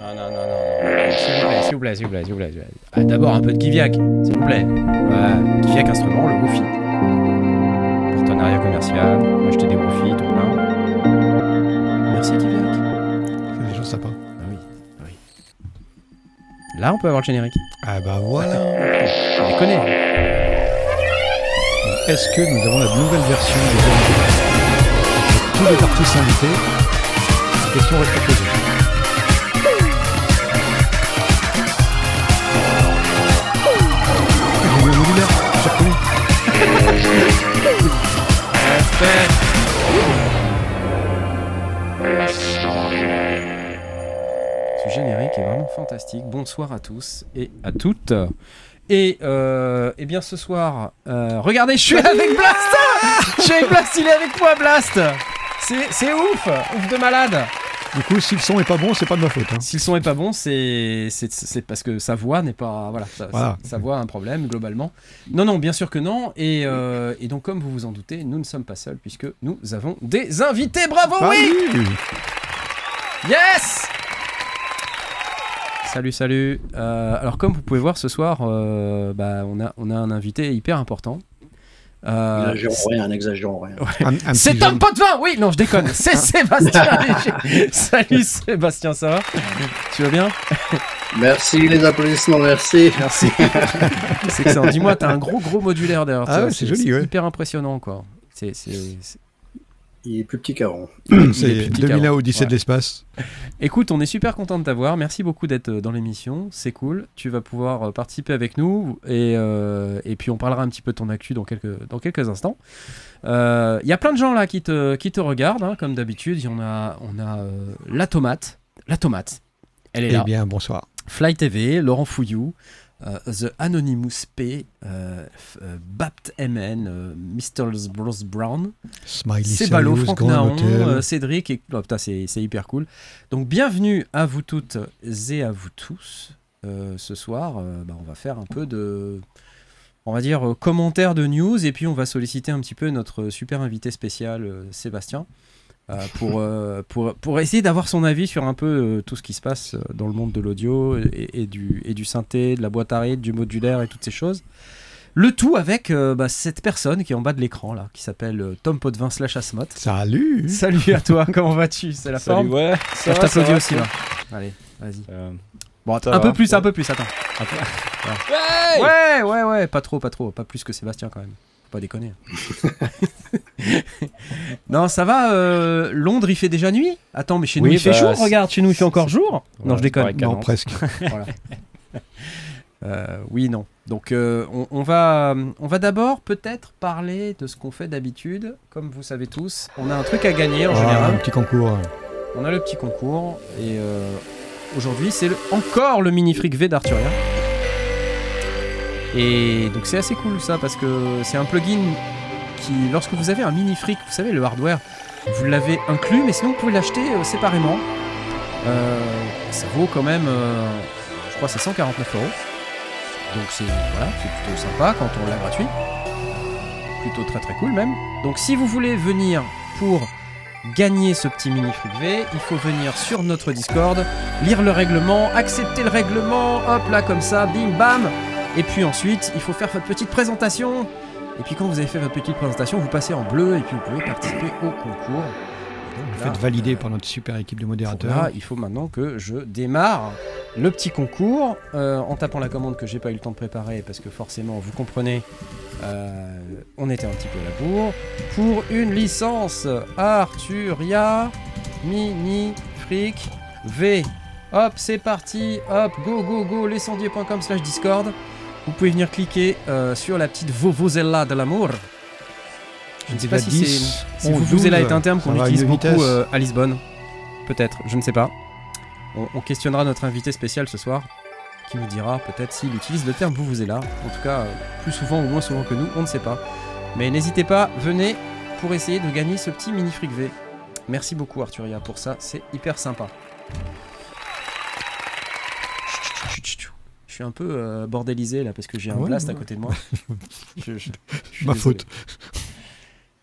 Non, non, non, non. S'il vous plaît, s'il vous plaît, s'il vous plaît, s'il vous plaît. Ah, D'abord un peu de Giviac, s'il vous plaît. Ouais, Giviac Instrument, le Wofi. Partenariat commercial, acheter des Wofi, tout plein. Merci Giviac. C'est des gens sympas. Ah oui, ah oui. Là, on peut avoir le générique. Ah bah voilà. On les connaît. Est-ce que nous avons la nouvelle version des Tous les artistes invités, la question reste posée. Ce générique est vraiment fantastique. Bonsoir à tous et à toutes. Et, euh, eh bien ce soir, euh, regardez, je suis avec Blast Je suis avec Blast, il est avec moi, Blast c'est ouf Ouf de malade Du coup, si le son est pas bon, c'est pas de ma faute. hein. Si le son est pas bon, c'est c'est- c'est parce que sa voix n'est pas. Voilà, sa, Voilà. sa- sa voix a un problème globalement. Non, non, bien sûr que non. Et, euh, et donc, comme vous vous en doutez, nous ne sommes pas seuls puisque nous avons des invités. Bravo, Ah oui oui Yes Salut, salut. Euh, alors, comme vous pouvez voir ce soir, euh, bah, on, a, on a un invité hyper important. Euh, N'exagérons rien, n'exagérons rien. Petit c'est jeune- un pot de vin Oui, non, je déconne. C'est Sébastien Léger. Salut Sébastien, ça va? Tu vas bien? Merci les applaudissements, merci. Merci. c'est excellent. Dis-moi, t'as un gros gros modulaire derrière Ah ouais, c'est joli, ouais. hyper impressionnant, quoi. C'est- Il est plus petit qu'avant. C'est Les petits 2001 carreaux. Odyssée Ouais. de l'espace. Écoute, on est super content de t'avoir. Merci beaucoup d'être euh, dans l'émission. C'est cool. Tu vas pouvoir euh, participer avec nous et, euh, et puis on parlera un petit peu de ton actu dans quelques, dans quelques instants. Euh, Il y a plein de gens là qui te, qui te regardent, hein, comme d'habitude. Il y en a, on a euh, la tomate. La tomate. Elle est Eh là. bien, bonsoir. Fly TV, Laurent Fouillou, The Anonymous P, euh, euh, Bapt MN, euh, Mr. Bros Brown, Smiley Ballot, Franck Naon, euh, Cédric, et oh, putain, c'est c'est hyper cool. Donc bienvenue à vous toutes et à vous tous. Euh, ce soir, euh, bah, on va faire un peu de, on va dire, euh, commentaires de news et puis on va solliciter un petit peu notre super invité spécial, euh, Sébastien. Euh, pour, euh, pour, pour essayer d'avoir son avis sur un peu euh, tout ce qui se passe dans le monde de l'audio et, et du, et du synthé, de la boîte à rythme, du modulaire et toutes ces choses. Le tout avec euh, bah, cette personne qui est en bas de l'écran là, qui s'appelle euh, Tom Potvin slash Asmot. Salut Salut à toi, comment vas-tu? C'est la Salut, forme? ouais. Je t'applaudis aussi là. Allez, vas-y. Euh, Bon, ça un peu va, plus, ouais. un peu plus, attends. ouais Ouais, ouais, ouais, pas trop, pas trop, pas plus que Sébastien quand même. Pas déconner. non, ça va, euh, Londres il fait déjà nuit? Attends, mais chez nous il fait bah, jour, c'est- regarde, chez nous il fait encore jour? Non, je déconne. Non, presque. Voilà. Euh, oui, non. Donc, euh, on, on va, on va d'abord peut-être parler de ce qu'on fait d'habitude. Comme vous savez tous, on a un truc à gagner en Ah, général. un petit concours. On a le petit concours et aujourd'hui c'est encore le mini fric V d'Arturia. Et donc c'est assez cool ça parce que c'est un plugin qui, lorsque vous avez un mini fric, vous savez le hardware, vous l'avez inclus, mais sinon vous pouvez l'acheter euh, séparément. Euh, ça vaut quand même, euh, je crois, c'est 149 euros. Donc c'est voilà, c'est plutôt sympa quand on l'a gratuit. Plutôt très très cool même. Donc si vous voulez venir pour gagner ce petit mini fric V, il faut venir sur notre Discord, lire le règlement, accepter le règlement, hop là comme ça, bim bam. Et puis ensuite, il faut faire votre petite présentation. Et puis quand vous avez fait votre petite présentation, vous passez en bleu et puis vous pouvez participer au concours. Donc Vous là, faites valider par notre super équipe de modérateurs. Là, il faut maintenant que je démarre le petit concours euh, en tapant la commande que j'ai pas eu le temps de préparer parce que forcément, vous comprenez, euh, on était un petit peu à la bourre. Pour une licence Arturia Mini Fric V. Hop, c'est parti. Hop, go, go, go, lescendier.com slash Discord. Vous pouvez venir cliquer euh, sur la petite Vovozella de l'amour. Je ne sais pas si 10, c'est. Si 11, Vuvuzela 12, est un terme qu'on utilise beaucoup euh, à Lisbonne. Peut-être, je ne sais pas. On, on questionnera notre invité spécial ce soir, qui nous dira peut-être s'il utilise le terme Vuvuzela. En tout cas, euh, plus souvent ou moins souvent que nous, on ne sait pas. Mais n'hésitez pas, venez pour essayer de gagner ce petit mini fric V. Merci beaucoup Arturia pour ça, c'est hyper sympa. Suis un peu euh, bordélisé là parce que j'ai un Ouais, blast à côté de moi. Je- je- je suis Ma désolé. faute.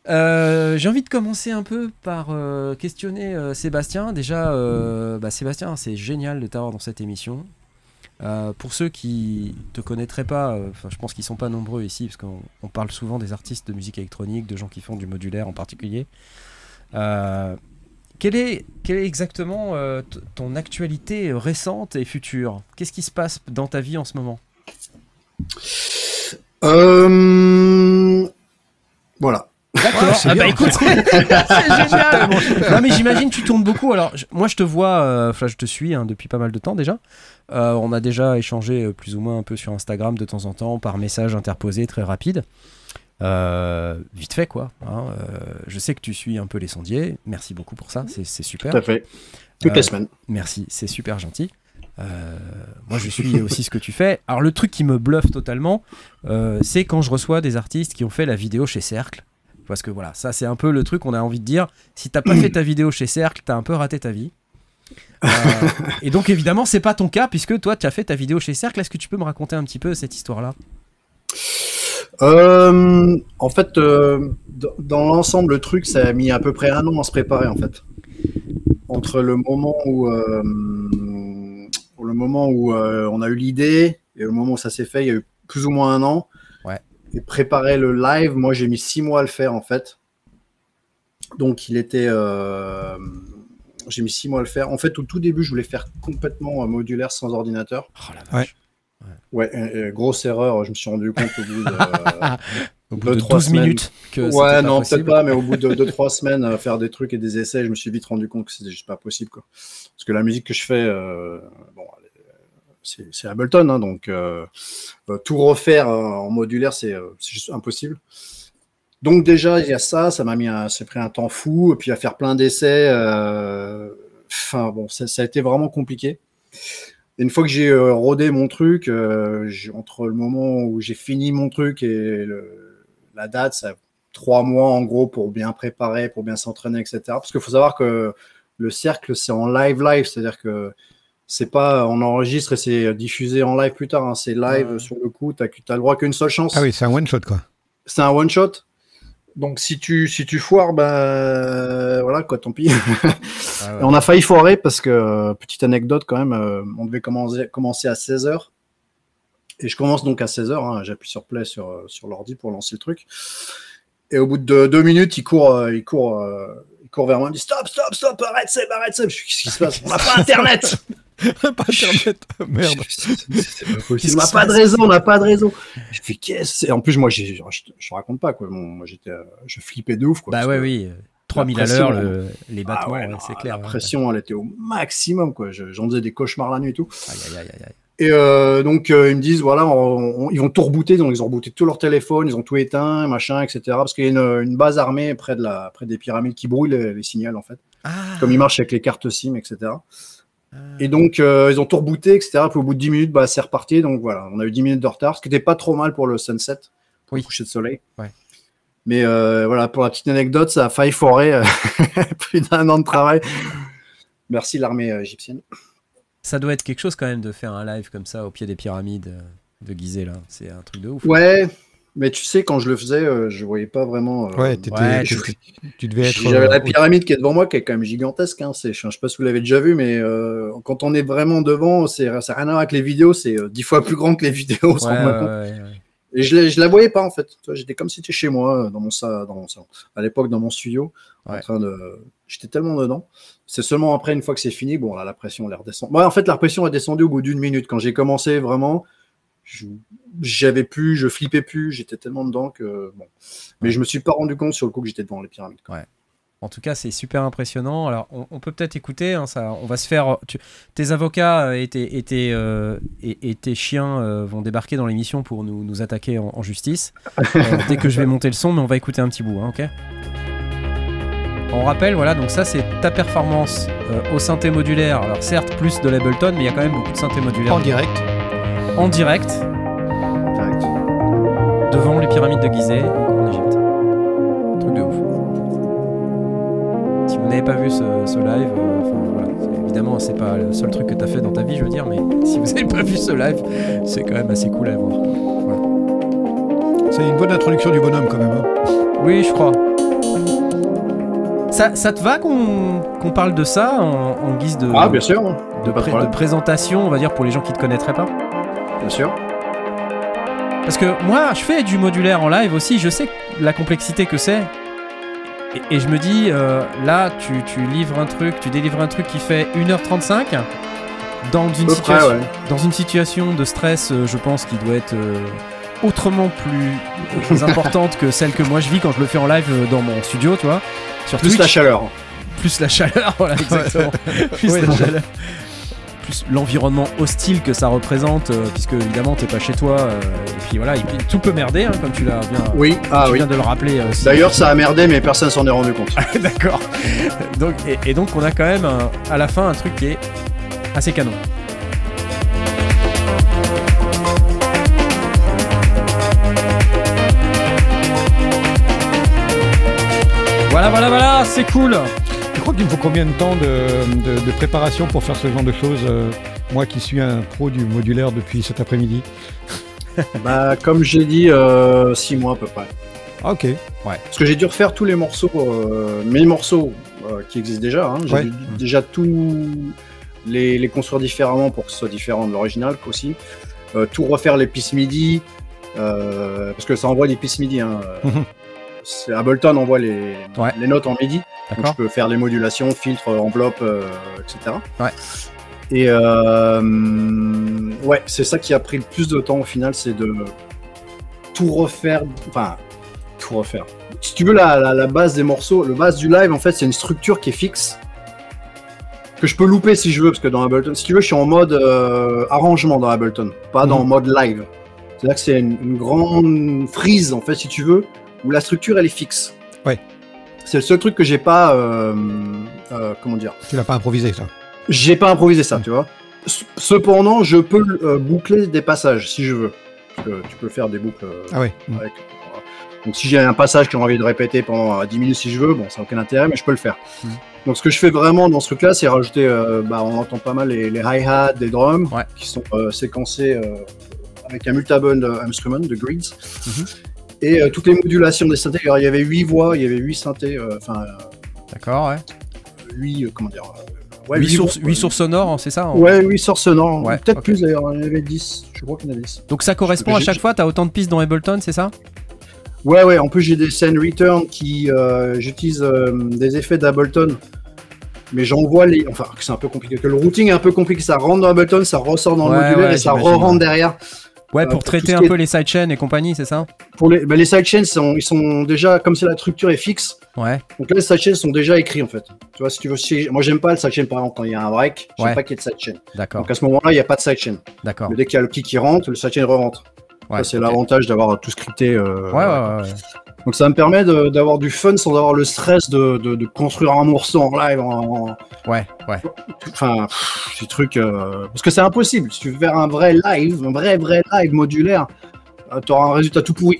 Euh, J'ai envie de commencer un peu par euh, questionner euh, Sébastien. Déjà, euh, bah, Sébastien, c'est génial de t'avoir dans cette émission. Pour ceux qui te connaîtraient pas, je pense qu'ils sont pas nombreux ici, parce qu'on on parle souvent des artistes de musique électronique, de gens qui font du modulaire en particulier. Euh, quelle est, quelle est exactement euh, ton actualité récente et future? Qu'est-ce qui se passe dans ta vie en ce moment? Euh... Voilà. D'accord. c'est ah bah écoute, c'est génial. Non mais j'imagine tu tournes beaucoup. Alors je- moi je te vois, euh, je te suis hein, depuis pas mal de temps déjà. Euh, on a déjà échangé euh, plus ou moins un peu sur Instagram de temps en temps par message interposé très rapide. Euh, vite fait quoi. hein. Euh, je sais que tu suis un peu les sondiers. Merci beaucoup pour ça. C'est super. Tout à fait. Toutes Euh, les semaines. Merci, c'est super gentil. Euh, moi, je suis aussi ce que tu fais. Alors, le truc qui me bluffe totalement, euh, c'est quand je reçois des artistes qui ont fait la vidéo chez Cercle. Parce que voilà, ça, c'est un peu le truc qu'on a envie de dire. Si t'as pas fait ta vidéo chez Cercle, t'as un peu raté ta vie. Euh, et donc, évidemment, c'est pas ton cas, puisque toi, tu as fait ta vidéo chez Cercle. Est-ce que tu peux me raconter un petit peu cette histoire-là? Euh, en fait, euh, dans- l'ensemble, le truc, ça a mis à peu près un an à se préparer, en fait. Entre le moment où, euh, le moment où euh, on a eu l'idée et le moment où ça s'est fait, il y a eu plus ou moins un an. Ouais. Et préparer le live, moi, j'ai mis six mois à le faire, en fait. Donc, il était. euh, j'ai mis six mois à le faire. En fait, au tout début, je voulais faire complètement modulaire sans ordinateur. Oh la vache. Ouais, euh, euh, grosse erreur. Je me suis rendu compte au bout de. Au bout de trois 12 semaines. minutes que Ouais, non, peut-être pas, mais au bout de 2-3 semaines, euh, faire des trucs et des essais, je me suis vite rendu compte que c'était juste pas possible. Quoi. Parce que la musique que je fais, euh, bon, c'est Ableton, hein, donc euh, euh, tout refaire euh, en modulaire, c'est euh, juste impossible. Donc déjà, il y a ça, ça m'a mis un, pris un temps fou, et puis à faire plein d'essais. euh, Enfin bon, ça, ça a été vraiment compliqué. Et une fois que j'ai euh, rodé mon truc, euh, entre le moment où j'ai fini mon truc et le- la date, ça trois mois en gros pour bien préparer, pour bien s'entraîner, etc. Parce qu'il faut savoir que le cercle, c'est en live live, c'est-à-dire que c'est pas on enregistre et c'est diffusé en live plus tard, hein. c'est live Ouais. sur le coup, tu as, le droit qu'une seule chance. Ah oui, c'est un one shot quoi. C'est un one shot. Donc si tu si tu foires, bah voilà quoi, tant pis. Ah ouais. On a failli foirer parce que, euh, petite anecdote quand même, euh, on devait commencer, commencer à 16h. Et je commence donc à 16h, j'appuie sur play sur, euh, sur l'ordi pour lancer le truc. Et au bout de deux minutes, il court, euh, il court, euh, il court vers moi, il me dit stop, stop, stop, arrête Seb, arrête Seb. Je suis, Qu'est-ce qui se passe? On n'a pas internet pas internet. Merde. C'est pas possible. Qu'est-ce On n'a pas de réseau, on n'a pas de réseau. Je fais qu'est-ce que c'est? En plus, moi, je, je te raconte pas quoi. Bon, moi, j'étais, euh, je flippais de ouf quoi. Bah ouais, que- oui. euh, 3000 à pression, l'heure, le- les Ah battements, ouais, ouais, non, c'est clair. La ouais. pression, elle était au maximum quoi. Je- J'en faisais des cauchemars la nuit et tout. Aïe, aïe, aïe, aïe, aïe. Et euh, donc euh, ils me disent voilà, on- on- ils vont tout rebooter, donc ils ont rebooté tout leur téléphone, ils ont tout éteint, machin, etc. Parce qu'il y a une, une base armée près de la, près des pyramides qui brouille les, les signaux en fait, Ah, comme ils marchent avec les cartes SIM, etc. Et donc euh, ils ont tout rebooté, etc. Puis au bout de 10 minutes, bah, c'est reparti. Donc voilà, on a eu 10 minutes de retard, ce qui n'était pas trop mal pour le sunset, pour Oui. le coucher de soleil. Ouais. Mais euh, voilà, pour la petite anecdote, ça a failli foirer euh, plus d'un an de travail. Merci l'armée égyptienne. Ça doit être quelque chose quand même de faire un live comme ça au pied des pyramides de Gizeh là. C'est un truc de ouf. Ouais, mais tu sais, quand je le faisais, euh, je voyais pas vraiment. euh, Ouais, t'étais- Ouais, tu, t'étais- tu devais être. J'avais euh, la pyramide qui est devant moi, qui est quand même gigantesque. Hein. C'est, je sais pas si vous l'avez déjà vu, mais euh, quand on est vraiment devant, c'est, ça n'a rien à voir avec les vidéos. C'est euh, dix fois plus grand que les vidéos. Ouais. Et je, je la voyais pas en fait. J'étais comme si c'était chez moi, dans mon, sa- dans mon salon. À l'époque, dans mon studio, en train de. J'étais tellement dedans. C'est seulement après, une fois que c'est fini, bon, là, la pression, elle est redescendue. Ouais, en fait, la pression est descendue au bout d'une minute. Quand j'ai commencé vraiment, je- j'avais plus, je flippais plus. J'étais tellement dedans que bon. Mais Ouais. je me suis pas rendu compte sur le coup que j'étais devant les pyramides. quoi. En tout cas, c'est super impressionnant. Alors, on, on peut peut-être écouter. hein, ça, on va se faire. tu- tes avocats et tes, et tes, euh, et- et tes chiens euh, vont débarquer dans l'émission pour nous, nous attaquer en, en justice euh, dès que je vais monter le son. Mais on va écouter un petit bout, hein, ok? On rappelle, voilà. Donc ça, c'est ta performance euh, au synthé modulaire. Alors certes, plus de l'Ableton, mais il y a quand même beaucoup de synthé modulaire En direct. En direct Direct. devant les pyramides de Gizeh en Égypte. Truc de ouf. Si vous n'avez pas vu ce, ce live, euh, enfin voilà, évidemment c'est pas le seul truc que tu as fait dans ta vie, je veux dire, mais si vous n'avez pas vu ce live, c'est quand même assez cool à voir. C'est une bonne introduction du bonhomme quand même. hein. Oui, je crois. Ça, ça te va qu'on parle de ça en, en guise de, Ah, bien sûr. de, pas de pré- problème. de présentation, on va dire, pour les gens qui te connaîtraient pas? Bien sûr. Parce que moi, je fais du modulaire en live aussi, je sais la complexité que c'est. Et, et je me dis, euh, là, tu, tu livres un truc, tu délivres un truc qui fait 1h35 dans une, près, situation, ouais. dans une situation de stress, euh, je pense, qui doit être euh, autrement plus importante que celle que moi je vis quand je le fais en live dans mon studio, tu vois. Sur Plus Twitch, la chaleur. plus la chaleur, voilà, exactement. plus Ouais, la chaleur. Plus l'environnement hostile que ça représente, euh, puisque évidemment t'es pas chez toi, euh, et puis voilà, et puis tout peut merder, hein, comme tu l'as bien, Oui, ah tu oui. viens de le rappeler euh. D'ailleurs, ça a merdé, mais personne s'en est rendu compte. D'accord. Donc, et, et donc on a quand même un- à la fin un truc qui est assez canon. Voilà, voilà, voilà, c'est cool. Tu crois qu'il me faut combien de temps de, de- de préparation pour faire ce genre de choses euh, Moi qui suis un pro du modulaire depuis cet après-midi. bah, comme j'ai dit, 6 mois à peu près. Ah, ok. Parce que j'ai dû refaire tous les morceaux, euh, mes morceaux euh, qui existent déjà. hein. J'ai Ouais. dû déjà tous les, les construire différemment pour que ce soit différent de l'original aussi. Euh, tout refaire les pistes MIDI, euh, parce que ça envoie des pistes MIDI. Hein. Mhm. Ableton envoie les, Ouais. les notes en MIDI. Donc je peux faire les modulations, filtres, enveloppes, euh, etc. Ouais. Et euh, ouais, c'est ça qui a pris le plus de temps au final, c'est de tout refaire. Enfin, tout refaire. Si tu veux, la, la, la base des morceaux, le base du live, en fait, c'est une structure qui est fixe. Que je peux louper si je veux, parce que dans Ableton, si tu veux, je suis en mode euh, arrangement dans Ableton, pas dans Mhm. mode live. C'est-à-dire que c'est une, une grande frise, en fait, si tu veux, où la structure, elle est fixe. Ouais. C'est le seul truc que j'ai pas. euh, euh, comment dire Tu l'as pas improvisé, ça. J'ai pas improvisé ça, tu vois. Cependant, je peux euh, boucler des passages si je veux. Parce que tu peux faire des boucles euh, Ah ouais. avec. voilà. Donc si j'ai un passage que j'ai envie de répéter pendant euh, 10 minutes si je veux, bon, ça n'a aucun intérêt, mais je peux le faire. Mhm. Donc ce que je fais vraiment dans ce truc-là, c'est rajouter, euh, bah, on entend pas mal les, les hi-hats des drums Ouais. qui sont euh, séquencés euh, avec un euh, instrument de Grids. Et euh, toutes les modulations des synthés, alors il y avait 8 voix, il y avait 8 synthés, euh, enfin D'accord, ouais. 8, comment dire euh, ouais, 8 huit sources, sonores, hein, c'est ça en- Ouais, 8 sources sonores. Ouais, Peut-être plus d'ailleurs, il y en avait 10. Je crois qu'il y en avait 10. Donc ça correspond à chaque fois, t'as autant de pistes dans Ableton, c'est ça Ouais, ouais, en plus j'ai des scènes return qui. euh, J'utilise euh, des effets d'Ableton. Mais j'envoie les. Enfin, c'est un peu compliqué. Que le routing est un peu compliqué. Ça rentre dans Ableton, ça ressort dans Ouais, le modulaire ouais, et ça re-rentre derrière. Ouais, Euh, pour pour traiter un est- peu les sidechains et compagnie, c'est ça? Pour les, bah, les sidechains, sont, ils sont déjà. Comme c'est la structure est fixe, Ouais, donc là les sidechains sont déjà écrits en fait. Tu vois, si tu veux. si- moi j'aime pas le sidechain par exemple quand il y a un break, j'aime Ouais. pas qu'il y ait de sidechain. d'accord, Donc à ce moment-là, il n'y a pas de sidechain. d'accord. Mais dès qu'il y a le kick qui rentre, le sidechain re-rentre. Ouais, Ça, c'est l'avantage d'avoir tout scripté. euh, Ouais, ouais, ouais, ouais. Donc ça me permet d'avoir du fun sans avoir le stress de, de- de construire un morceau en live, en, Ouais, ouais. enfin pff, ces trucs, euh, parce que c'est impossible. Si tu veux faire un vrai live, un vrai vrai live modulaire, tu auras un résultat tout pourri.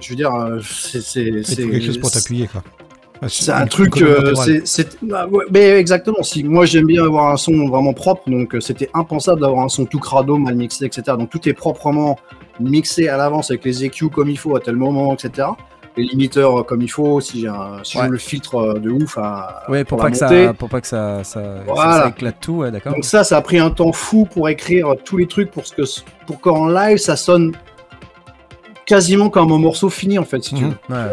Je veux dire, euh, c'est quelque chose pour t'appuyer, quoi. C'est un truc, euh, c'est- ah, ouais, mais exactement. Si moi j'aime bien avoir un son vraiment propre, donc euh, c'était impensable d'avoir un son tout crado, mal mixé, etc. Donc tout est proprement mixé à l'avance avec les EQ comme il faut à tel moment, etc. Les limiteurs comme il faut. Si j'ai si Ouais. le filtre euh, de ouf à, Ouais, pour, la pas que ça, pour pas que ça, ça, ça- Voilà. ça éclate tout, ouais, d'accord. Donc ça, ça a pris un temps fou pour écrire tous les trucs pour ce que pour qu'en live ça sonne quasiment comme un morceau fini en fait, si tu Mhm. veux. Ouais.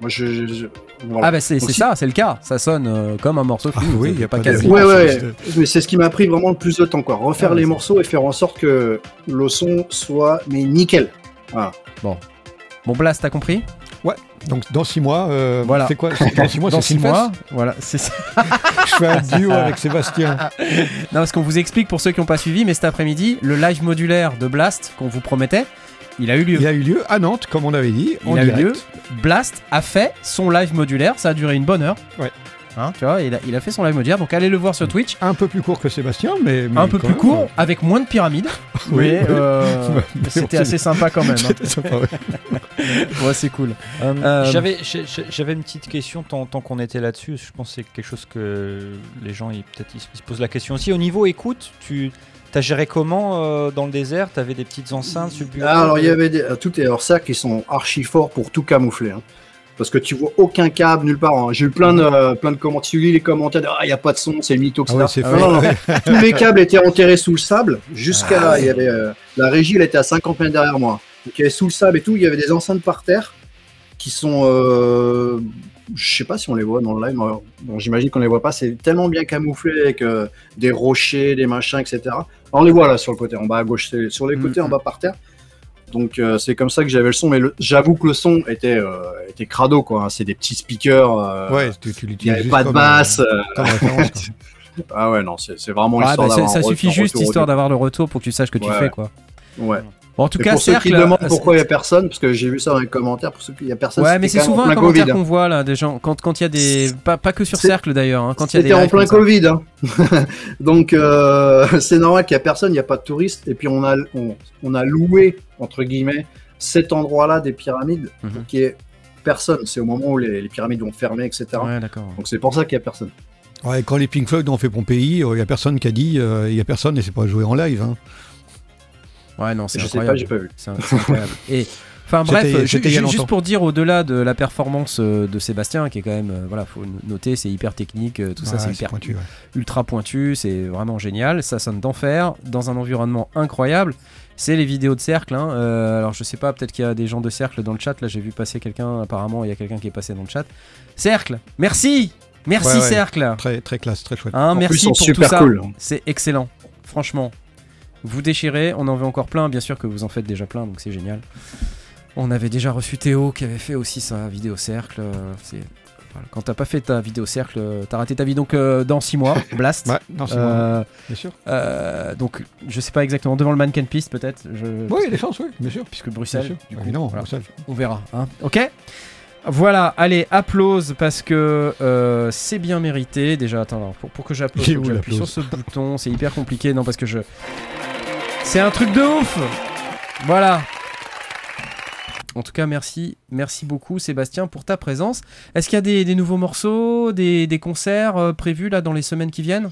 Moi, je, je- je- voilà. Ah bah c'est Donc, c'est si- ça, c'est le cas. Ça sonne euh, comme un morceau Ah oui, c'est y a pas quasi. Ouais, ouais, mais c'est ce qui m'a pris vraiment le plus de temps, quoi. Refaire Ah ouais, les morceaux et faire en sorte que le son soit mais nickel. Bon Blast, t'as compris? Donc dans 6 mois, euh, Voilà. c'est quoi? C'est- Dans 6 mois, Dans c'est six mois, voilà. c'est ça. Je fais un duo avec Sébastien. Non, parce qu'on vous explique pour ceux qui n'ont pas suivi, mais cet après-midi, le live modulaire de Blast qu'on vous promettait, il a eu lieu. Il a eu lieu à Nantes, comme on avait dit. en Il a eu lieu. Blast a fait son live modulaire, ça a duré une bonne heure. Ouais. Hein, tu vois, il a, il a fait son live modulaire, donc allez le voir sur Twitch. Un peu plus court que Sébastien, mais. mais Un peu plus même, court, avec moins de pyramides. Oui, mais euh, Mais c'était assez sympa quand même. hein. C'était sympa, ouais. Ouais, c'est cool. Euh, Euh, J'avais j'avais une petite question tant, tant qu'on était là-dessus. Je pense que c'est quelque chose que les gens ils- peut-être ils se posent la question aussi. Au niveau écoute, tu as géré comment euh, dans le désert? T'avais des petites enceintes sur le bureau Ah, alors il y avait des, euh, tout est alors ça qui sont archi forts pour tout camoufler. hein. parce que tu vois aucun câble nulle part. hein. J'ai eu plein de, euh, plein de commentaires. Tu lis les commentaires, de, ah, il n'y a pas de son, c'est le mytho, Ah etc. ouais, Ah non, non. Tous les câbles étaient enterrés sous le sable, jusqu'à Ah il y avait, euh, la régie, elle était à 50 mètres derrière moi. Donc il y avait sous le sable et tout, il y avait des enceintes par terre qui sont, euh, je sais pas si on les voit dans le live, mais, bon, j'imagine qu'on les voit pas. C'est tellement bien camouflé avec euh, des rochers, des machins, etc. On les voit là sur le côté, en bas à gauche, c'est sur les côtés, Mhm. en bas par terre. Donc euh, c'est comme ça que j'avais le son, mais j'avoue que le son était, euh, était crado quoi. hein. C'est des petits speakers. euh, Ouais, tu, tu il n'y avait pas de basse. euh, euh, ah ouais, non, c'est vraiment l'histoire bah, ça suffit juste retour histoire d'avoir le retour pour que tu saches ce que tu fais ouais. quoi. Ouais. Bon, en tout Et cas, pour ceux cercle. qui demandent euh, pourquoi il n'y a personne, parce que j'ai vu ça dans les commentaires, pour ceux qui il y a personne. Ouais, mais c'est souvent un commentaire Covid. qu'on voit là, des gens. Quand quand il y a des. Pas, pas que sur Cercle d'ailleurs, hein, quand il y a des. C'était en plein. Covid, hein. donc euh, c'est normal qu'il n'y a personne, il n'y a pas de touristes, et puis on a, on, on a loué entre guillemets cet endroit-là des pyramides Mhm. qui est personne. C'est au moment où les, les pyramides vont fermer, etc. Ouais, d'accord. Donc c'est pour ça qu'il n'y a personne. Ouais, quand les Pink Floyd ont fait Pompéi, il n'y a personne qui a dit euh, il n'y a personne et c'est pas joué en live. hein. Ouais, non, c'est Je sais pas, incroyable. j'ai pas vu. C'est incroyable. Et enfin bref, ju- juste pour dire au-delà de la performance euh, de Sébastien, qui est quand même, euh, voilà, faut noter, c'est hyper technique, euh, tout ça, c'est hyper pointu, ouais. ultra pointu, c'est vraiment génial, ça sonne d'enfer, dans un environnement incroyable. C'est les vidéos de cercle. hein. Euh, alors je sais pas, peut-être qu'il y a des gens de cercle dans le chat. Là, j'ai vu passer quelqu'un. Apparemment, il y a quelqu'un qui est passé dans le chat. Cercle, merci, merci Ouais, ouais. cercle. Très, très classe, très chouette. Hein, plus, merci pour tout ça. cool. C'est excellent, franchement. Vous déchirez, on en veut encore plein, bien sûr que vous en faites déjà plein, donc c'est génial. On avait déjà reçu Théo qui avait fait aussi sa vidéo cercle. euh, c'est- voilà. Quand t'as pas fait ta vidéo cercle, euh, t'as raté ta vie. Donc euh, dans 6 mois, Blast. Ouais, c'est bon, Euh, bien sûr. euh, donc je sais pas exactement, devant le mannequin piste peut-être. Je... Oui, il y a des chances, oui, bien sûr. Puisque Bien Bruxelles, sûr. du coup, Évidemment, voilà. Bruxelles. on verra. hein. Ok voilà, allez, applause parce que euh, c'est bien mérité. Déjà, attends, alors, pour, pour que j'applause, j'appuie sur ce bouton. C'est hyper compliqué, non, parce que je. C'est un truc de ouf Voilà. En tout cas, merci, merci beaucoup Sébastien pour ta présence. Est-ce qu'il y a des, des nouveaux morceaux, des, des concerts euh, prévus là dans les semaines qui viennent?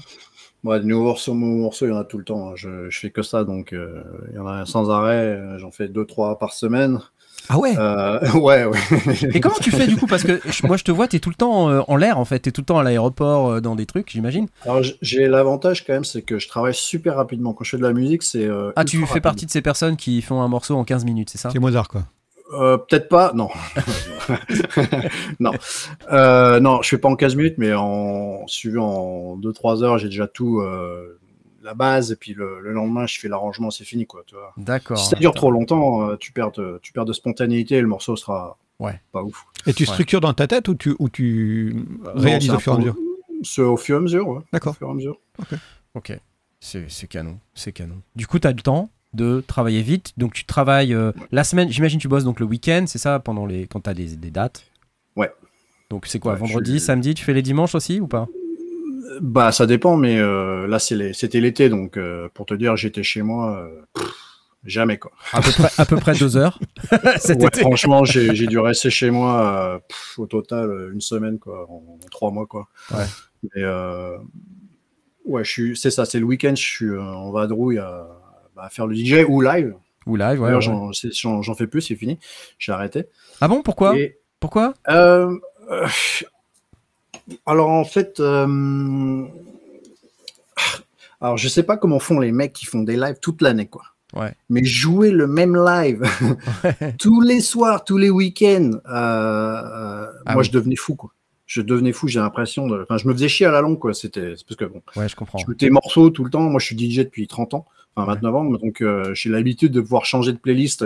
Ouais, de nouveaux morceaux, nouveaux morceaux, il y en a tout le temps. hein. Je, je fais que ça, donc euh, il y en a sans arrêt. J'en fais deux, trois par semaine. Ah ouais? Euh, ouais, ouais. Et comment tu fais du coup? Parce que je- moi je te vois, t'es tout le temps euh, en l'air en fait, t'es tout le temps à l'aéroport euh, dans des trucs, j'imagine. Alors j'ai l'avantage quand même, c'est que je travaille super rapidement. Quand je fais de la musique, c'est. euh, Ah, tu fais rapide. partie de ces personnes qui font un morceau en 15 minutes, c'est ça? C'est Mozart, quoi. Euh, Peut-être pas, non. non. Euh, non, je fais pas en 15 minutes, mais en suivi en 2-3 heures, j'ai déjà tout, euh, la base, et puis le, le lendemain, je fais l'arrangement, c'est fini, quoi. Tu vois. D'accord. Si ça dure trop longtemps, euh, tu perds, de, tu perds de spontanéité et le morceau sera Ouais. pas ouf. Et tu Ouais. structures dans ta tête ou tu, ou tu réalises Non, au fur et à un mesure peu- C'est au fur et à mesure, ouais. Au D'accord. fur et à mesure. Ok, c'est c'est canon, c'est canon. Du coup, tu as le temps de travailler vite, donc tu travailles euh, la semaine, j'imagine tu bosses donc le week-end, c'est ça, pendant les quand tu as des, des dates Ouais. Donc c'est quoi, Ouais, vendredi, je- samedi, tu fais les dimanches aussi ou pas? Bah, ça dépend, mais euh, là, c'était l'été, donc euh, pour te dire, j'étais chez moi, euh, pff, jamais, quoi. à peu, près, à peu près deux heures Ouais, franchement, j'ai dû rester chez moi pff, au total une semaine, quoi, en, en trois mois, quoi. Ouais. Mais ouais, je suis, c'est ça, c'est le week-end, je suis en vadrouille à, bah, à faire le DJ ou live. Ou live, ouais. J'en- fais plus, c'est fini. J'ai arrêté. Ah bon, pourquoi? Et, Pourquoi? Euh, euh, alors en fait, euh, alors je sais pas comment font les mecs qui font des lives toute l'année, quoi. Ouais. Mais jouer le même live tous les soirs, tous les week-ends, euh, euh, Ah moi oui. je devenais fou, quoi. Je devenais fou, j'ai l'impression de. Enfin, je me faisais chier à la longue, quoi. C'était parce que bon, Ouais, je comprends. je des morceaux tout le temps. Moi, je suis DJ depuis 30 ans, enfin 29 ans, donc euh, j'ai l'habitude de pouvoir changer de playlist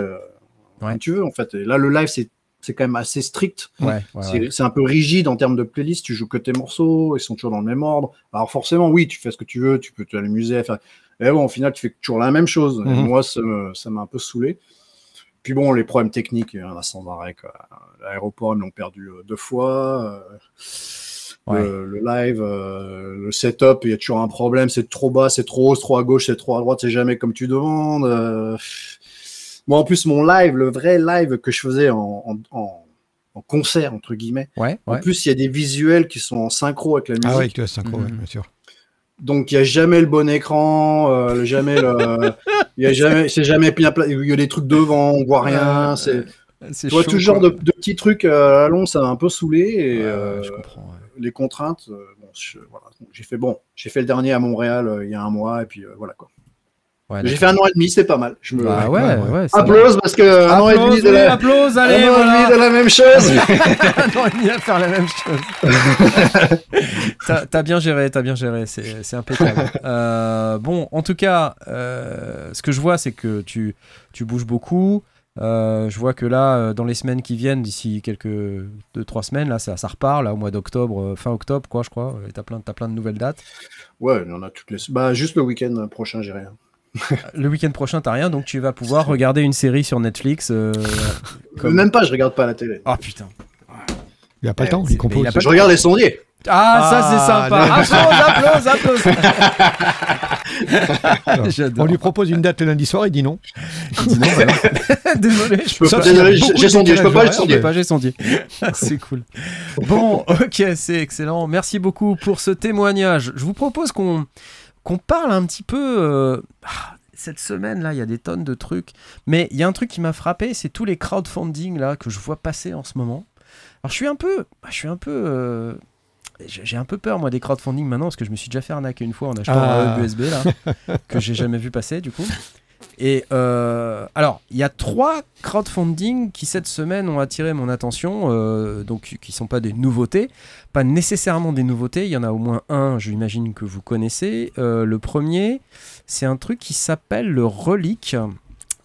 Ouais. comme tu veux, en fait. Et là, le live, c'est c'est quand même assez strict. Ouais, ouais, C'est un peu rigide en termes de playlist. Tu joues que tes morceaux, ils sont toujours dans le même ordre. Alors forcément, oui, tu fais ce que tu veux, tu peux t'amuser faire. Mais bon, au final, tu fais toujours la même chose. Et Mhm. moi, ça m'a un peu saoulé. Puis bon, les problèmes techniques, il y en a sans arrêt. L'aéroport, ils l'ont perdu euh, deux fois. euh, Ouais. Le, le live, euh, le setup, il y a toujours un problème. C'est trop bas, c'est trop haut, c'est trop à gauche, c'est trop à droite, c'est jamais comme tu demandes. euh. Moi, en plus, mon live, le vrai live que je faisais en, en- en- en concert, entre guillemets, Ouais, en ouais. plus, il y a des visuels qui sont en synchro avec la musique. Ah tu as synchro, ouais, Mhm. bien sûr. Donc, il n'y a jamais le bon écran, euh, jamais le. Il y a jamais, c'est jamais bien Il y a des trucs devant, on voit rien. C'est C'est Tu vois, chaud, tout genre de, de petits trucs euh, à long, ça m'a un peu saoulé. Et Ouais, ouais, euh, je comprends. ouais. les contraintes, bon, je- voilà. J'ai fait bon, j'ai fait le dernier à Montréal euh, il y a un mois et puis euh, voilà quoi. Ouais, j'ai fait un an et demi, c'est pas mal. Je me Bah ouais, ouais, ouais. applause parce que un an et Applause, demi de la, applause, un allez, an et voilà. demi de la même chose. un an et demi à faire la même chose. t'as, bien géré, t'as bien géré, c'est, impeccable. Euh, bon, en tout cas, euh, ce que je vois, c'est que tu, tu bouges beaucoup. Euh, je vois que là, euh, dans les semaines qui viennent, d'ici quelques deux trois semaines, là, ça, ça repart, là, au mois d'octobre, fin octobre, quoi, je crois. Et t'as plein, t'as plein de nouvelles dates. ouais, il y en a toutes les. Bah juste le week-end prochain, j'ai rien. Le week-end prochain, t'as rien, donc tu vas pouvoir regarder une série sur Netflix. euh, comme- Même pas, je regarde pas la télé. Ah putain. Il a pas le temps, il compose. mais il a pas Je regarde les sondiers. Ah, ça c'est Ah, sympa. Applause, applause, applause. On lui propose une date le lundi soir, il dit non. Il dit non, bah non. Désolé, je peux Sauf pas. Désolé, j'ai sondier, je peux pas sondier. pas, j'ai sondier. c'est cool. Bon, ok, c'est excellent. Merci beaucoup pour ce témoignage. Je vous propose qu'on qu'on parle un petit peu. euh, ah, cette semaine là, il y a des tonnes de trucs, mais il y a un truc qui m'a frappé, c'est tous les crowdfunding là que je vois passer en ce moment. Alors je suis un peu, je suis un peu, euh, j'ai j'ai un peu peur moi des crowdfunding maintenant parce que je me suis déjà fait arnaquer une fois en achetant Ah. un USB là que j'ai jamais vu passer du coup. Et euh, alors, il y a trois crowdfunding qui cette semaine ont attiré mon attention, euh, donc qui sont pas des nouveautés, pas nécessairement des nouveautés. Il y en a au moins un, je l'imagine que vous connaissez. Euh, le premier, c'est un truc qui s'appelle le Relic.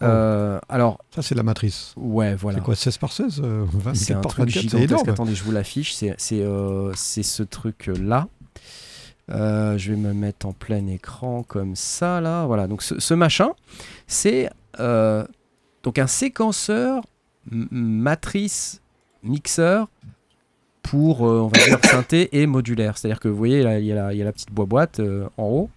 Euh, alors, Ça, c'est la matrice. ouais, voilà. C'est quoi, 16 par 16 euh, C'est 24 un par truc 24, c'est énorme. Attendez, je vous l'affiche. C'est euh, c'est ce truc-là. Euh, je vais me mettre en plein écran comme ça, là. Voilà, donc ce, machin, c'est euh, un séquenceur matrice mixeur pour, euh, on va dire, synthé et modulaire. C'est-à-dire que vous voyez, là, il y, a la- il y a la petite boîte en haut.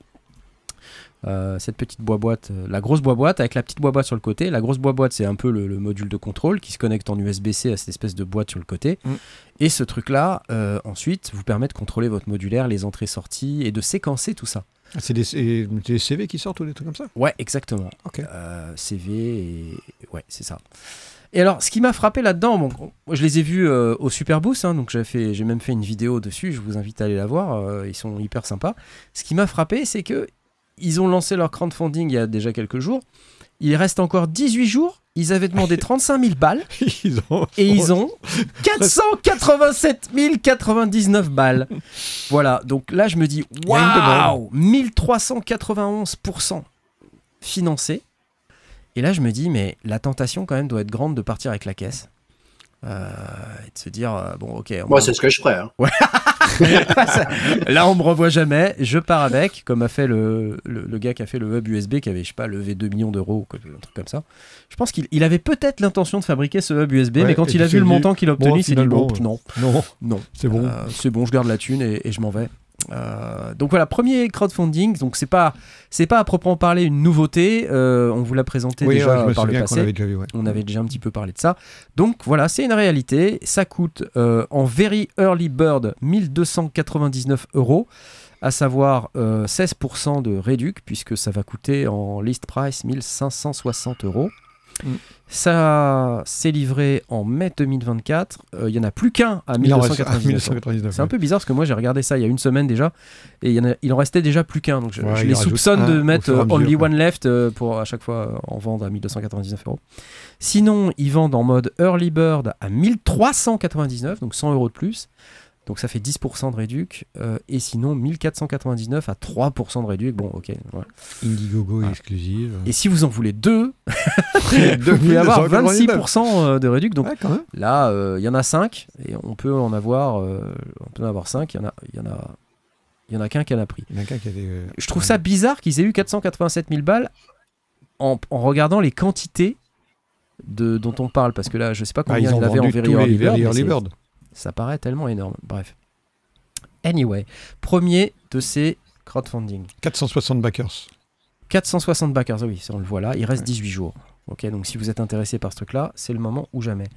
Euh, cette petite boîte, euh, la grosse boîte avec la petite boîte sur le côté. La grosse boîte, c'est un peu le, le module de contrôle qui se connecte en USB-C à cette espèce de boîte sur le côté. Mm. Et ce truc-là, euh, ensuite, vous permet de contrôler votre modulaire, les entrées-sorties et de séquencer tout ça. Ah, C'est des, CV qui sortent ou des trucs comme ça? Ouais, exactement. Euh, CV et ouais, c'est ça. Et alors, ce qui m'a frappé là-dedans, bon, je les ai vus euh, au Super Boost, hein, donc j'ai même fait une vidéo dessus. Je vous invite à aller la voir. euh, ils sont hyper sympas. Ce qui m'a frappé, c'est que ils ont lancé leur crowdfunding il y a déjà quelques jours. Il reste encore 18 jours. Ils avaient demandé 35 000 balles Ils ont. et ils ont 487 099 balles. Voilà, donc là je me dis, waouh 1391% financé. Et là je me dis, mais la tentation quand même doit être grande de partir avec la caisse. Euh, et de se dire, euh, bon ok, Moi, va- c'est ce que je ferais. hein. là on me revoit jamais, je pars avec, comme a fait le, le, le gars qui a fait le hub USB, qui avait, je sais pas, levé 2 millions d'euros, ou un truc comme ça. Je pense qu'il il avait peut-être l'intention de fabriquer ce hub USB, Ouais, mais quand il a vu le montant qu'il a obtenu, bon, il s'est dit, bon, non, Non, non. c'est bon. Euh, c'est bon, je garde la thune et, et je m'en vais. Euh, donc voilà, premier crowdfunding. Donc c'est pas, c'est pas à proprement parler une nouveauté. euh, on vous l'a présenté oui, déjà ouais, je me par le souviens qu'on passé. avait déjà vu. ouais. On avait déjà un petit peu parlé de ça. Donc voilà, c'est une réalité. Ça coûte euh, en very early bird 1299 euros, à savoir euh, 16% de réduc, puisque ça va coûter en list price 1560 euros. Mm. Ça s'est livré en mai 2024. Euh, Il y en a plus qu'un à Il en reste à 1299 euros. 1999. C'est un peu bizarre parce que moi j'ai regardé ça il y a une semaine déjà et il, y en a- il en restait déjà plus qu'un donc je, Ouais, je il les soupçonne de mettre euh, Only. One Left euh, pour à chaque fois euh, en vendre à 1299 euros. Sinon ils vendent en mode Early Bird à 1399 donc 100 euros de plus donc ça fait 10% de réduc euh, et sinon 1499 à 3% de réduc bon ok voilà. Indiegogo Voilà. exclusive. et si vous en voulez deux vous pouvez avoir 26% de réduc donc Ouais. Là, euh, il y en a 5 et on peut en avoir, euh, on peut en avoir 5. Il y en a, y en a, il y en a qu'un qui en a pris. A avait. euh, Je trouve ça bizarre qu'ils aient eu 487 000 balles en, en regardant les quantités de, dont on parle parce que là, je sais pas Ah, combien ils ont il avait en Very Early Bird, Ça paraît tellement énorme. Bref. Anyway, premier de ces crowdfunding. 460 backers. 460 backers, ah oui, ça on le voit là, il reste 18 jours. Ok, donc si vous êtes intéressé par ce truc-là, c'est le moment ou jamais.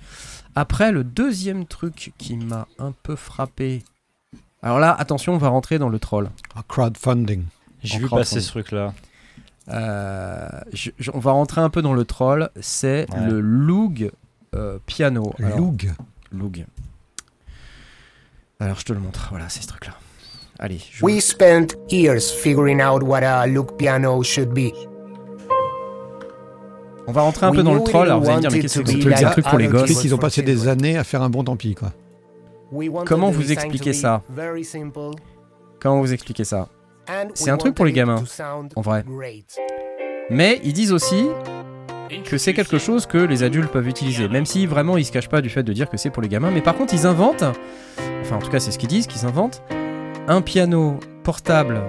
Après, le deuxième truc qui m'a un peu frappé. Alors là, attention, on va rentrer dans le troll. Ah, crowdfunding. J'ai vu passer ce truc-là. Euh, je- je- on va rentrer un peu dans le troll. C'est Ouais. le Loog euh, piano. Alors, Loug. Alors je te le montre. Voilà, c'est ce truc-là. Allez. je- We spent years figuring out what a loop piano should be. On va rentrer un We peu dans le troll. Alors vous allez me dire, mais wanted qu'est-ce que to c'est que c'est un truc pour les gosses. Ils ont passé des années à faire un bon tant pis, quoi. We wanted Comment vous expliquez ça Comment vous expliquez ça C'est we un truc pour les wanted it gamins, to sound en vrai. great. Mais ils disent aussi que c'est quelque chose que les adultes peuvent utiliser, même si vraiment ils se cachent pas du fait de dire que c'est pour les gamins. Mais par contre, ils inventent, enfin en tout cas c'est ce qu'ils disent, qu'ils inventent un piano portable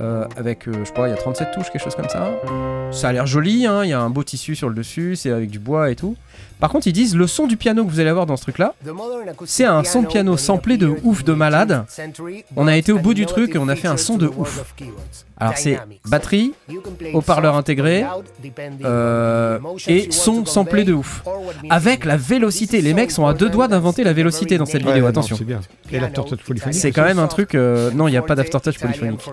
euh, avec, euh, je pas, il y a 37 touches, quelque chose comme ça. Ça a l'air joli, hein, il y a un beau tissu sur le dessus, c'est avec du bois et tout. Par contre, ils disent le son du piano que vous allez avoir dans ce truc-là, C'est un son de piano samplé de ouf de malade. 18th century On a été au bout du truc et on a fait un son de ouf. Alors c'est batterie, haut-parleur intégré, euh, et son samplé de ouf. Avec la vélocité. Les mecs sont à deux doigts d'inventer la vélocité dans cette vidéo, attention. C'est quand même un truc. euh, non, il n'y a pas d'aftertouch polyphonique.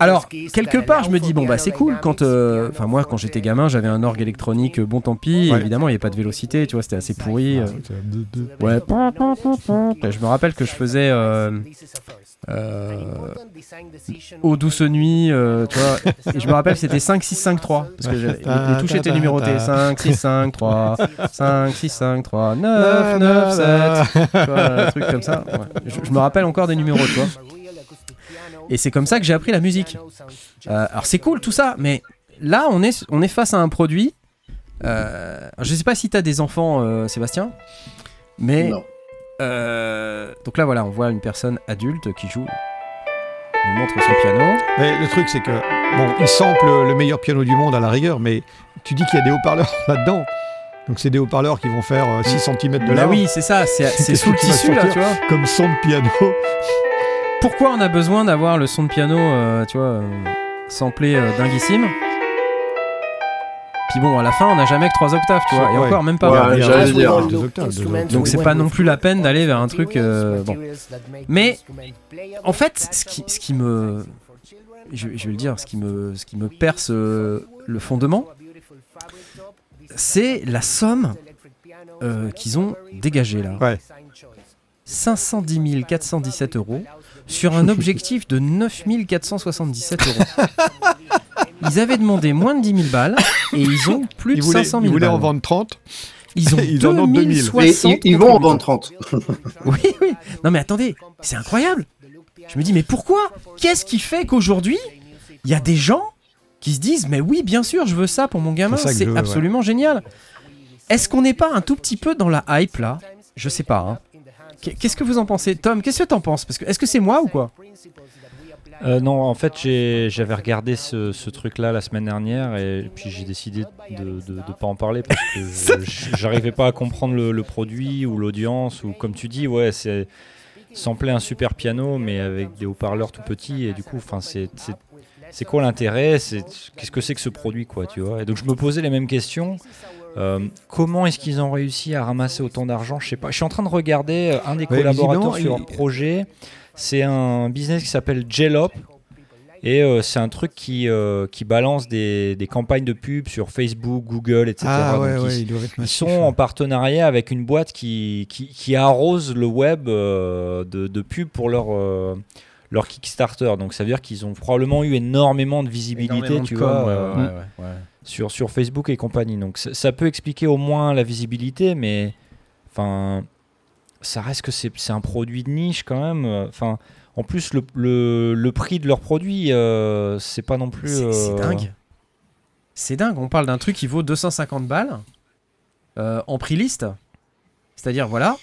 Alors, quelque part, je me dis, bon, bah c'est cool quand. euh, Enfin, moi, quand j'étais gamin, j'avais un orgue électronique, euh, bon tant pis. Ouais. Évidemment, il n'y avait pas de vélocité, tu vois, c'était assez pourri. euh. Ouais. Je me rappelle que je faisais. euh, euh, Aux douces nuits, euh, tu vois. Et je me rappelle, c'était 5, 6, 5, 3. Parce que les, les touches étaient numérotées. 5, 6, 5, 3. 5, 6, 5, 3. 9, 9, 7. Tu vois, un truc comme ça. Ouais. Je, je me rappelle encore des numéros, tu vois. Et c'est comme ça que j'ai appris la musique. Euh, alors c'est cool tout ça, mais là on est, on est face à un produit. Euh, je sais pas si t'as des enfants, euh, Sébastien, mais Non. euh, donc là voilà, on voit une personne adulte qui joue, il nous montre son piano. Mais le truc, c'est que, bon, il sample le meilleur piano du monde à la rigueur, mais tu dis qu'il y a des haut-parleurs là-dedans. Donc, c'est des haut-parleurs qui vont faire euh, 6 cm de Bah large, oui, c'est ça, c'est sous le tissu là, tu vois. comme son de piano? Pourquoi on a besoin d'avoir le son de piano, euh, tu vois, euh, samplé euh, dinguissime? Puis bon, à la fin, on n'a jamais que 3 octaves, tu vois, et Ouais. encore même pas. Ouais, dire. deux octaves, deux octaves. Donc c'est pas non plus la peine d'aller vers un truc. euh, bon. Mais, En fait, ce qui, ce qui me, je, je vais le dire, ce qui me, ce qui me perce euh, le fondement, c'est la somme euh, qu'ils ont dégagée là. Ouais. 510 417 euros sur un objectif de 9 477 euros. Ils avaient demandé moins de 10 000 balles et ils ont plus de Ils voulaient, 500 ils 000 voulaient balles. en vendre 30. Ils ont ils en ont 2000. 2060 Et ils, ils vont en vendre 30. oui, oui. Non, mais attendez, c'est incroyable. Je me dis, mais pourquoi? Qu'est-ce qui fait qu'aujourd'hui, il y a des gens qui se disent, mais oui, bien sûr, je veux ça pour mon gamin, C'est absolument génial. Est-ce qu'on n'est pas un tout petit peu dans la hype là? Je sais pas. hein. Qu'est- Qu'est-ce que vous en pensez Tom, qu'est-ce que t'en penses Parce que Est-ce que c'est moi ou quoi Euh, non, en fait, j'avais regardé ce, ce truc-là la semaine dernière et puis j'ai décidé de ne pas en parler parce que je- j'arrivais pas à comprendre le, le produit ou l'audience ou comme tu dis, ouais, c'est sampler un super piano mais avec des haut-parleurs tout petits et du coup, enfin, c'est c'est- c'est quoi l'intérêt? C'est qu'est-ce que c'est que ce produit, quoi, tu vois? Et donc je me posais les mêmes questions. Euh, comment est-ce qu'ils ont réussi à ramasser autant d'argent Je sais pas. Je suis en train de regarder euh, un des Ouais, collaborateurs sur il- un projet. C'est un business qui s'appelle Jelop. Et euh, c'est un truc qui, euh, qui balance des, des campagnes de pub sur Facebook, Google, etc. Ah ouais, Donc, ouais, ils, sont en partenariat avec une boîte qui, qui, qui arrose le web euh, de, de pub pour leur, euh, leur Kickstarter. Donc ça veut dire qu'ils ont probablement eu énormément de visibilité Énormément de tu com, vois, ouais, ouais, ouais, ouais. Sur, sur Facebook et compagnie. Donc ça, peut expliquer au moins la visibilité, mais enfin, ça reste que c'est c'est un produit de niche quand même. Enfin, en plus, le, le, le prix de leur produit, euh, c'est pas non plus. C'est c'est euh, dingue. C'est dingue. On parle d'un truc qui vaut 250 balles euh, en prix liste. C'est-à-dire, voilà.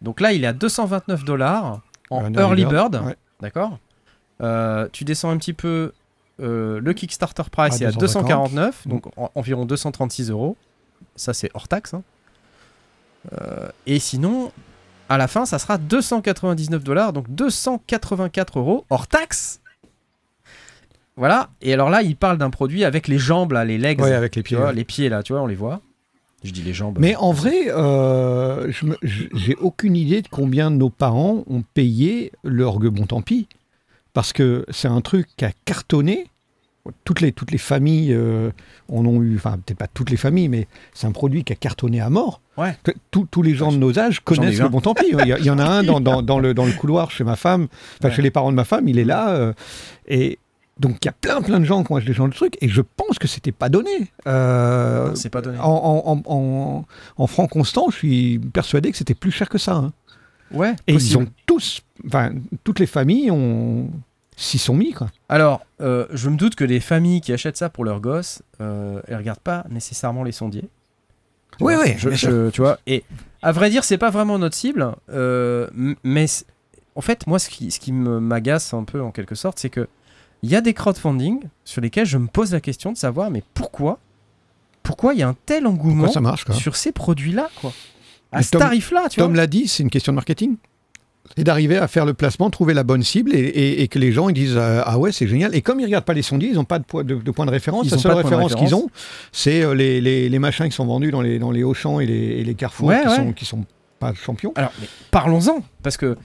Donc là, il est à 229 dollars en early bird. ouais. D'accord? Euh, Tu descends un petit peu. Euh, le Kickstarter price À est à 250. 249, donc en- environ 236 euros. Ça, c'est hors taxe. hein. Euh, et sinon, à la fin, ça sera 299 dollars, donc 284 euros hors taxe. Voilà. Et alors là, il parle d'un produit avec les jambes, là, les legs. Ouais, avec les pieds. vois, ouais. les pieds, là, tu vois, on les voit. Je dis les jambes. Mais en vrai, euh, j'ai aucune idée de combien nos parents ont payé l'orgue bon tant pis. Parce que c'est un truc qui a cartonné toutes les, toutes les familles euh, en ont eu, enfin peut-être pas toutes les familles, mais c'est un produit qui a cartonné à mort. Ouais. Tous tous les gens de nos âges ai connaissent le bon tant pis. Il y, a- il y en a un dans, dans- dans le, dans le couloir chez ma femme, enfin Ouais. chez les parents de ma femme, il est là. euh, et donc il y a plein plein de gens qui ont acheté de truc, et je pense que c'était pas donné. Euh, C'est pas donné. en, en, en, en- en franc constant, je suis persuadé que c'était plus cher que ça. hein. Ouais. Et ils ont tous, enfin, toutes les familles ont s'y sont mis quoi. Alors, euh, je me doute que les familles qui achètent ça pour leurs gosses, euh, elles regardent pas nécessairement les sondiers. Tu Oui, vois, oui, je- je- tu vois. Et à vrai dire, c'est pas vraiment notre cible, euh, mais en fait, moi, ce qui, ce qui me m'agace un peu en quelque sorte, c'est que il y a des crowdfunding sur lesquels je me pose la question de savoir, mais pourquoi, pourquoi il y a un tel engouement ça marche sur ces produits-là, quoi, à Mais ce tarif-là, tu Tom l'a dit, c'est une question de marketing? Et d'arriver à faire le placement, trouver la bonne cible et, et- et que les gens ils disent euh, ah ouais c'est génial. Et comme ils regardent pas les sondiers, ils n'ont pas de, point- de, de point de référence. Ils la seule référence qu'ils ont, c'est euh, les, les- les machins qui sont vendus dans les, dans les Auchan et les, et les Carrefour Ouais, qui, ouais. sont, qui sont pas champions. Alors, parlons-en, parce que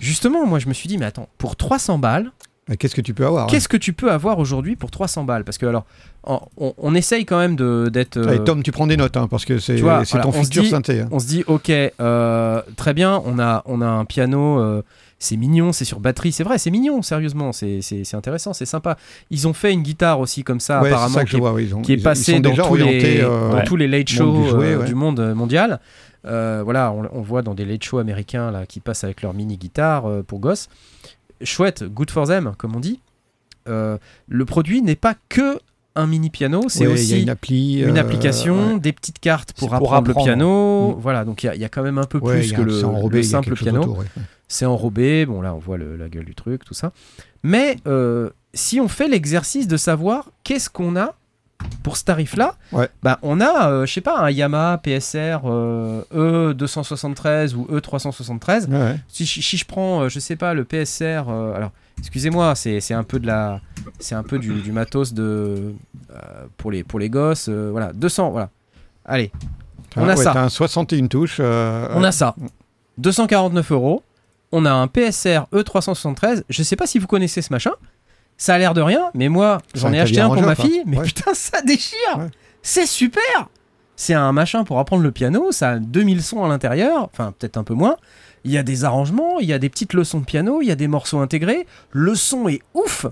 justement, moi, je me suis dit, mais attends, pour 300 balles. Qu'est-ce que tu peux avoir Qu'est-ce que tu peux avoir aujourd'hui pour 300 balles? Parce que alors, on, on essaye quand même d'être. hein euh, Tom, tu prends des notes hein, parce que c'est voilà, ton futur dit- synthé. hein. on se dit, ok, euh, très bien, on a, on a un piano, euh, c'est mignon, c'est sur batterie, c'est vrai, c'est mignon, sérieusement, c'est intéressant, c'est sympa. Ils ont fait une guitare aussi comme ça, Ouais, apparemment, ça qui je est, vois. ils ont- qui est ils- ils passé sont dans, tous les, orientés, euh, dans ouais. tous les late shows du jouet, ouais. du monde mondial. Voilà, on, on voit dans des late shows américains là, qui passent avec leur mini guitare pour gosses. Chouette, good for them, comme on dit. Euh, le produit n'est pas que un mini piano, c'est aussi une appli, une euh, application, ouais. des petites cartes pour apprendre, le piano. Mm. Voilà, donc il y a- il y, a quand même un peu Ouais, plus que un- le, enrobé, simple piano. autour, ouais. C'est enrobé, bon là on voit le- la gueule du truc, tout ça. Mais euh, si on fait l'exercice de savoir qu'est-ce qu'on a pour ce tarif-là, Ouais. bah, on a, euh, je sais pas, un Yamaha PSR euh, E273 ou E373. Ouais, ouais. Si, je prends, euh, je sais pas, le PSR, alors excusez-moi, c'est un peu de la, c'est un peu du, du matos de pour les pour les gosses, voilà, 200, voilà. Allez, On a Ouais, ça. t'as un 61 touches. on a ça, 249 euros. On a un PSR E373. Je sais pas si vous connaissez ce machin. Ça a l'air de rien, mais moi j'en ai acheté un pour ma fille. Mais Ouais. putain, ça déchire. Ouais. C'est super. C'est un machin pour apprendre le piano. Ça a 2000 sons à l'intérieur, enfin peut-être un peu moins. Il y a des arrangements, il y a des petites leçons de piano, il y a des morceaux intégrés. Le son est ouf.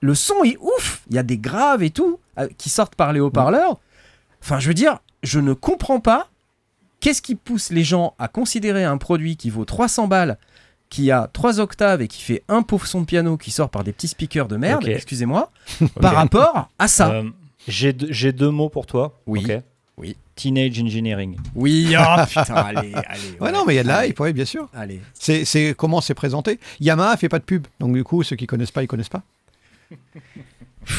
Le son est ouf. Il y a des graves et tout euh, qui sortent par les haut-parleurs. Enfin, je veux dire, je ne comprends pas qu'est-ce qui pousse les gens à considérer un produit qui vaut 300 balles, qui a 3 octaves et qui fait un pauvre son de piano qui sort par des petits speakers de merde, excusez-moi, par rapport à ça. Euh, J'ai deux- j'ai deux mots pour toi. Oui. Oui. Teenage Engineering. Oui, oh putain, allez, allez. Ouais, non, mais il y a de la hype, ouais, bien sûr. Allez. C'est c'est comment c'est présenté? Yamaha fait pas de pub, donc du coup, ceux qui connaissent pas, ils connaissent pas.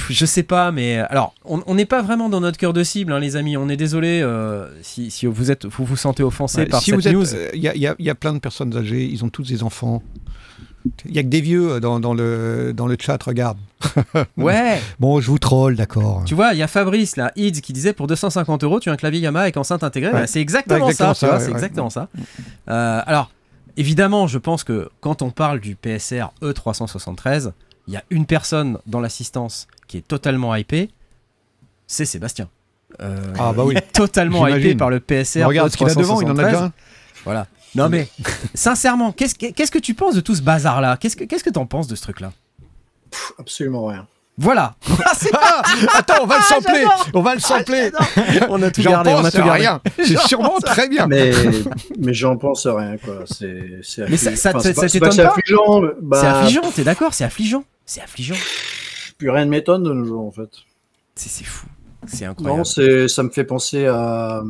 Je sais pas, mais euh, alors, on n'est pas vraiment dans notre cœur de cible, hein, les amis. On est désolé euh, si, si vous êtes, vous vous sentez offensé Ouais, par si cette vous êtes, news. euh, il y, a, y y plein de personnes âgées, ils ont tous des enfants. Il y a que des vieux dans, dans le dans le chat, regarde. Ouais. Bon, je vous troll, d'accord. Tu vois, il y a Fabrice là, Ids, qui disait pour 250 euros, tu as un clavier Yamaha avec enceinte intégrée. Ouais. Bah, c'est exactement, Ouais, exactement ça. c'est exactement ça. Euh, alors, évidemment, je pense que quand on parle du PSR E373, il y a une personne dans l'assistance qui est totalement hypée, c'est Sébastien. Euh, Ah, bah oui. totalement hypé par le PSR Regarde ce qu'il a devant, il en a E373. déjà un. Voilà. Non mais, sincèrement, qu'est-ce que qu'est-ce que tu penses de tout ce bazar-là? Qu'est-ce que qu'est-ce que t'en penses de ce truc-là? Pff, absolument rien. Voilà. Ah, Ah, attends, on va le sampler. j'adore. On va le sampler. on a tout gardé, on a tout gardé. rien. C'est sûrement pense très bien. Mais, mais j'en pense rien, quoi. C'est, Mais ça- affli- ça- enfin, ça- c'est pas- ça c'est pas t'étonne affligeant. Bah, C'est affligeant, t'es d'accord? C'est affligeant. C'est affligeant. Plus rien ne m'étonne de nos jours, en fait. C'est fou. C'est incroyable. Non, ça me fait penser à.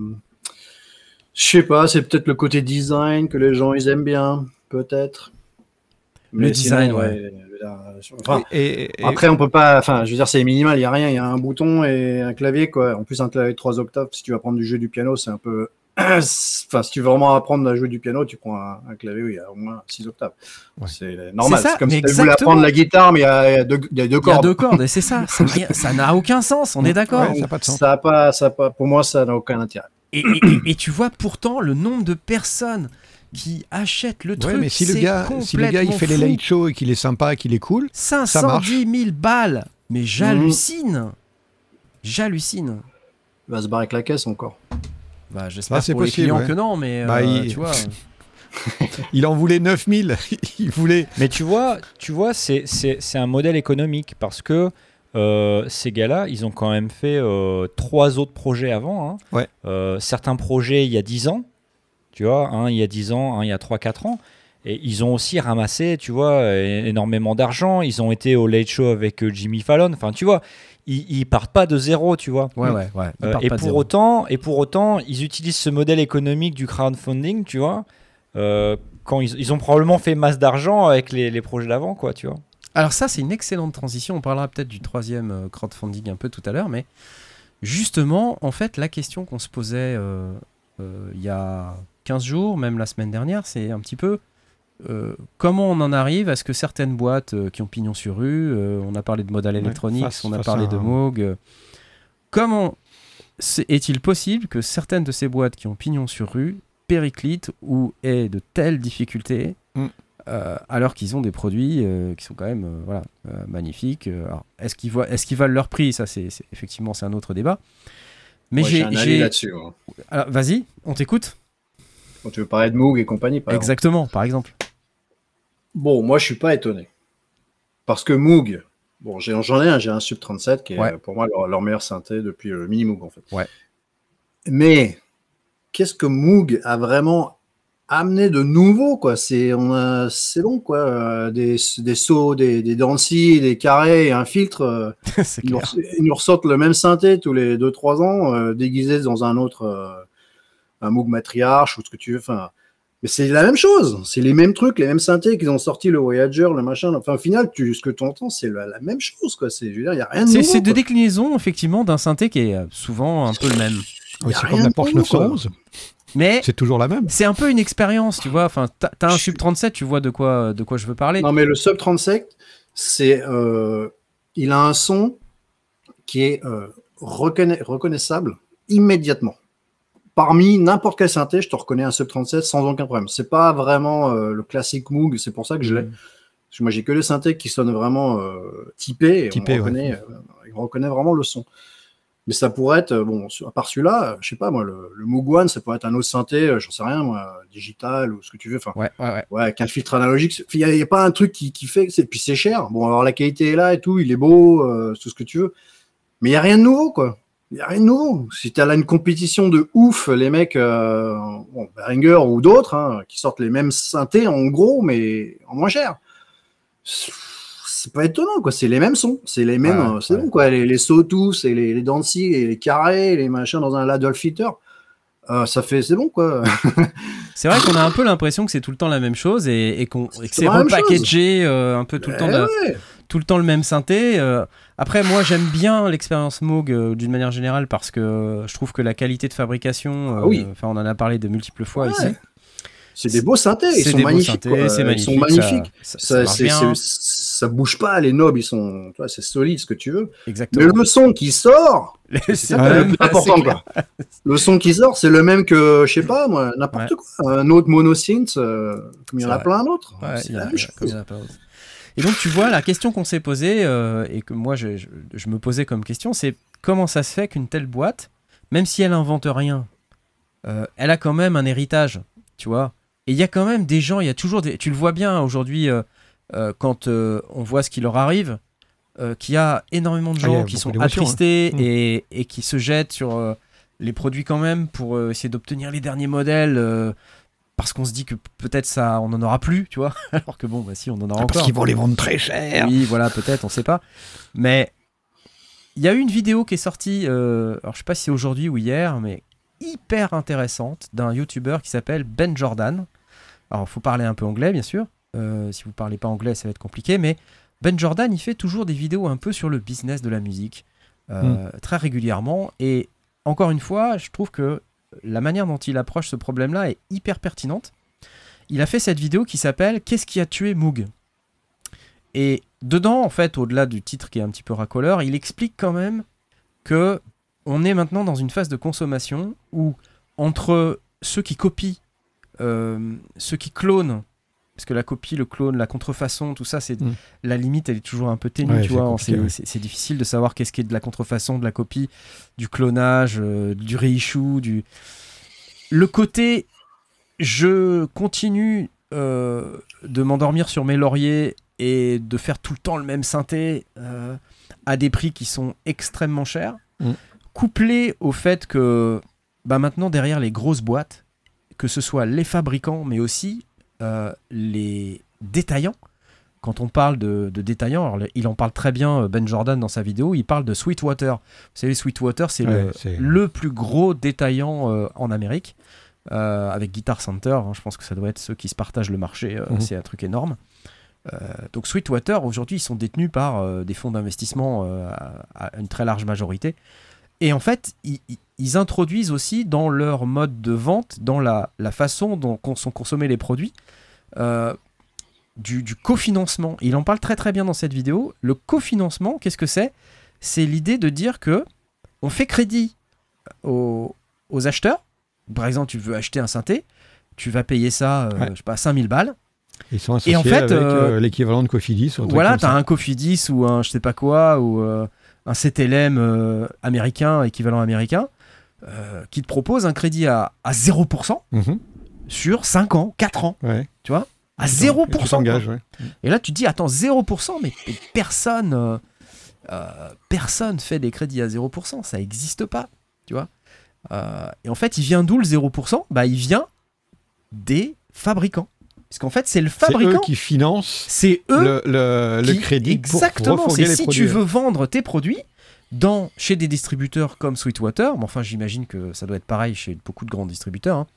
Je sais pas, c'est peut-être le côté design que les gens ils aiment bien, peut-être. Le design, ouais. là, enfin, Et- et- Après, on peut pas. Enfin, je veux dire, c'est minimal, il y a rien, il y a un bouton et un clavier, quoi. En plus, un clavier de 3 octaves, si tu vas prendre du jeu du piano, c'est un peu. Enfin, si tu veux vraiment apprendre à jouer du piano, tu prends un, un clavier où il y a au moins 6 octaves. Ouais. C'est normal. C'est comme si tu voulais apprendre la guitare, mais il y a, il y a deux, il y a deux Il y a cordes. deux cordes et c'est ça. Ça n'a n'a aucun sens, on est d'accord. Ouais, ça a pas de sens. Ça a pas, ça a pas, pour moi, ça n'a aucun intérêt. Et, et- et- et tu vois pourtant le nombre de personnes qui achètent le Ouais, truc. mais si le gars, si le gars il fait les late shows et qu'il est sympa, qu'il est cool, 510 000 balles Mais j'hallucine J'hallucine Il va se barrer avec la caisse encore. Bah, j'espère Ah, c'est pour les possible, clients ouais. que non, mais Bah, euh, il- tu vois. Il en voulait 9000. il voulait. Mais tu vois, tu vois c'est, c'est, c'est un modèle économique parce que euh, ces gars-là, ils ont quand même fait euh, trois autres projets avant. hein. Ouais. Euh, certains projets il y a 10 ans, tu vois, un il y a 10 ans, un il y a 3-4 ans. Et ils ont aussi ramassé, tu vois, énormément d'argent. Ils ont été au Late Show avec Jimmy Fallon. Enfin, tu vois, ils, ils partent pas de zéro, tu vois. Ouais, ouais, ouais. Euh, et, pour autant, et pour autant, ils utilisent ce modèle économique du crowdfunding, tu vois, euh, quand ils, ils ont probablement fait masse d'argent avec les, les projets d'avant, quoi, tu vois. Alors ça, c'est une excellente transition. On parlera peut-être du troisième euh, crowdfunding un peu tout à l'heure, mais justement, en fait, la question qu'on se posait il y a 15 jours, même la semaine dernière, c'est un petit peu euh, comment on en arrive à ce que certaines boîtes euh, qui ont pignon sur rue, euh, on a parlé de Modal Electronics, face- on a parlé de un- Moog, euh, comment est-il possible que certaines de ces boîtes qui ont pignon sur rue périclitent ou aient de telles difficultés Mm. euh, alors qu'ils ont des produits euh, qui sont quand même euh, voilà, euh, magnifiques. Est-ce qu'ils valent leur prix? Ça, c'est effectivement c'est un autre débat. Mais j'ai, là-dessus. hein. vas-y, on t'écoute. Quand tu veux parler de Moog et compagnie, par exemple. Exactement, par exemple. Bon, moi, je suis pas étonné. Parce que Moog, bon, j'en ai un, j'ai un Sub 37 qui est Ouais. euh, pour moi leur, leur meilleur synthé depuis le Mini Moog, en fait. Ouais. Mais qu'est-ce que Moog a vraiment amené de nouveau, quoi? C'est on a- c'est long, quoi. Euh, Des, des sauts, des, des Dancy, des carrés un filtre. euh, ils, nous, ils nous ressortent le même synthé tous les 2-3 ans, euh, déguisé dans un autre, euh, un Moog matriarche ou ce que tu veux. Enfin, mais c'est la même chose, c'est les mêmes trucs, les mêmes synthés qu'ils ont sorti, le Voyager, le machin. Enfin, au final, tu, ce que tu entends, c'est la, la même chose, quoi. C'est, je veux dire, il n'y a rien de C'est, nouveau. c'est des déclinaisons, effectivement, d'un synthé qui est euh, souvent un peu le même. C'est comme la Porsche nouveau, quoi. 911. Mais C'est toujours la même. c'est un peu une expérience, tu vois. Enfin, t'as, t'as un Sub 37, tu vois de quoi, de quoi je veux parler. Non, mais le Sub 37, c'est, euh, il a un son qui est euh, reconna- reconnaissable immédiatement. Parmi n'importe quel synthé, je te reconnais un Sub 37 sans aucun problème. C'est pas vraiment euh, le classique Moog, c'est pour ça que je l'ai. Mm. Parce que moi, j'ai que les synthés qui sonnent vraiment euh, typés. Et Typés, on, reconnaît, euh, on reconnaît vraiment le son. Mais ça pourrait être, bon, à part celui-là, je sais pas, moi, le, le Moog One, ça pourrait être un autre synthé, euh, j'en sais rien, moi, digital ou ce que tu veux. Enfin, Ouais, ouais, ouais. Ouais, avec un filtre analogique. Il n'y a, il y a pas un truc qui, qui fait. Puis c'est cher. Bon, alors la qualité est là et tout, il est beau, tout ce que tu veux. Mais il n'y a rien de nouveau, quoi. Il n'y a rien de nouveau. Si tu as là une compétition de ouf, les mecs, euh, bon, ou d'autres, hein, qui sortent les mêmes synthés en gros, mais en moins cher. C'est pas étonnant, quoi. C'est les mêmes sons. C'est les mêmes. Ouais, euh, c'est ouais. bon, quoi. Les, les Sotus et les, les Dancy et les carrés, les machins dans un ladle filter. Euh, ça fait. C'est bon, quoi. C'est vrai qu'on a un peu l'impression que c'est tout le temps la même chose et, et qu'on, que C'est repackagé euh, un peu tout le temps. Eh de- ouais. Tout le temps le même synthé. euh. après, moi, j'aime bien l'expérience Moog euh, d'une manière générale parce que euh, je trouve que la qualité de fabrication, Ah euh, oui. enfin, on en a parlé de multiples fois Ouais. ici. C'est des beaux synthés, ils C'est sont magnifiques. synthés, Ils sont magnifique, magnifiques. Ça, ça- bouge pas, les knobs, ils sont, c'est solide ce que tu veux. Mais Exactement. le son qui sort, C'est important. Quoi. Le son qui sort, c'est le même que, je sais pas, moi, n'importe quoi. Un autre monosynth, euh, comme il y en a plein d'autres. Ouais, Et donc, tu vois, la question qu'on s'est posée euh, et que moi, je, je- je me posais comme question, c'est comment ça se fait qu'une telle boîte, même si elle invente rien, euh, elle a quand même un héritage, tu vois. Et il y a quand même des gens, il y a toujours des. Tu le vois bien aujourd'hui, euh, quand on voit ce qui leur arrive, qu'il y a énormément de Ah, gens qui sont d'émotions, attristés hein. Mm. et, et qui se jettent sur les produits quand même pour essayer d'obtenir les derniers modèles. Parce qu'on se dit que peut-être ça, on en aura plus, tu vois. Alors que bon, bah si, on en aura Ah, encore. parce qu'ils vont les vendre très cher. Oui, voilà, peut-être, on sait pas. Mais il y a eu une vidéo qui est sortie, euh, alors je sais pas si c'est aujourd'hui ou hier, mais hyper intéressante d'un YouTuber qui s'appelle Ben Jordan. Alors, faut parler un peu anglais, bien sûr. Euh, si vous parlez pas anglais, ça va être compliqué. Mais Ben Jordan, il fait toujours des vidéos un peu sur le business de la musique, euh, très régulièrement. Et encore une fois, je trouve que la manière dont il approche ce problème-là est hyper pertinente. Il a fait cette vidéo qui s'appelle Qu'est-ce qui a tué Moog? Et dedans, en fait, au-delà du titre qui est un petit peu racoleur, il explique quand même que on est maintenant dans une phase de consommation où entre ceux qui copient, euh, ceux qui clonent parce que la copie, le clone, la contrefaçon, tout ça, c'est Mm. la limite, elle est toujours un peu ténue, Ouais, tu c'est vois. ouais. difficile de savoir qu'est-ce qui est de la contrefaçon, de la copie, du clonage, euh, du reissue, du. Le côté, je continue euh, de m'endormir sur mes lauriers et de faire tout le temps le même synthé euh, à des prix qui sont extrêmement chers, Mm. couplé au fait que bah maintenant derrière les grosses boîtes, que ce soit les fabricants, mais aussi euh, les détaillants. Quand on parle de, de détaillants, alors il en parle très bien, euh, Ben Jordan, dans sa vidéo, il parle de Sweetwater. Vous savez, Sweetwater, c'est Ouais, le, plus gros détaillant euh, en Amérique, euh, avec Guitar Center. hein, je pense que ça doit être ceux qui se partagent le marché. Mhm. C'est un truc énorme. Euh, donc Sweetwater, aujourd'hui, ils sont détenus par euh, des fonds d'investissement euh, à, à une très large majorité. Et en fait, ils, introduisent aussi dans leur mode de vente, dans la, la façon dont sont consommés les produits, euh, du, du cofinancement. Il en parle très très bien dans cette vidéo. Le cofinancement, qu'est-ce que c'est? C'est l'idée de dire que on fait crédit aux, aux acheteurs. Par exemple, tu veux acheter un synthé, tu vas payer ça, euh, Ouais. je sais pas, 5000 balles. Ils sont associés Et en fait, avec euh, euh, l'équivalent de Cofidis. ou un Voilà, tu as ça. un Cofidis ou un je sais pas quoi, ou un CTLM euh, américain, équivalent américain, euh, qui te propose un crédit à, à 0% Mhm, sur 5 ans, 4 ans, ouais. à Et tu 0%. t'engages, quoi. ouais. Et là, tu te dis, attends, 0%, mais, mais personne, euh, euh, personne fait des crédits à 0%, ça n'existe pas, tu vois? Euh, et en fait, il vient d'où le 0% Bah, il vient des fabricants. Parce qu'en fait, c'est le C'est eux fabricant, qui financent c'est eux le, le- crédit Exactement. C'est si produits. tu veux vendre tes produits dans, chez des distributeurs comme Sweetwater, mais enfin j'imagine que ça doit être pareil chez beaucoup de grands distributeurs, hein,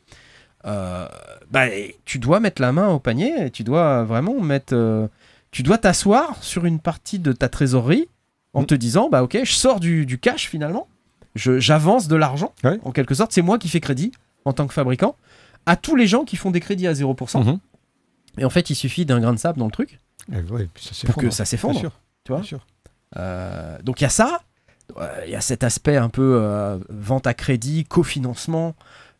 euh, bah, tu dois mettre la main au panier et tu dois vraiment mettre... euh, tu dois t'asseoir sur une partie de ta trésorerie en Mm. te disant, bah ok, je sors du, du cash finalement, Je- j'avance de l'argent, Ouais. en quelque sorte, c'est moi qui fais crédit en tant que fabricant à tous les gens qui font des crédits à 0%. Mhm. Et en fait, il suffit d'un grain de sable dans le truc ouais, ça pour que ça s'effondre. sûr, tu vois bien sûr. Euh, donc il y a ça, Euh, il y a cet aspect un peu euh, vente à crédit, cofinancement.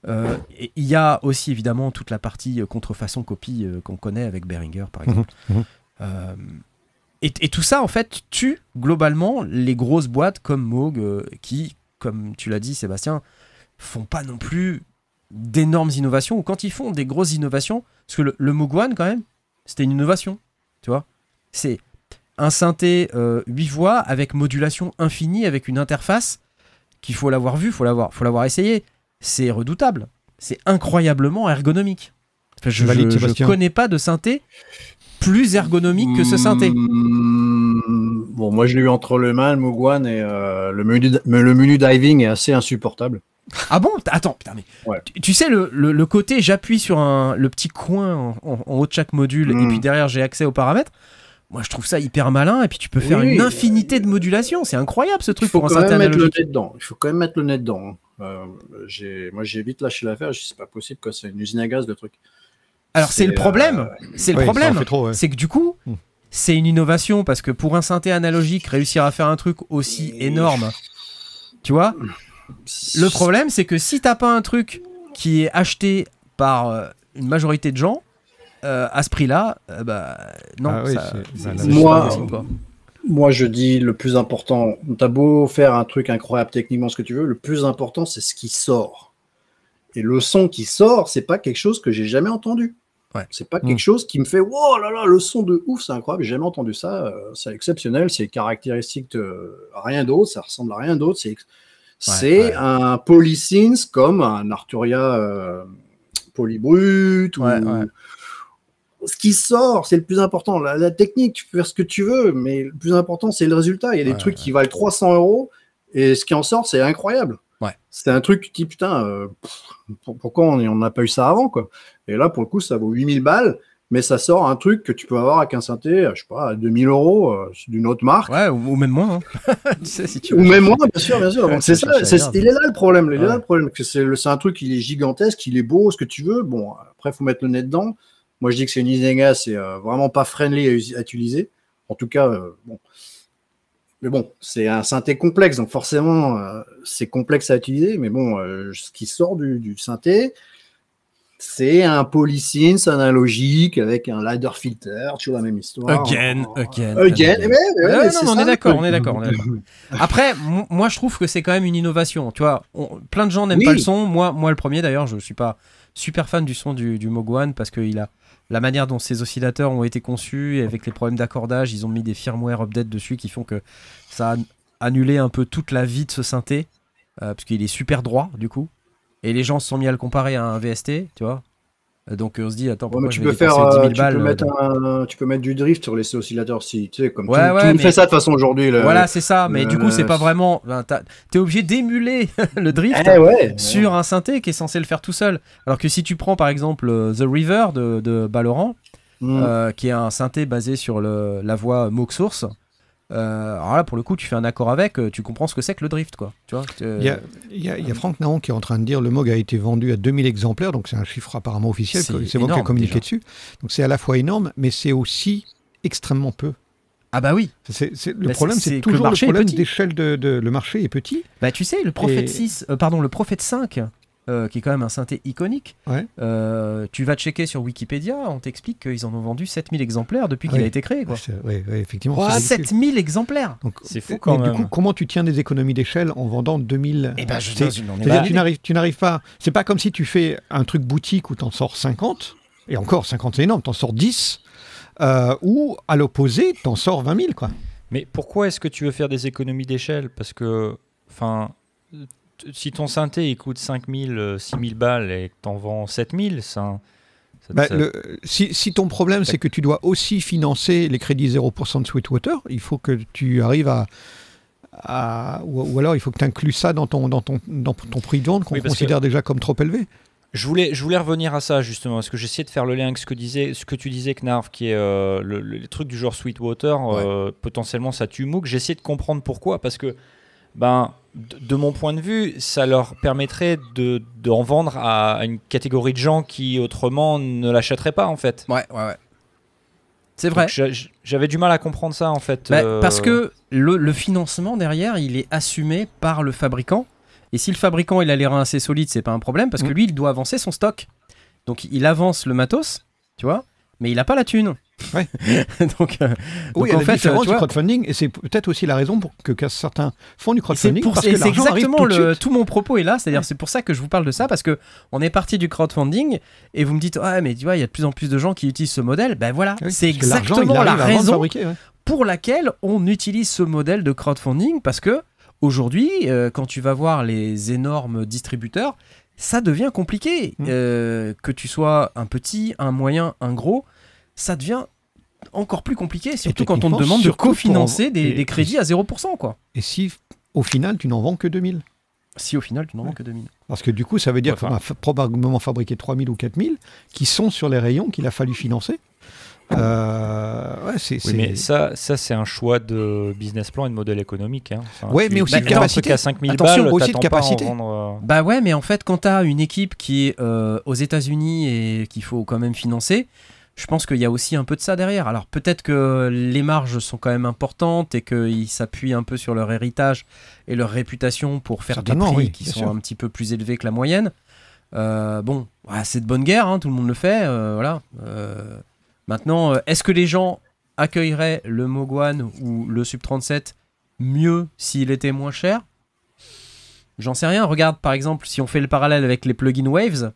Euh, et il y a aussi évidemment toute la partie contrefaçon copie qu'on connaît avec Behringer par exemple. mhm. Et, et tout ça en fait tue globalement les grosses boîtes comme Moog qui, comme tu l'as dit Sébastien, font pas non plus d'énormes innovations ou quand ils font des grosses innovations, parce que le, le One quand même, c'était une innovation, tu vois. C'est un synthé 8 voix avec modulation infinie, avec une interface qu'il faut l'avoir vu, faut l'avoir, faut l'avoir essayé. C'est redoutable, c'est incroyablement ergonomique. Enfin, je, Sébastien. connais pas de synthé plus ergonomique que ce synthé. Mmh, Bon, moi je l'ai eu entre les mains, le Mogwan, et euh, le, menu, le menu diving est assez insupportable. Ah bon Attends, putain, mais Ouais. tu, tu sais le, le- le côté j'appuie sur un, le petit coin en, en- en haut de chaque module et Mm. puis derrière j'ai accès aux paramètres. Moi je trouve ça hyper malin et puis tu peux faire Oui, une euh, infinité de modulations. C'est incroyable ce truc faut pour un quand mettre le nez dedans. Il faut quand même mettre le nez dedans. hein. Euh, moi j'ai vite lâché l'affaire, je dis c'est pas possible, quoi. c'est une usine à gaz de truc. Alors c'est le euh, problème. C'est le problème. fait trop, ouais. C'est que du coup, Mm. c'est une innovation parce que pour un synthé analogique, réussir à faire un truc aussi énorme, tu vois, le problème c'est que si t'as pas un truc qui est acheté par euh, une majorité de gens euh, à ce prix-là, euh, bah non, Ah oui, ça- Moi- pas possible, quoi. Moi, je dis le plus important, t'as beau faire un truc incroyable techniquement, ce que tu veux, le plus important, c'est ce qui sort. Et le son qui sort, c'est pas quelque chose que j'ai jamais entendu. Ouais. C'est pas Mm. quelque chose qui me fait oh là là, le son de ouf, c'est incroyable, j'ai jamais entendu ça, euh, c'est exceptionnel, c'est caractéristique de rien d'autre, ça ressemble à rien d'autre, c'est c'est ouais. un polysynth comme un Arturia euh, polybrut ou Ouais, ouais. ce qui sort, c'est le plus important. La, la technique, tu peux faire ce que tu veux, mais le plus important, c'est le résultat. Il y a des trucs qui valent 300 euros et ce qui en sort, c'est incroyable. C'est un truc, tu te dis, putain, euh, pff, pour- pourquoi on on n'a pas eu ça avant, quoi? Et là, pour le coup, ça vaut 8000 balles, mais ça sort un truc que tu peux avoir avec un synthé, euh, je sais pas, à 2000 euros, euh, d'une autre marque. Ouais, ou, ou même moins. hein. tu sais, si tu Ou même moi, bien sûr, bien sûr. Ouais, c'est ça, c'est- il est là le problème. Il est Ouais. là le problème. que C'est un truc, il est gigantesque, il est beau, ce que tu veux. Bon, après, faut mettre le nez dedans. Moi, je dis que c'est une gaz, c'est euh, vraiment pas friendly à, utiliser. En tout cas, euh, bon. Mais bon, c'est un synthé complexe, donc forcément, c'est complexe à utiliser. Mais bon, ce qui sort du, du synthé, C'est un polysynth analogique avec un ladder filter, toujours la même histoire. Again, again. Again. Ouais, mais non, on est d'accord, on est d'accord. Après, moi je trouve que c'est quand même une innovation. Tu vois, on- plein de gens n'aiment Oui. pas le son. Moi, moi le premier d'ailleurs, je suis pas super fan du son du, du One parce que il a la manière dont ces oscillateurs ont été conçus et avec les problèmes d'accordage, ils ont mis des firmware updates dessus qui font que ça a annulé un peu toute la vie de ce synthé euh, parce qu'il est super droit du coup. Et les gens se sont mis à le comparer à un VST, tu vois. Euh, Donc on se dit attends, Ouais, pourquoi mais tu je peux vais faire, dépenser 10 euh, 000 tu, balles peux euh, mettre dans- un- tu peux mettre du drift sur les oscillateurs si tu sais comme Ouais, tout, ouais, tout le monde mais- fait ça de toute façon aujourd'hui. Voilà, c'est ça. Mais du coup, c'est Euh, pas vraiment. ben, T'es obligé d'émuler le drift Eh ouais. sur un synthé qui est censé le faire tout seul. Alors que si tu prends par exemple euh, The River de, de Balorant, Mm. euh, qui est un synthé basé sur le, la voix Moog Source, euh, alors là pour le coup, tu fais un accord avec, euh, tu comprends ce que c'est que le drift, quoi. Tu vois euh, Il y a, il y a- il y a Franck Naon qui est en train de dire le Moog a été vendu à 2000 exemplaires, donc c'est un chiffre apparemment officiel, C'est moi qui ai communiqué déjà. dessus. Donc c'est à la fois énorme, mais c'est aussi extrêmement peu. Ah bah oui. C'est- le Bah, problème, c'est- le toujours le marché est problème d'échelle de, de- Le marché est petit. Bah tu sais, le Prophet Et- 6, euh, pardon, le Prophet 5, euh, qui est quand même un synthé iconique, Ouais. euh, tu vas checker sur Wikipédia, on t'explique qu'ils en ont vendu 7000 exemplaires depuis qu'il Ouais. a été créé, quoi. C'est- ouais, ouais, effectivement. Quoi, c'est ridicule. 7000 exemplaires Donc, C'est fou mais quand du même. coup, comment tu tiens des économies d'échelle en vendant 2000 Eh ben, je, c'est- C'est-à-dire tu n'arrives, tu n'arrives pas. C'est pas comme si tu fais un truc boutique où tu en sors 50, et encore 50 c'est énorme, tu en sors 10, euh, ou à l'opposé, tu en sors 20 000. Quoi. Mais pourquoi est-ce que tu veux faire des économies d'échelle? Parce que, enfin, si ton synthé il coûte 5000, euh, 6000 balles et que t'en vends 7000, ça. ça- Bah, ça- le- si, si ton problème c'est que tu dois aussi financer les crédits 0% de Sweetwater, il faut que tu arrives à. à- ou, ou alors il faut que tu inclues ça dans ton, dans ton, dans ton prix de vente qu'on Oui, parce que- considère déjà comme trop élevé. Je voulais, je voulais revenir à ça justement, parce que j'essayais de faire le lien avec ce que, disait, ce que tu disais, Knarf, qui est euh, le, le- les trucs du genre Sweetwater, euh, potentiellement ça tue Moog. J'essayais de comprendre pourquoi, parce que, ben, de, mon point de vue, ça leur permettrait de, d'en vendre à, une catégorie de gens qui autrement ne l'achèteraient pas en fait. Ouais, ouais, ouais. C'est vrai. J'avais du mal à comprendre ça en fait. Bah, euh, Parce que le, le financement derrière, il est assumé par le fabricant. Et si le fabricant il a les reins assez solides, c'est pas un problème parce que Mm. lui, il doit avancer son stock. Donc il avance le matos, tu vois, mais il a pas la thune. Ouais. donc, euh, Oui, donc, en fait, différence tu du crowdfunding, et c'est peut-être aussi la raison pour que, que certains font du crowdfunding, pour- parce et que c'est exactement tout le, tout mon propos est là. C'est-à-dire, c'est pour ça que je vous parle de ça parce que on est parti du crowdfunding et vous me dites, ouais, mais tu vois, il y a de plus en plus de gens qui utilisent ce modèle. Ben voilà, Oui, c'est exactement la raison ouais. pour laquelle on utilise ce modèle de crowdfunding parce que aujourd'hui, euh, quand tu vas voir les énormes distributeurs, ça devient compliqué. Mm. Euh, que tu sois un petit, un moyen, un gros, ça devient encore plus compliqué, surtout quand on te demande de cofinancer des, des crédits à 0%. Quoi. Et si, au final, tu n'en vends que 2000 Si au final, tu n'en vends que 2000. Parce que du coup, ça veut dire Ouais, qu'on a fa- probablement fabriqué 3000 ou 4000 qui sont sur les rayons qu'il a fallu financer. Euh, ouais, c'est, Oui, mais ça, ça c'est un choix de business plan et de modèle économique. Hein. Enfin, Ouais, tu- mais aussi de capacité. à 5000 Attention, balles, aussi de capacité. vendre, euh, Bah ouais, mais en fait, quand tu as une équipe qui est euh, aux États-Unis et qu'il faut quand même financer, je pense qu'il y a aussi un peu de ça derrière. Alors peut-être que les marges sont quand même importantes et qu'ils s'appuient un peu sur leur héritage et leur réputation pour faire des prix oui, qui sont sûr. un petit peu plus élevés que la moyenne. Euh, bon, ouais, c'est de bonne guerre, hein, tout le monde le fait. euh, voilà. Euh, maintenant, est-ce que les gens accueilleraient le Mogwan ou le Sub 37 mieux s'il était moins cher? J'en sais rien. Regarde, par exemple, si on fait le parallèle avec les plugins Waves.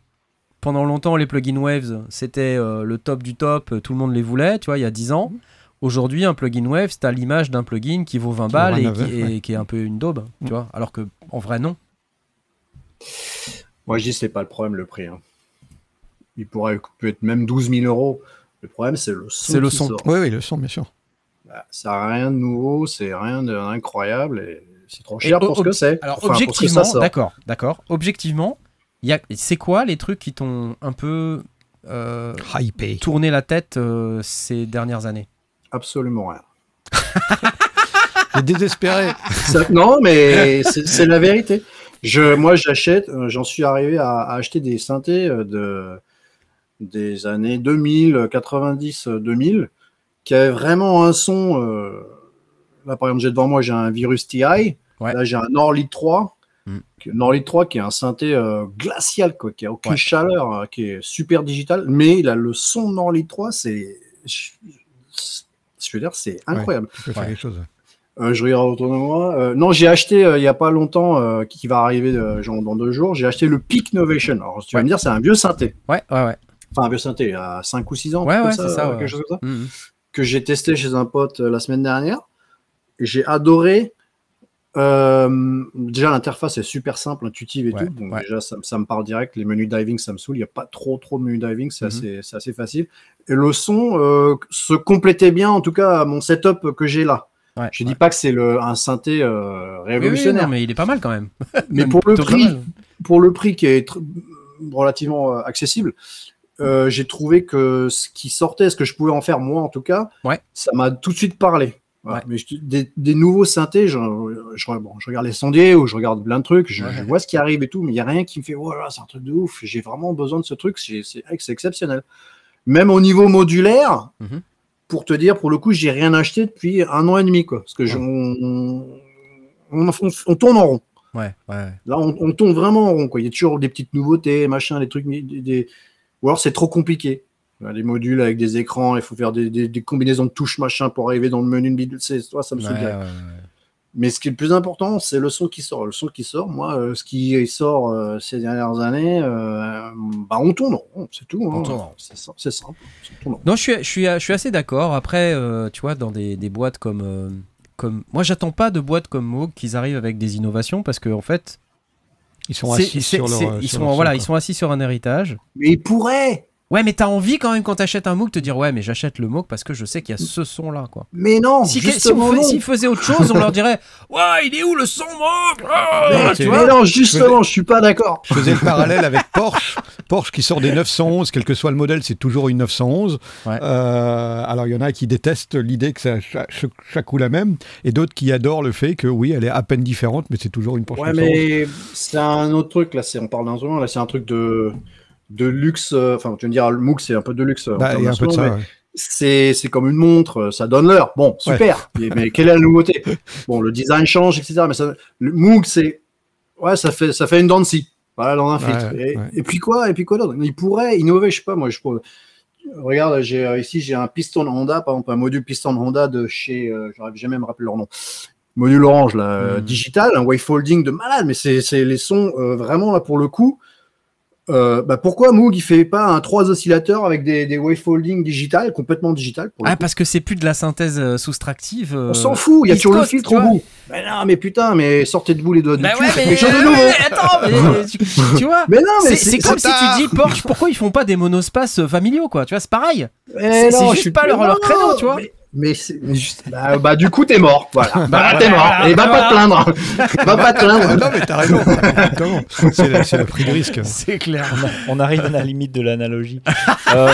Pendant longtemps, les plugins Waves, c'était euh, le top du top. euh, Tout le monde les voulait, tu vois, il y a 10 ans. Aujourd'hui, un plugin Waves, t'as l'image d'un plugin qui vaut 20 Qui balles vaut et 29, qui, et ouais. qui est un peu une daube, tu Mm. vois. Alors que, en vrai, non. Moi, je dis c'est pas le problème le prix. hein. Il pourrait peut être même 12 000 euros. Le problème, c'est le son. C'est le son. sort. Oui, oui, le son, bien sûr. Bah, Ça n'a rien de nouveau, c'est rien d'incroyable et c'est trop Et cher o- pour ce que c'est. Alors, Enfin, objectivement, d'accord, d'accord. Objectivement, c'est quoi les trucs qui t'ont un peu euh, Hypé. tourné la tête euh, ces dernières années? Absolument rien. Désespéré. Ça- non, mais c'est la vérité. Je, moi, j'achète, euh, j'en suis arrivé à, à acheter des synthés euh, de, des années 2000, 90, euh, 2000, qui avaient vraiment un son. euh, là, par exemple, j'ai devant moi, j'ai un Virus TI. Ouais. Là, j'ai un Orly 3. Mm. Norlid 3 qui est un synthé euh, glacial, quoi, qui a aucune Ouais. chaleur, euh, qui est super digital, mais il a le son de Norlid 3, c'est. Je je veux dire, c'est incroyable. Tu peux faire Ouais. quelque chose. Euh, je regarde autour de moi. Euh, non, j'ai acheté euh, il y a pas longtemps, euh, qui, va arriver euh, genre, dans deux jours, j'ai acheté le Peak Novation. Alors, tu vas Ouais. me dire, c'est un vieux synthé. Ouais, ouais, ouais. Enfin, un vieux synthé, il y a 5 ou 6 ans. Ouais, ouais, c'est ça, ouais. Quelque chose comme ça. Mhm. Que j'ai testé chez un pote euh, la semaine dernière. J'ai adoré. Euh, déjà, l'interface est super simple, intuitive et Ouais, tout. Donc, ouais. déjà, ça, me- ça me parle direct. Les menus diving, ça me saoule. Il n'y a pas trop, trop de menus diving. C'est assez, c'est assez facile. Et le son euh, se complétait bien, en tout cas, à mon setup que j'ai là. Ouais, Je ouais. dis pas que c'est un synthé euh, Oui, oui, révolutionnaire. non, mais il est pas mal quand même. mais Même pour le prix, pour le prix qui est relativement accessible, j'ai trouvé que ce qui sortait, ce que je pouvais en faire moi en tout cas, ça m'a tout de suite parlé. Voilà. Ouais. Mais je- des, des nouveaux synthés, je, je, bon, je regarde les sondiers ou je regarde plein de trucs, je, Ouais. vois ce qui arrive et tout, mais il n'y a rien qui me fait, voilà, c'est un truc de ouf, j'ai vraiment besoin de ce truc, c'est exceptionnel. Même au niveau modulaire, Mhm. pour te dire, pour le coup, j'ai rien acheté depuis un an et demi, quoi, parce que on, on- on- on tourne en rond. Ouais, ouais. Là, on, on tourne vraiment en rond. Quoi. Il y a toujours des petites nouveautés, machin, des trucs. Des, des- Ou alors, c'est trop compliqué. Les modules avec des écrans, il faut faire des, des- des combinaisons de touches, machin, pour arriver dans le menu de bidule. C'est, toi, ça me Ouais, saoule ouais, direct. ouais, ouais. Mais ce qui est le plus important, c'est le son qui sort. Le son qui sort, moi, euh, ce qui sort euh, ces dernières années, euh, bah, on tourne c'est tout. hein. C'est, sim- c'est simple. Non, je suis, je suis, je suis assez d'accord. Après, euh, tu vois, dans des, des boîtes comme, euh, comme. Moi, j'attends pas de boîtes comme Moog qu'ils arrivent avec des innovations parce que, en fait, Ils sont assis sur leur. euh, ils sur sont, leur voilà, son, ils sont assis sur un héritage. Mais il pourrait Ouais, mais t'as envie quand même quand t'achètes un Moog te dire ouais, mais j'achète le Moog parce que je sais qu'il y a ce son là, quoi. Mais non Si, si justement, non. s'ils faisaient autre chose, on leur dirait ouais, il est où le son Moog Ah Mais Tu non, justement, je suis pas d'accord. Je faisais le parallèle avec Porsche. Porsche qui sort des 911, quel que soit le modèle, c'est toujours une 911. Ouais. Euh, alors il y en a qui détestent l'idée que ça chaque, chaque coup la même, et d'autres qui adorent le fait que oui, elle est à peine différente, mais c'est toujours une Porsche Ouais, 911. mais c'est un autre truc, là, c'est, on parle d'instrument, là, c'est un truc de, de luxe, euh, enfin, tu me dire, le MOOC, c'est un peu de luxe. en Bah, termes il y a un peu de d'instrument, ça. mais ouais. C'est, c'est comme une montre, euh, ça donne l'heure. Bon, super, mais, mais quelle est la nouveauté? Bon, le design change, etc. Mais ça, le MOOC, c'est, ouais, ça fait, ça fait une dent de scie, voilà, dans un filtre. et, puis quoi Et puis quoi d'autre? Il pourrait innover, je sais pas, moi, je Regarde, j'ai, euh, ici, j'ai un piston Honda, par exemple, un module piston Honda de chez, euh, j'arrive jamais à me rappeler leur nom. Module orange, là, Mhm. digital, un wavefolding de malade, mais c'est, c'est les sons euh, vraiment là pour le coup. Euh, bah pourquoi Moog il fait pas un 3 oscillateurs avec des, des wavefolding digital, complètement digital pour Ah, parce que c'est plus de la synthèse euh, soustractive. euh, On s'en fout, il y a toujours le filtre au bout. Mais non, mais putain, mais sortez de vous les doigts Bah cul, ouais, faites mais, chose de mais- nouveau. mais attends, mais tu, tu vois Mais non, mais c'est comme si tu dis Porsche, pourquoi ils font pas des monospaces euh, familiaux, quoi Tu vois, c'est pareil. C'est- juste je suis- pas leur- leur créneau, tu vois. Mais, mais juste, bah, bah, du coup t'es mort, voilà. Bah, t'es voilà, mort. Et va pas te plaindre, va pas te plaindre. non, mais t'as raison. C'est le, c'est le prix de risque. C'est clair. On arrive à la limite de l'analogie. Euh,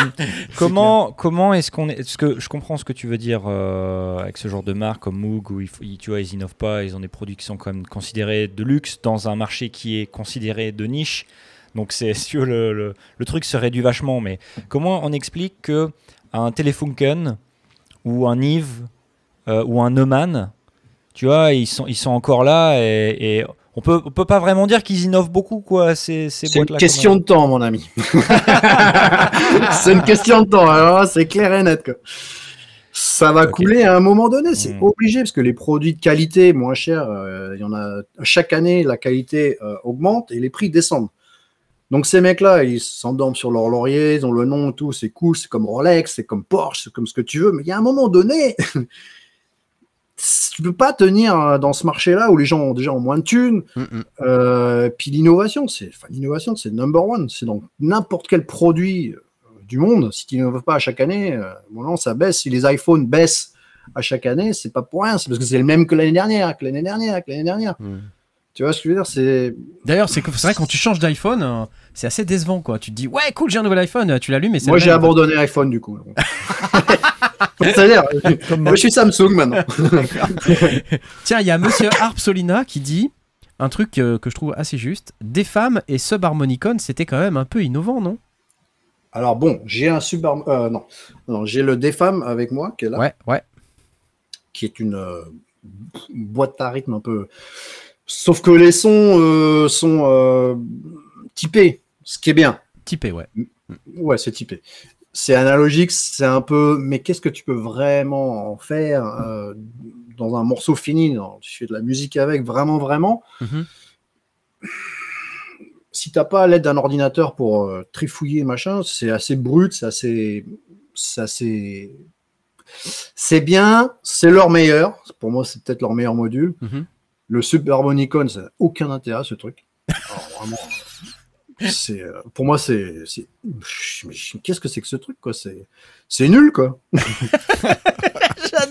comment comment est-ce qu'on est Parce que je comprends ce que tu veux dire euh, avec ce genre de marque comme Moog où ils- tu vois ils innovent pas, ils ont des produits qui sont quand même considérés de luxe dans un marché qui est considéré de niche. Donc c'est si tu veux, le, le, le truc se réduit vachement. Mais comment on explique que un Telefunken ou un Yves euh, ou un Neumann, tu vois, ils sont ils sont encore là et, et on peut on peut pas vraiment dire qu'ils innovent beaucoup quoi ces ces C'est une question de temps, mon ami. c'est une question de temps. C'est clair et net. Quoi. Ça va couler à un moment donné, c'est Mm. obligé, parce que les produits de qualité moins chers, euh, il y en a chaque année, la qualité euh, augmente et les prix descendent. Donc ces mecs-là, ils s'endorment sur leur laurier, ils ont le nom et tout, c'est cool, c'est comme Rolex, c'est comme Porsche, c'est comme ce que tu veux, mais il y a un moment donné, tu peux pas tenir euh, dans ce marché-là où les gens ont déjà ont moins de thunes, euh, puis l'innovation, c'est enfin, l'innovation, c'est number one. C'est dans n'importe quel produit euh, du monde. Si tu n'innoves pas à chaque année, euh, bon, non, ça baisse. Si les iPhones baissent à chaque année, c'est pas pour rien. C'est parce que c'est le même que l'année dernière, que l'année dernière, que l'année dernière. Tu vois ce que je veux dire C'est D'ailleurs, c'est vrai quand tu changes d'iPhone, euh, c'est assez décevant, quoi. Tu te dis ouais, cool, j'ai un nouvel iPhone, tu l'allumes et c'est. moi j'ai abandonné iPhone du coup. C'est-à-dire, moi je suis Samsung maintenant. Tiens, il y a Monsieur Harp Solina qui dit un truc euh, que je trouve assez juste. Des femmes et subharmonicon, c'était quand même un peu innovant, non? Alors bon, j'ai un euh, non, non, j'ai le Defam avec moi qui est là. Ouais, ouais. qui est une euh, boîte à rythme un peu Sauf que les sons euh, sont euh, typés, ce qui est bien. Typé, ouais. Ouais, c'est typé. C'est analogique, c'est un peu. Mais qu'est-ce que tu peux vraiment en faire euh, dans un morceau fini dans- Tu fais de la musique avec, vraiment, vraiment? Mhm. Si t'as pas l'aide d'un ordinateur pour trifouiller machin, c'est assez brut, c'est assez, c'est assez, c'est bien, c'est leur meilleur. Pour moi, c'est peut-être leur meilleur module. Mhm. Le Subharmonicon, ça n'a aucun intérêt ce truc. Alors, vraiment, c'est, euh, pour moi, c'est, c'est- qu'est-ce que c'est que ce truc quoi? C'est, c'est nul quoi.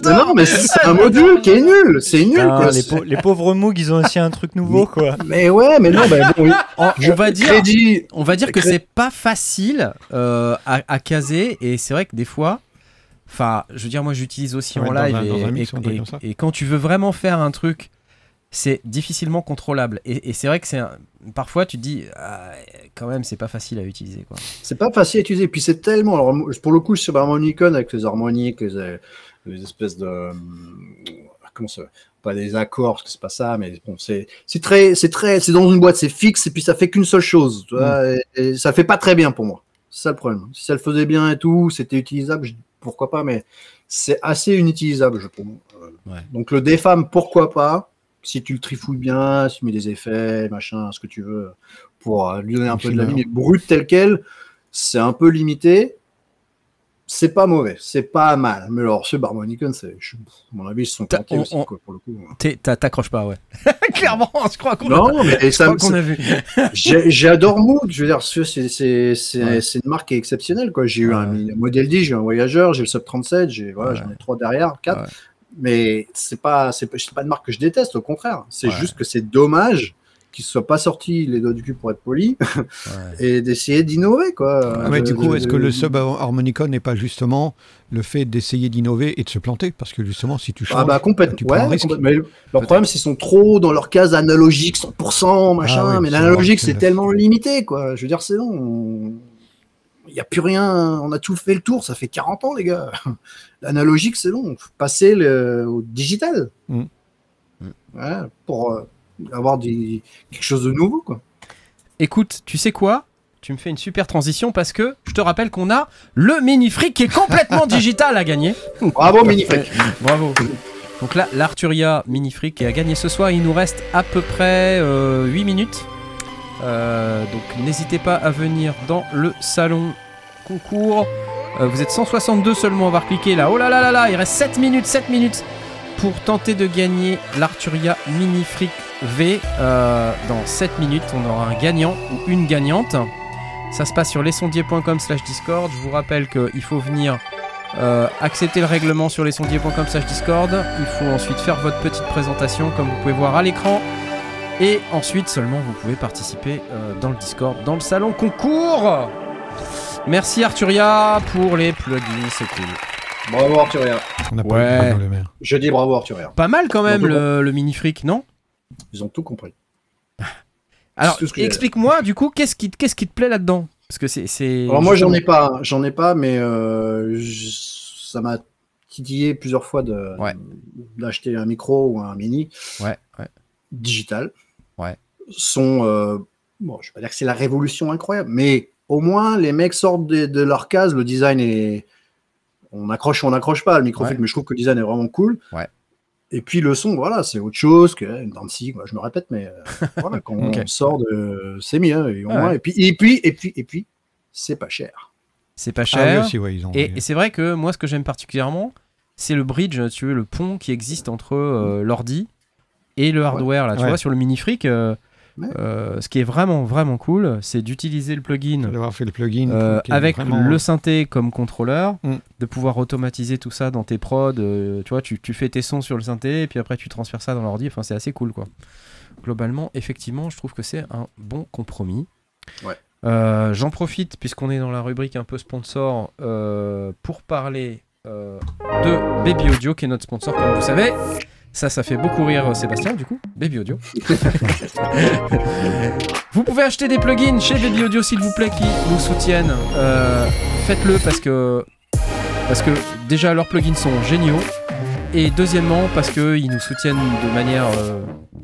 Mais non, mais c'est un module qui est nul. C'est nul Putain, quoi. les, C'est- pau- les pauvres Moog, ils ont aussi un truc nouveau, quoi. Mais ouais, mais non, bah, bon, oui. On, va dire, crédit, on va dire que Cré- c'est pas facile euh, à, à caser et c'est vrai que des fois, enfin, je veux dire, moi j'utilise aussi Ouais, en live un- et quand tu veux vraiment faire un truc, c'est difficilement contrôlable et, et c'est vrai que c'est parfois tu te dis ah, quand même c'est pas facile à utiliser quoi. C'est pas facile à utiliser. Puis c'est tellement. Alors, pour le coup, sur Harmonicon, avec les harmoniques, les, les espèces de. hum, Comment ça Pas des accords, parce que c'est pas ça, mais bon, c'est c'est très. C'est très. C'est dans une boîte, c'est fixe, et puis ça fait qu'une seule chose. Tu vois, et, et ça fait pas très bien pour moi. C'est ça le problème. Si ça le faisait bien et tout, c'était utilisable, je- pourquoi pas, mais c'est assez inutilisable, je trouve. Euh, Ouais. Donc le défam, pourquoi pas Si tu le trifouilles bien, si tu mets des effets, machin, ce que tu veux, pour euh, lui donner un peu de la vie, mais brut tel quel, c'est un peu limité. C'est pas mauvais, c'est pas mal. Mais alors, ce Barmonicon, c'est, je- à mon avis, ils se sont plantés aussi, on- quoi, pour le coup. T'accroches pas ouais. Clairement, je crois qu'on a, mais ça, qu'on a vu. j'adore Moog. Je veux dire, c'est, Ouais. une marque qui est exceptionnelle, quoi. J'ai eu un Ouais. modèle D, j'ai eu un Voyageur, j'ai le Sub 37, j'ai, voilà, Ouais. j'en ai trois derrière, quatre. Mais c'est pas, c'est pas, une marque que je déteste, au contraire. C'est Ouais. juste que c'est dommage qu'ils soient pas sortis les doigts du cul pour être polis Ouais. et d'essayer d'innover, quoi. Ah, mais De- du coup, est-ce que le sub-harmonicon n'est pas justement le fait d'essayer d'innover et de se planter? Parce que justement, si tu changes, Ah bah complètement. tu prends un Ouais, risque. complètement. Mais le- leur problème, c'est qu'ils sont trop dans leur case analogique, 100%, machin. Ah oui, mais l'analogique, c'est tellement limité, quoi. Je veux dire, c'est bon. on- Il n'y a plus rien. On a tout fait le tour. Ça fait 40 ans, les gars. L'analogique, c'est long. Faut passer le... au digital. Mm. Pour euh, avoir des... quelque chose de nouveau, quoi. Écoute, tu sais quoi? Tu me fais une super transition parce que je te rappelle qu'on a le mini fric qui est complètement digital à gagner. Bravo, Minifric. Bravo. Donc là, l'Arturia Mini Freak qui a gagné ce soir, il nous reste à peu près euh, 8 minutes. Euh, donc n'hésitez pas à venir dans le salon concours. Euh, vous êtes 162 seulement, on va recliquer là. Oh là là là là, il reste 7 minutes, 7 minutes pour tenter de gagner l'Arturia Mini Freak V. Euh, dans 7 minutes, on aura un gagnant ou une gagnante. Ça se passe sur lesondiers.com slash Discord. Je vous rappelle qu'il faut venir accepter le règlement sur lesondiers.com slash Discord. Il faut ensuite faire votre petite présentation comme vous pouvez voir à l'écran. Et ensuite seulement vous pouvez participer euh, dans le Discord, dans le salon concours. Merci Arturia pour les plugins, c'est cool. Bravo, Arturia. on pas Ouais. eu le mettre. Je dis bravo, Arturia. Pas mal quand même le, le mini fric, non? Ils ont tout compris. Alors explique-moi du coup qu'est-ce qui, qu'est-ce qui te plaît là-dedans? Parce que c'est. Alors moi j'en ai pas, j'en ai pas, mais euh, ça m'a titillé plusieurs fois de Ouais. d'acheter un micro ou un mini Ouais, ouais. digital. Ouais. Sont euh, bon, je vais pas dire que c'est la révolution incroyable, mais au moins les mecs sortent de, de leur case, le design est on accroche ou on n'accroche pas le micro Ouais. mais je trouve que le design est vraiment cool. Ouais. Et puis le son, voilà, c'est autre chose que une Dancy, quoi. Je me répète, mais euh, voilà, quand Ok. on sort de, c'est mieux. Et, au Ouais. moins, et puis, et puis, et puis, et puis, c'est pas cher. C'est pas Ah cher. oui, aussi, ouais, ils ont. Et, et c'est vrai que moi, ce que j'aime particulièrement, c'est le bridge, tu veux, le pont qui existe entre euh, l'ordi et le hardware. Là, tu Ouais. vois, sur le mini fric, euh, Ouais. euh, ce qui est vraiment, vraiment cool, c'est d'utiliser le plugin d'avoir fait le plugin euh, avec vraiment- le synthé comme contrôleur, Mm. de pouvoir automatiser tout ça dans tes prods. euh, tu vois, tu, tu fais tes sons sur le synthé et puis après tu transfères ça dans l'ordi. Enfin, c'est assez cool, quoi. Globalement, effectivement, je trouve que c'est un bon compromis. Ouais. Euh, J'en profite puisqu'on est dans la rubrique un peu sponsor euh, pour parler euh, de Baby Audio qui est notre sponsor comme vous savez. Ça, ça fait beaucoup rire euh, Sébastien du coup. Baby Audio. vous pouvez acheter des plugins chez Baby Audio s'il vous plaît qui nous soutiennent. Euh, Faites-le parce que parce que déjà leurs plugins sont géniaux et deuxièmement parce qu'ils nous soutiennent de manière euh,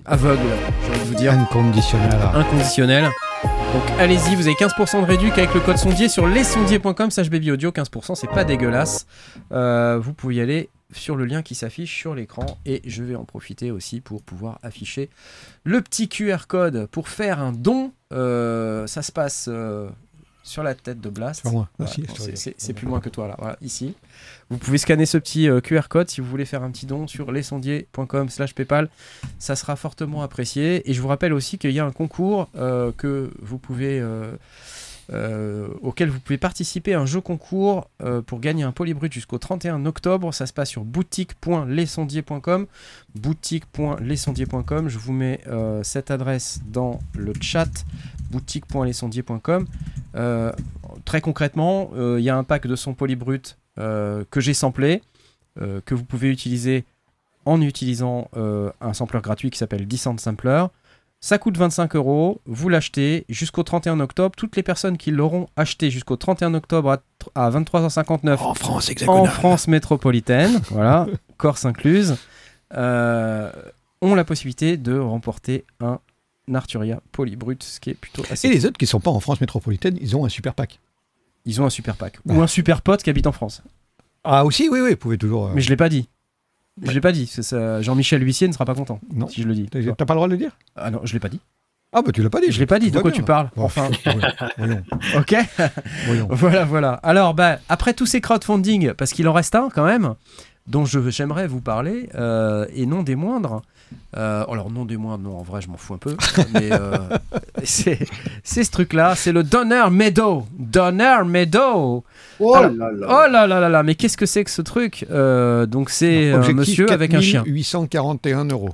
aveugle, j'ai envie de vous dire. Inconditionnel. inconditionnel. Donc allez-y, vous avez 15% de réduc avec le code sondier sur lesondiers.com slash babyaudio, 15%, c'est pas dégueulasse. Euh, vous pouvez y aller sur le lien qui s'affiche sur l'écran et je vais en profiter aussi pour pouvoir afficher le petit QR code pour faire un don. Euh, ça se passe euh, sur la tête de Blast. Moi. Te c'est- plus loin que toi là, voilà, ici. Vous pouvez scanner ce petit euh, QR code si vous voulez faire un petit don sur lesondiers.com slash paypal. Ça sera fortement apprécié. Et je vous rappelle aussi qu'il y a un concours que vous pouvez, euh, auquel vous pouvez participer, un jeu concours euh, pour gagner un polybrut jusqu'au 31 octobre. Ça se passe sur. Boutique.lesondiers.com. Je vous mets euh, cette adresse dans le chat boutique.lesondiers.com. Euh, très concrètement, il y a un pack de son polybrut que j'ai samplé, que vous pouvez utiliser en utilisant un sampler gratuit qui s'appelle Descent Sampler. Ça coûte 25 euros, vous l'achetez jusqu'au 31 octobre. Toutes les personnes qui l'auront acheté jusqu'au 31 octobre à, tr- à 23h59 En France en. France métropolitaine, voilà, Corse incluse, euh, ont la possibilité de remporter un Arturia Polybrut, ce qui est plutôt assez Et les autres qui sont pas en France métropolitaine, ils ont un super pack. Ils ont un super pack. Ou un super pote qui habite en France. Ah aussi, oui, oui, vous pouvez toujours. euh, Mais je l'ai pas dit. Je l'ai pas dit. C'est ça- Jean-Michel Huissier ne sera pas content Non. si je le dis. T'as t'as pas le droit de le dire? Ah non, je l'ai pas dit. Ah bah tu l'as pas dit. Je l'ai pas dit. Tout De va quoi bien. tu parles Bon, Enfin, voyons, ok. voyons. Voilà, voilà. Alors, bah, après tous ces crowdfunding, parce qu'il en reste un quand même, dont je j'aimerais vous parler, euh, et non des moindres. Euh, alors, non des moindres, non, en vrai, je m'en fous un peu. mais euh, c'est ce truc-là, c'est le Donner Meadow. Donner Meadow. Oh Alors- là là. Oh là là là là, mais qu'est-ce que c'est que ce truc Euh, Donc, c'est un monsieur avec un chien. 841 euros.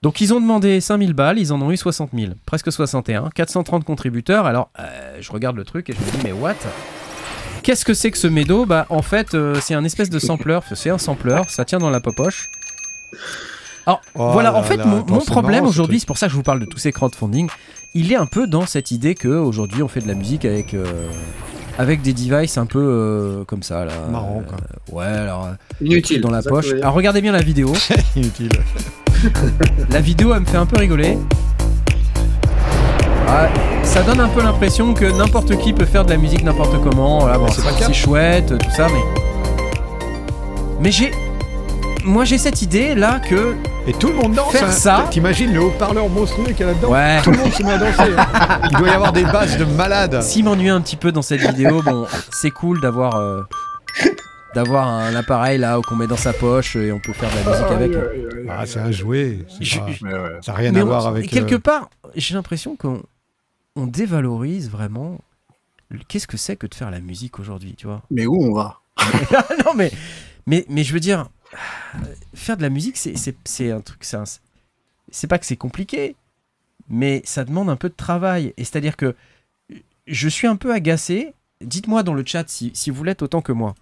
Donc ils ont demandé 5000 balles, ils en ont eu 60 000, presque 61, 430 contributeurs. Alors euh, je regarde le truc et je me dis mais what? Qu'est-ce que c'est que ce médo Bah en fait euh, c'est un espèce de sampler, c'est un sampler, ça tient dans la poche. Alors Oh voilà, là en fait là, mon, problème aujourd'hui, c'est pour ça que je vous parle de tous ces crowdfunding, il est un peu dans cette idée que aujourd'hui on fait de la musique avec euh, avec des devices un peu euh, comme ça là. Marrant, quoi. Euh, ouais alors Inutile. dans la poche. Alors regardez bien la vidéo. Inutile. La vidéo, elle me fait un peu rigoler. Ah, ça donne un peu l'impression que n'importe qui peut faire de la musique n'importe comment. Voilà, bon, c'est chouette, tout ça, mais. Mais j'ai. Moi, j'ai cette idée là que. Et tout le monde danse. Faire hein. ça. T'imagines le haut-parleur monstrueux qu'il y a là-dedans Ouais. Tout le monde se met à danser. hein. Il doit y avoir des basses de malades. S'il m'ennuie un petit peu dans cette vidéo, bon, c'est cool d'avoir. euh, d'avoir un appareil là qu'on met dans sa poche et on peut faire de la musique avec. Ah, c'est un jouet. c'est Je- pas- Mais ouais. Ça n'a rien Mais à on- voir avec. et quelque euh, part, j'ai l'impression qu'on on dévalorise vraiment. Qu'est-ce que c'est que de faire la musique aujourd'hui, tu vois? Mais où on va? Non, mais, mais, mais je veux dire, faire de la musique, c'est- un truc. c'est pas que c'est compliqué, mais ça demande un peu de travail. Et c'est-à-dire que je suis un peu agacé. Dites-moi dans le chat si, vous l'êtes autant que moi.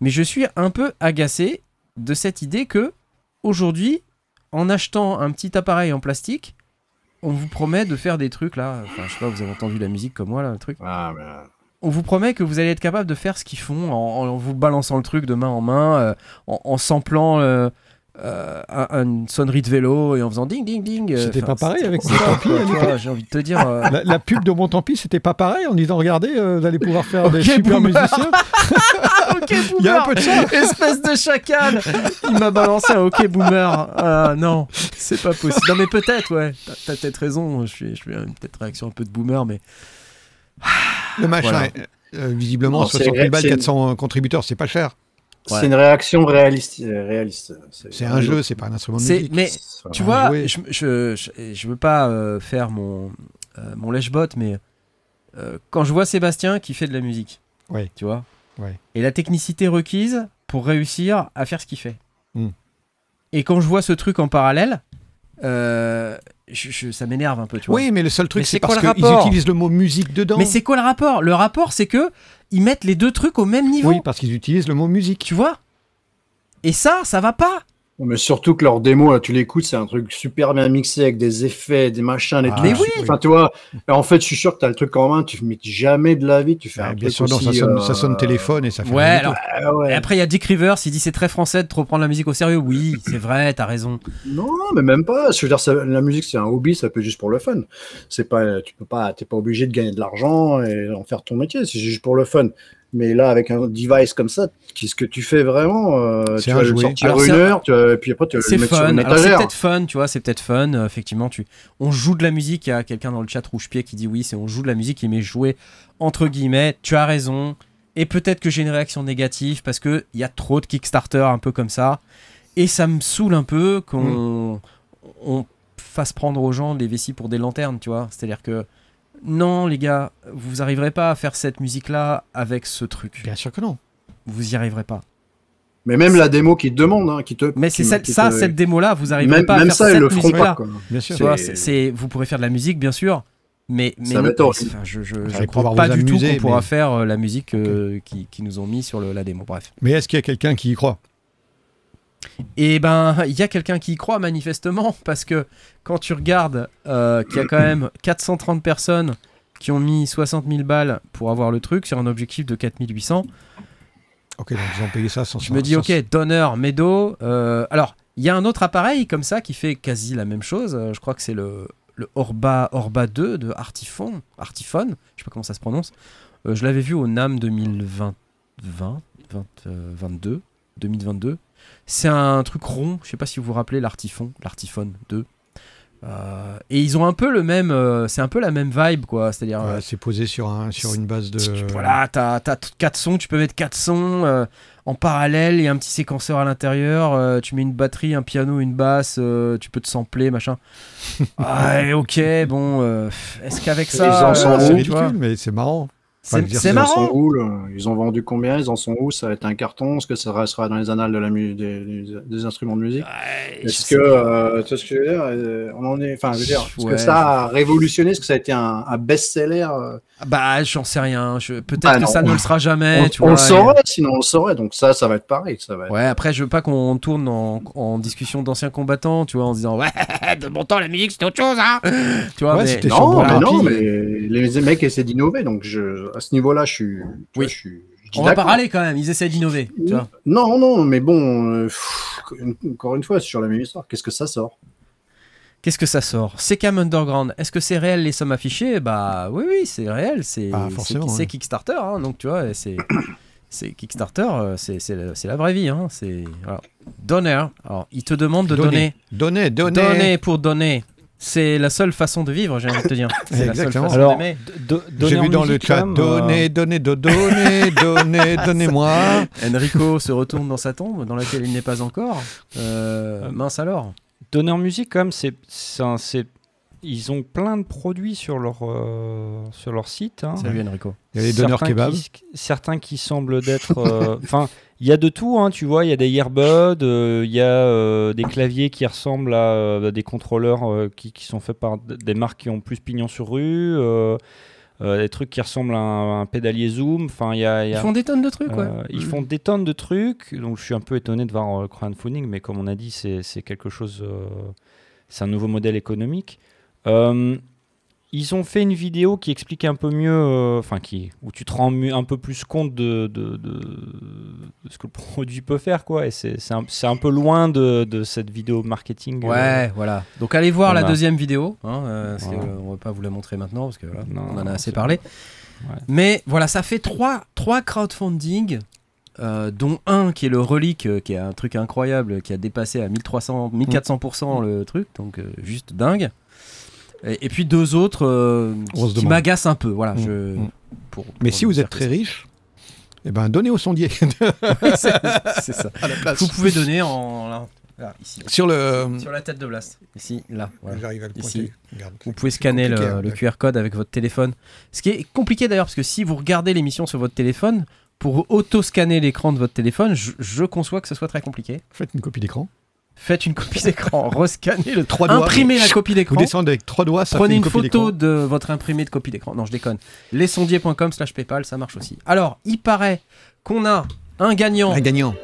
Mais je suis un peu agacé de cette idée que aujourd'hui, en achetant un petit appareil en plastique, on vous promet de faire des trucs là. Je sais pas, vous avez entendu la musique comme moi là, le truc Ah, mais... on vous promet que vous allez être capable de faire ce qu'ils font en, en vous balançant le truc de main en main, euh, en, en samplant euh, euh, un- une sonnerie de vélo et en faisant ding ding ding. C'était pas pareil avec mon vois, J'ai envie de te dire. La, la pub de mon tant pis, c'était pas pareil en disant regardez, vous allez pouvoir faire des super boomer. musiciens. ok, Il y a un peu de ça. Espèce de chacal Il m'a balancé un ok boomer. Ah non, c'est pas possible. Non mais peut-être, ouais. T'as- peut-être raison. Je suis, je suis peut-être réaction un peu de boomer, mais Le machin, Voilà. euh, visiblement, Non, c'est 60 000 vrai, balles, c'est- 400 contributeurs, c'est pas cher. Ouais. C'est une réaction réaliste. euh, réaliste. C'est un jeu, c'est pas un instrument de musique. Mais Tu vois, je, je, je, je veux pas euh, faire mon, euh, mon lèche-bot, mais euh, quand je vois Sébastien qui fait de la musique, Ouais. tu vois, Ouais. et la technicité requise pour réussir à faire ce qu'il fait. Hmm. Et quand je vois ce truc en parallèle, euh, je- je- ça m'énerve un peu, tu vois. Oui, mais le seul truc, c'est parce qu'ils utilisent le mot musique dedans. Mais c'est quoi le rapport? Le rapport, c'est que ils mettent les deux trucs au même niveau. Oui, parce qu'ils utilisent le mot musique. Tu vois? Et ça, ça va pas. Mais surtout que leur démo, là, tu l'écoutes, c'est un truc super bien mixé avec des effets, des machins, des Ah, trucs. mais oui. Enfin, tu vois, en fait, je suis sûr que tu as le truc en main, tu mets jamais de la vie, tu fais un bien sûr, non, ça aussi, sonne, euh, ça sonne téléphone et ça fait Ouais, alors. Ah ouais. Et après, il y a Dick Rivers, il dit c'est très français de trop prendre la musique au sérieux. Oui, c'est vrai, t'as raison. Non, mais même pas. Je veux dire, ça- la musique, c'est un hobby, ça peut être juste pour le fun. C'est pas, tu peux pas, t'es pas obligé de gagner de l'argent et en faire ton métier. C'est juste pour le fun. Mais là, avec un device comme ça, qu'est-ce que tu fais vraiment euh, Tu vas le sortir Alors, une heure, tu vas- et puis après, tu vas le mettre fun. c'est peut-être fun, tu vois, c'est peut-être fun. euh, effectivement, tu... on joue de la musique. Il y a quelqu'un dans le chat rouge-pied qui dit oui, c'est on joue de la musique, il met jouer entre guillemets. Tu as raison. Et peut-être que j'ai une réaction négative parce qu'il y a trop de Kickstarter un peu comme ça. Et ça me saoule un peu qu'on on fasse prendre aux gens des vessies pour des lanternes, tu vois. C'est-à-dire que non, les gars, vous arriverez pas à faire cette musique-là avec ce truc. Bien sûr que non. Vous y arriverez pas. Mais même la démo qui te demande, hein, qui te. Mais c'est ça, te- cette démo-là, vous arriverez Même, pas à même faire ça, ils cette le feront pas. Quoi. Bien sûr. Vois, C'est- c'est- c'est- vous pourrez faire de la musique, bien sûr, mais, mais Ça non, enfin, je, je, je crois pas du tout qu'on pourra faire euh, la musique euh, qui, qui nous ont mis sur le- la démo. Bref. Mais est-ce qu'il y a quelqu'un qui y croit? Et ben, il y a quelqu'un qui y croit manifestement, parce que quand tu regardes euh, qu'il y a quand même 430 personnes qui ont mis 60 000 balles pour avoir le truc sur un objectif de 4800, Ok, donc ils ont payé ça sans je me dis, ok, Donner, Meadow. euh, alors, il y a un autre appareil comme ça qui fait quasi la même chose. euh, je crois que c'est le, le Orba, Orba 2 de Artifon. Artifone, je sais pas comment ça se prononce. Euh, je l'avais vu au NAM 2020, 20, 20, euh, 22, 2022. C'est un truc rond. Je sais pas si vous vous rappelez l'Artifon, l'Artifone 2. Euh, et ils ont un peu le même, euh, c'est un peu la même vibe quoi. C'est-à-dire, euh, Ouais, c'est posé sur, un, sur une base de. voilà, t'as as 4 sons, tu peux mettre 4 sons euh, en parallèle, il y a un petit séquenceur à l'intérieur, euh, tu mets une batterie, un piano, une basse, euh, tu peux te sampler, machin. ouais, ok, bon, euh, est-ce qu'avec ça, Ils en euh, sont Ah, c'est ridicule, mais c'est marrant. C'est sont marrant. où, là? Ils ont vendu combien? Ils en sont où? Ça va être un carton? Est-ce que ça restera dans les annales de la mu- des, des- des instruments de musique? Ouais, Est-ce que, pas. euh, tu vois ce que je veux dire? On en est, enfin, je veux dire, est-ce Ouais. que ça a révolutionné? Est-ce que ça a été un, un best-seller euh? Bah, j'en sais rien. je- Peut-être Bah que ça ne le sera jamais. On, tu on vois, le et- saurait, sinon on le saurait. Donc ça, ça va être pareil. Ça va être... Ouais, après, je veux pas qu'on tourne en, en discussion d'anciens combattants, tu vois, en se disant Ouais, de bon temps, la musique, c'était autre chose, hein Tu vois, Ouais, mais- Non, mais non, mais les mecs essaient d'innover. Donc je, à ce niveau-là, je suis. Oui. vois, je suis je dis on va râler quand même, ils essaient d'innover. Non, non, mais bon, euh, pff, encore une fois, c'est sur la même histoire. Qu'est-ce que ça sort? Qu'est-ce que ça sort? C'est Cam Underground. Est-ce que c'est réel les sommes affichées? Bah oui, oui, c'est réel. C'est Ah, ouais. Kickstarter, hein, donc tu vois, c'est c'est Kickstarter, euh, c'est la, vraie vie. Hein, c'est. Donner. Alors, il te demande de donner. Donner, donner. Donner pour donner. C'est la seule façon de vivre, j'ai envie de te dire. C'est la seule façon Alors, do- J'ai vu dans le chat même, donner, donner, do- donner, donner, donnez-moi. Enrico se retourne dans sa tombe, dans laquelle il n'est pas encore. Euh, mince alors. Donner en musique, quand même, c'est- ils ont plein de produits sur leur, euh, sur leur site. hein. Salut Enrico. Il y a les donneurs Certains kebab. qui- certains qui semblent d'être. euh, Enfin, il y a de tout, hein, tu vois. Il y a des earbuds, euh, il y a euh, des claviers qui ressemblent à, des contrôleurs euh, qui, qui sont faits par des marques qui ont plus pignon sur rue. euh, euh, des trucs qui ressemblent à un, un pédalier Zoom. Enfin, y a. Ils a- font des tonnes de trucs, ouais. euh, ils font des tonnes de trucs, donc je suis un peu étonné de voir euh, crowdfunding, mais comme on a dit, c'est c'est quelque chose, euh, c'est un nouveau modèle économique. Euh, ils ont fait une vidéo qui explique un peu mieux, euh, enfin qui, où tu te rends un peu plus compte de, de, de- de ce que le produit peut faire, quoi. Et c'est un, peu loin de, cette vidéo marketing. euh, Ouais, voilà. Donc allez voir la deuxième vidéo. Hein, euh, parce que, Voilà. euh, on va pas vous la montrer maintenant parce que voilà, Non, on en a assez parlé. Ouais. Mais voilà, ça fait trois, trois crowdfunding, euh, dont un qui est le relique, euh, qui est un truc incroyable, qui a dépassé à 1300, 1400% le truc, donc euh, juste dingue. Et, et puis deux autres euh, qui m'agacent un peu. Voilà, Mm, je, mm. pour- Mais pour si vous êtes très riche, eh ben donnez au sondier c'est c'est ça. à la place. Vous pouvez donner en là, là, ici, Sur le. sur la tête de Blast, ici, là. voilà. J'arrive à le Ici. Regarde. Vous pouvez scanner le, hein, le. QR code avec votre téléphone. Ce qui est compliqué d'ailleurs, parce que si vous regardez l'émission sur votre téléphone, pour auto-scanner l'écran de votre téléphone, je, je conçois que ce soit très compliqué. Faites une copie d'écran. Faites une copie d'écran, rescannez le Trois doigts. imprimez la copie Vous d'écran. descendez avec trois doigts, ça Prenez fait une, une, copie photo de votre imprimé de copie d'écran. Non, je déconne. Lesondier.com slash PayPal, ça marche aussi. Alors, il paraît qu'on a un gagnant Un gagnant.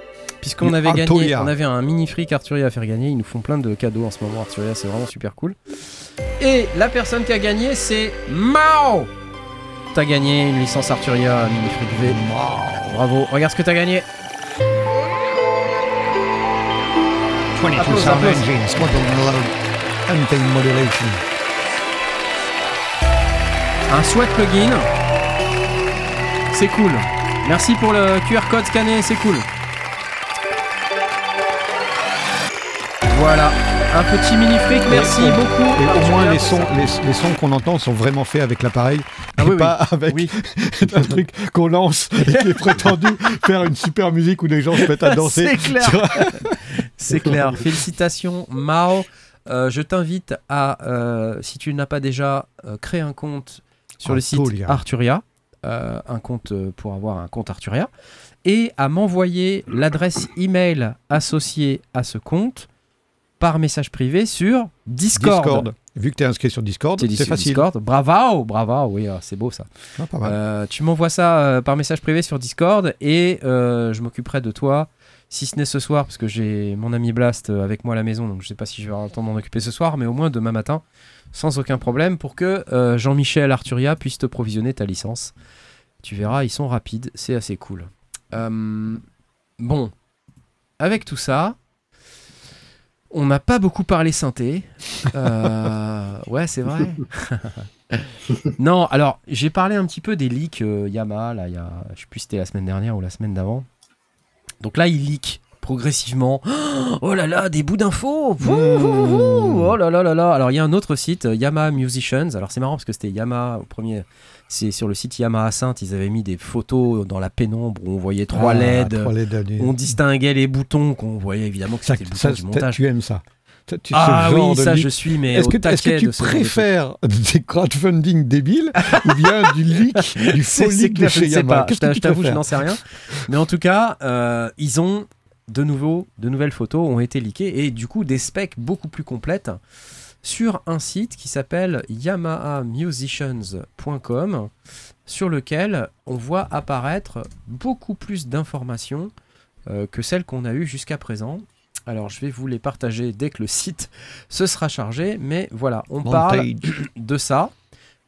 Puisqu'on avait gagné, on avait un mini fric Arturia à faire gagner. Ils nous font plein de cadeaux en ce moment. Arturia, c'est vraiment super cool. Et la personne qui a gagné, c'est Mao. T'as gagné une licence Arturia mini fric V. Bravo. Regarde ce que t'as gagné. 22 Applause, sound applause. engines, quantum load, anti-modulation. Un sweat plugin. C'est cool. Merci pour le QR code scanné, c'est cool. Voilà, un petit mini fric, merci Et- beaucoup. Et au moins, les sons, les, les sons qu'on entend sont vraiment faits avec l'appareil. Ah et oui, oui. pas avec Oui. un truc qu'on lance et qui est prétendu faire une super musique où les gens se mettent à danser. C'est clair. C'est clair. Félicitations, Mao. Euh, je t'invite à, euh, si tu n'as pas déjà, euh, créer un compte sur le site Arturia. Arturia, euh, un compte euh, pour avoir un compte Arturia, et à m'envoyer l'adresse email associée à ce compte par message privé sur Discord. Discord. Vu que tu es inscrit sur Discord, C'est facile. Discord. Bravo, bravo, oui, ah, c'est beau ça. Ah, pas mal. Euh, tu m'envoies ça euh, par message privé sur Discord et euh, je m'occuperai de toi, si ce n'est ce soir, parce que j'ai mon ami Blast avec moi à la maison, donc je sais pas si je vais avoir le temps de m'en occuper ce soir, mais au moins demain matin, sans aucun problème, pour que Jean-Michel Arturia puisse te provisionner ta licence. Tu verras, ils sont rapides, c'est assez cool. Bon, avec tout ça, on n'a pas beaucoup parlé synthé. Euh, ouais, c'est vrai. non, alors j'ai parlé un petit peu des leaks euh, Yamaha, là, il y a, je sais plus si c'était la semaine dernière ou la semaine d'avant. Donc là, ils leak progressivement. Oh là là, des bouts d'infos wouh. Oh là là là là Alors il y a un autre site, euh, Yamaha Musicians. Alors c'est marrant parce que c'était Yamaha au premier. C'est sur le site Yamaha Sainte, ils avaient mis des photos dans la pénombre où on voyait trois Ah, LED. trois LED. On distinguait les boutons, qu'on voyait évidemment que Ça- c'était le bouton ça, du montage. tu aimes ça. Tu- Ah genre oui, de ça je suis, mais Est-ce que, tu de préfères des crowdfunding débiles ou bien du leak, du faux leak de chez Yamaha Je t'avoue, je n'en sais rien. Mais en tout cas, euh, ils ont de nouveau, de nouvelles photos ont été leakées et du coup des specs beaucoup plus complètes sur un site qui s'appelle yamahamusicians.com sur lequel on voit apparaître beaucoup plus d'informations euh, que celles qu'on a eues jusqu'à présent. Alors je vais vous les partager dès que le site se sera chargé, mais voilà, on parle de ça.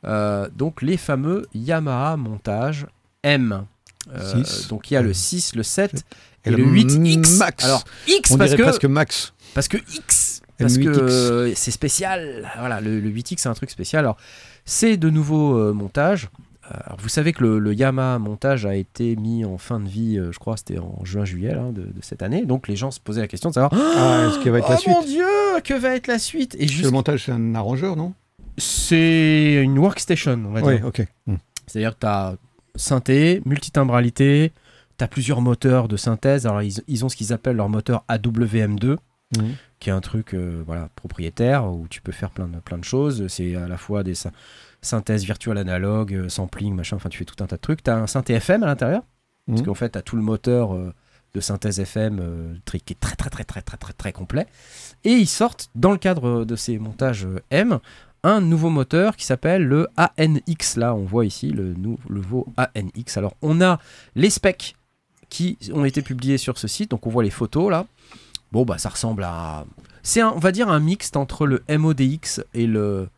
Euh, donc les fameux Yamaha montage M. Euh, donc il y a le 6, le 7 et, Et le le 8X. Max. Alors X On parce que, presque Max. parce que X parce que 8X. euh, c'est spécial. Voilà, le, le 8X c'est un truc spécial. Alors c'est de nouveaux euh, montages. Euh, Alors, vous savez que le, le Yamaha montage a été mis en fin de vie, euh, je crois, c'était en juin-juillet de, de cette année. Donc les gens se posaient la question de savoir Ah, est-ce qu'il va être Oh la suite mon dieu, que va être la suite Et que juste, Le montage, c'est un arrangeur, non? C'est une workstation, on va dire. Oui, ok. Hmm. C'est-à-dire que tu as synthé, multitimbralité, tu as plusieurs moteurs de synthèse. Alors, ils, ils ont ce qu'ils appellent leur moteur AWM2, Mhm. Qui est un truc euh, voilà, propriétaire où tu peux faire plein de, plein de choses. C'est à la fois des sy- synthèses virtuelles analogues, euh, sampling, machin, enfin, tu fais tout un tas de trucs. Tu as un synthé FM à l'intérieur, parce Mhm. qu'en fait, tu as tout le moteur euh, de synthèse FM euh, qui est très, très, très, très, très, très, très complet. Et ils sortent, dans le cadre de ces montages M, un nouveau moteur qui s'appelle le ANX. Là, on voit ici le nouveau ANX. Alors, on a les specs qui ont été publiés sur ce site. Donc, on voit les photos là. Bon, bah, ça ressemble à. C'est, on va dire, un mixte entre le MODX et le,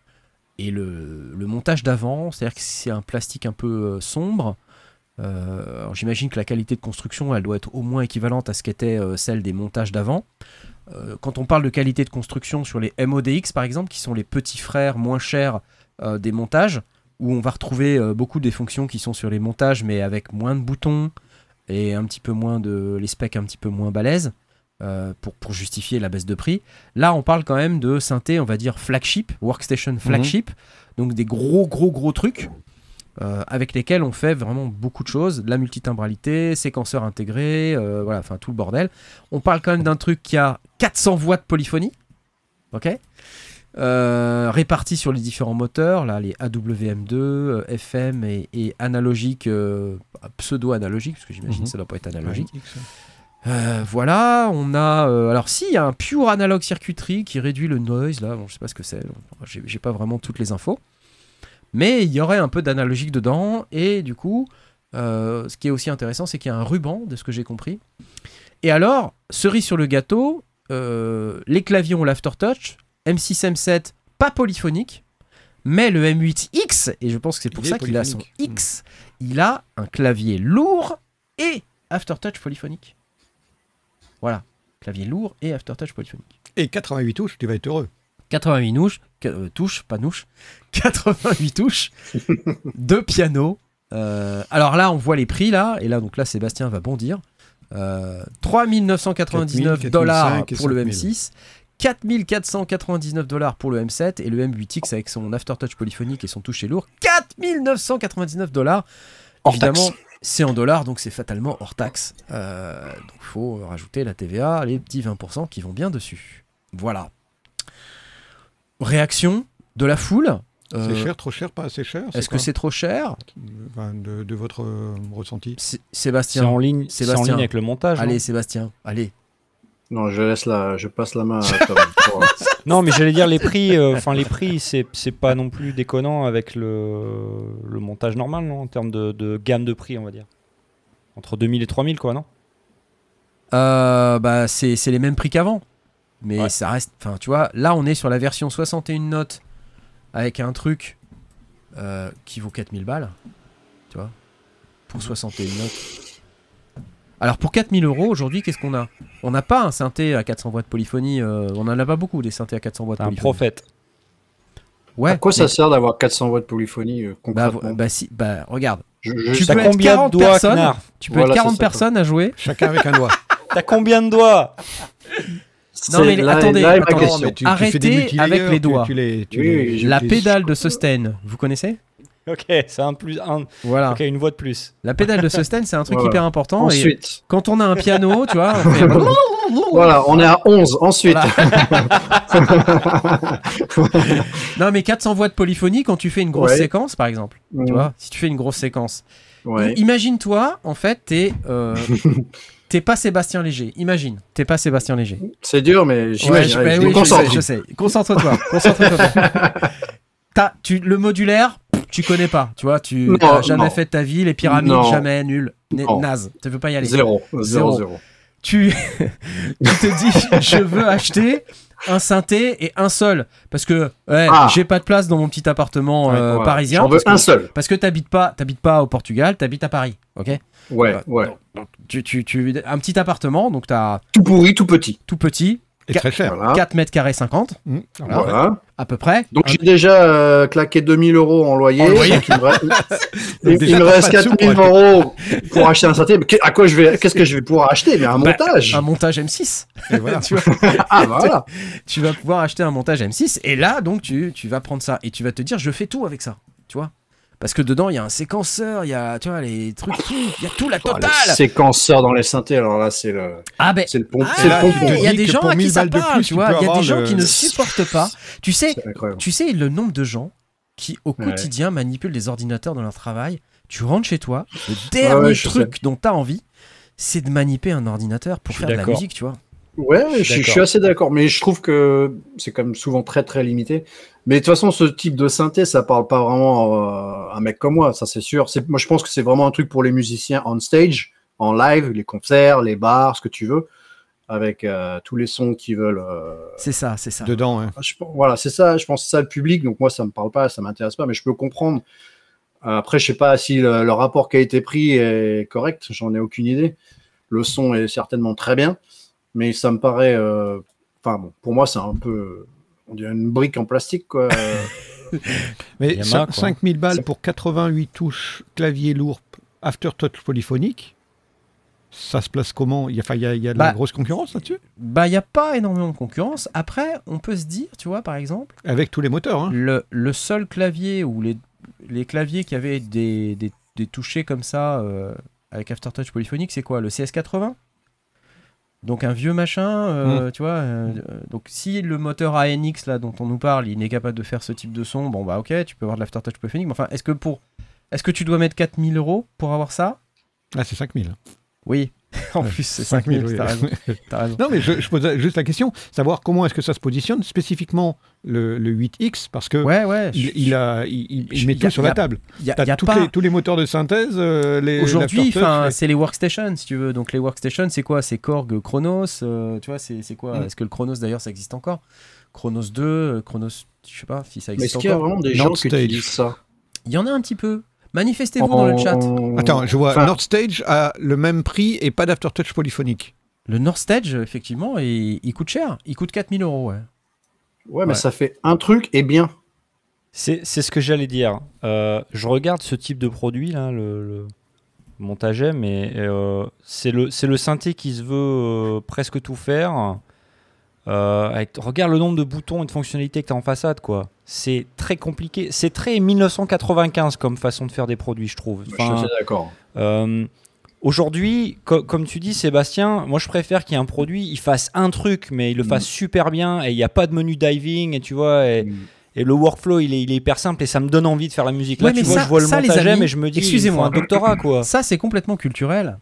et le, montage d'avant. C'est-à-dire que c'est un plastique un peu euh, sombre. Euh, j'imagine que la qualité de construction, elle doit être au moins équivalente à ce qu'était euh, celle des montages d'avant. Quand on parle de qualité de construction sur les MODX, par exemple, qui sont les petits frères moins chers des montages, où on va retrouver beaucoup des fonctions qui sont sur les montages, mais avec moins de boutons et un petit peu moins de les specs un petit peu moins balèzes euh, pour, pour justifier la baisse de prix. Là, on parle quand même de synthé, on va dire flagship, workstation flagship, donc des gros gros gros trucs. euh, avec lesquels on fait vraiment beaucoup de choses, de la multitimbralité, séquenceur intégré, euh, voilà, enfin tout le bordel. On parle quand même d'un truc qui a 400 voix de polyphonie, ok? Répartis sur les différents moteurs, là les AWM2, euh, FM et, et analogique, pseudo-analogique, parce que j'imagine Mhm. que ça doit pas être analogique. Euh, voilà, on a. euh, alors, si, il y a un pure analog circuiterie qui réduit le noise, là, bon, je sais pas ce que c'est, j'ai j'ai pas vraiment toutes les infos. Mais il y aurait un peu d'analogique dedans, et du coup, euh, ce qui est aussi intéressant, c'est qu'il y a un ruban, de ce que j'ai compris, Et alors, cerise sur le gâteau, les claviers ont l'aftertouch, M6, M7, pas polyphonique, mais le M8X, et je pense que c'est pour Il ça qu'il a son. X, il a un clavier lourd et aftertouch polyphonique. Voilà, clavier lourd et aftertouch polyphonique. Et 88 touches, tu vas être heureux. 88 touches, euh, touches, pas nouches, 88 touches, deux pianos. Euh, alors là, on voit les prix là, et là, donc là, Sébastien va bondir. Euh, 3999 4000, dollars 4005 et pour le 5000. M6, 4499 dollars pour le M7 et le M8X avec son aftertouch polyphonique et son toucher lourd, 4999 dollars. Évidemment, taxe. C'est en dollars, donc c'est fatalement hors taxe. Euh, donc il faut rajouter la TVA, les petits 20% qui vont bien dessus. Voilà. Réaction de la foule. C'est Euh, cher, trop cher, pas assez cher Est-ce que c'est trop cher? Enfin, de, de votre euh, ressenti? C'est- C'est Sébastien. en ligne, c'est en Sébastien. ligne avec le montage. Allez, Sébastien, allez. Non, je laisse la, je passe la main à Tom. pour- Non, mais j'allais dire les prix. euh, Enfin, les prix, c'est c'est pas non plus déconnant avec le, le montage normal, non En termes de, de gamme de prix, on va dire. Entre 2000 et 3000, quoi, non? Euh, bah, c'est c'est les mêmes prix qu'avant. Mais Ouais. ça reste. Enfin, tu vois, là, on est sur la version 61 notes avec un truc euh, qui vaut 4000 balles. Tu vois Pour 61 notes. Alors, pour 4000 euros, aujourd'hui, qu'est-ce qu'on a? On n'a pas un synthé à 400 watts de polyphonie. euh, on en a pas beaucoup des synthés à 400 watts de T'as un polyphonie. prophète. Ouais. À quoi ça sert d'avoir 400 watts de polyphonie euh, bah, concrètement? bah, si, bah, regarde. Je- je- Tu peux être combien 40 de doigts, personnes Knarf Tu peux Voilà, être c'est 40 ça, personnes à jouer. Chacun avec un doigt. T'as combien de doigts? Non, mais là- attendez, là attendez. mais tu, Arrêtez avec les doigts. Tu, les, tu Oui, les- oui, tu La les- pédale de sustain, vous connaissez? Ok, c'est un plus. Un... Voilà. Ok, une voix de plus. La pédale de sustain, c'est un truc Voilà. hyper important. Et Ensuite, quand on a un piano, tu vois, on fait- voilà, on est à 11. Ensuite, non mais 400 voix de polyphonie quand tu fais une grosse Ouais. séquence, par exemple. Tu vois, si tu fais une grosse séquence. ouais. Imagine-toi, en fait, t'es euh, t'es pas Sébastien Léger. Imagine, t'es pas Sébastien Léger. c'est dur, mais j'imagine. ouais, je oui, me je je sais. Concentre-toi. Concentre-toi. T'as- tu, le modulaire, tu connais pas. Tu vois, tu Non, t'as jamais non. fait de ta vie. Les pyramides, Non. jamais nul. Non. Naze. Tu veux pas y aller. Zéro, Zéro. zéro, zéro. tu, tu te dis je veux acheter un synthé et un seul parce que ouais, Ah. j'ai pas de place dans mon petit appartement euh, parisien J'en veux parce que, un seul. parce que t'habites pas t'habites pas au Portugal t'habites à Paris ok? Ouais, Euh, ouais. tu, tu, tu un petit appartement donc t'as Tout pourri, tout petit. tout petit Et très cher. Voilà. 4 mètres carrés 50 Mmh. Voilà. Voilà. À peu près Donc j'ai déjà euh, claqué 2000 euros en loyer. En loyer. donc il me reste, il- il déjà, me t'as reste pas de sous 4000 pour euros pour acheter un synthé. À quoi je vais, qu'est-ce que je vais pouvoir acheter? Mais un Bah, montage. un montage M6 Et voilà. tu, vois, Ah voilà. tu vas pouvoir acheter un montage M6 et là donc tu, tu vas prendre ça et tu vas te dire je fais tout avec ça tu vois parce que dedans il y a un séquenceur il y a tu vois les trucs il y a tout la Oh, totale les séquenceurs dans les synthés. Alors là, c'est le, ah ben c'est le pompe, Ah, il y a des gens à qui 1000 ça parle, plus, tu vois. Il y a des gens le- qui ne supportent pas. Tu sais, tu sais le nombre de gens qui au Ouais. quotidien manipulent des ordinateurs dans leur travail. Tu rentres chez toi, le dernier ouais, truc dont tu as envie, c'est de manipuler un ordinateur pour faire de la musique, tu vois. Ouais, je, suis- je suis d'accord. assez d'accord, mais je trouve que c'est quand même souvent très très limité. Mais de toute façon, ce type de synthé, ça parle pas vraiment euh, à un mec comme moi, ça c'est sûr. Moi, je pense que c'est vraiment un truc pour les musiciens on stage, en live, les concerts, les bars, ce que tu veux, avec euh, tous les sons qui veulent. euh, C'est ça, c'est ça. Dedans, hein. je pense- voilà, c'est ça. Je pense que c'est ça le public. Donc moi, ça me parle pas, ça m'intéresse pas, mais je peux comprendre. Après, je sais pas si le, le rapport qui a été pris est correct. J'en ai aucune idée. Le son est certainement très bien, mais ça me paraît. euh, Enfin bon, pour moi, c'est un peu. On dirait une brique en plastique, quoi. Mais Yamaha, cin- quoi. 5000 balles pour 88 touches, clavier lourd, aftertouch polyphonique. Ça se place comment? Il y a, enfin, il y a, il y a de la Bah, grosse concurrence là-dessus? Bah, il n'y a pas énormément de concurrence. Après, on peut se dire, tu vois, par exemple, Avec tous les moteurs. Hein. le, le seul clavier ou les, les claviers qui avaient des, des, des touchés comme ça euh, avec Aftertouch polyphonique, c'est quoi? Le CS80 Donc un vieux machin, euh, tu vois. euh, euh, donc si le moteur ANX là dont on nous parle, il n'est capable de faire ce type de son, bon bah ok, tu peux avoir de l'Aftertouch polyphonique. Mais enfin, est-ce que pour, est-ce que tu dois mettre 4000 euros pour avoir ça? Ah, c'est 5000. Oui. en plus, c'est 5000, 5000, oui. Non, mais je, je pose juste la question, savoir comment est-ce que ça se positionne spécifiquement le, le 8X, parce que Ouais, ouais. il, je- il a, il, il- il je- met y tout sur y la table. y a- T'as y a toutes pas- les- tous les moteurs de synthèse, euh, les Aujourd'hui, les- c'est les workstations, si tu veux. Donc les workstations, c'est quoi? C'est Korg, Chronos. euh, tu vois, c'est c'est quoi? Mm. Est-ce que le Chronos d'ailleurs ça existe encore? Chronos 2, euh, Chronos, je sais pas si ça Mais existe est-ce qu'il y a encore? vraiment des gens qui utilisent ça? Il y en a un petit peu. Manifestez-vous dans le chat. Attends, je vois Enfin, North Stage a le même prix et pas d'aftertouch polyphonique. Le North Stage, effectivement, il, il coûte cher. Il coûte 4000 euros, ouais. Ouais, mais Ouais. ça fait un truc et bien. C'est c'est ce que j'allais dire. Euh, je regarde ce type de produit, là, le, le montage M, et euh, c'est le, c'est le synthé qui se veut euh, presque tout faire. Euh, avec- regarde le nombre de boutons et de fonctionnalités que tu as en façade, quoi. C'est très compliqué. C'est très 1995 comme façon de faire des produits, je trouve. Je Enfin, suis d'accord. euh, Aujourd'hui, co- comme tu dis, Sébastien, moi je préfère qu'il y ait un produit, il fasse un truc, mais il le fasse super bien et il n'y a pas de menu diving et tu vois, et, Mm. et le workflow il est, il est hyper simple et ça me donne envie de faire la musique. Là, Ouais, tu mais vois, ça- je vois le ça, les montage amis, M et je me dis, excusez-moi. un doctorat quoi. Ça, c'est complètement culturel.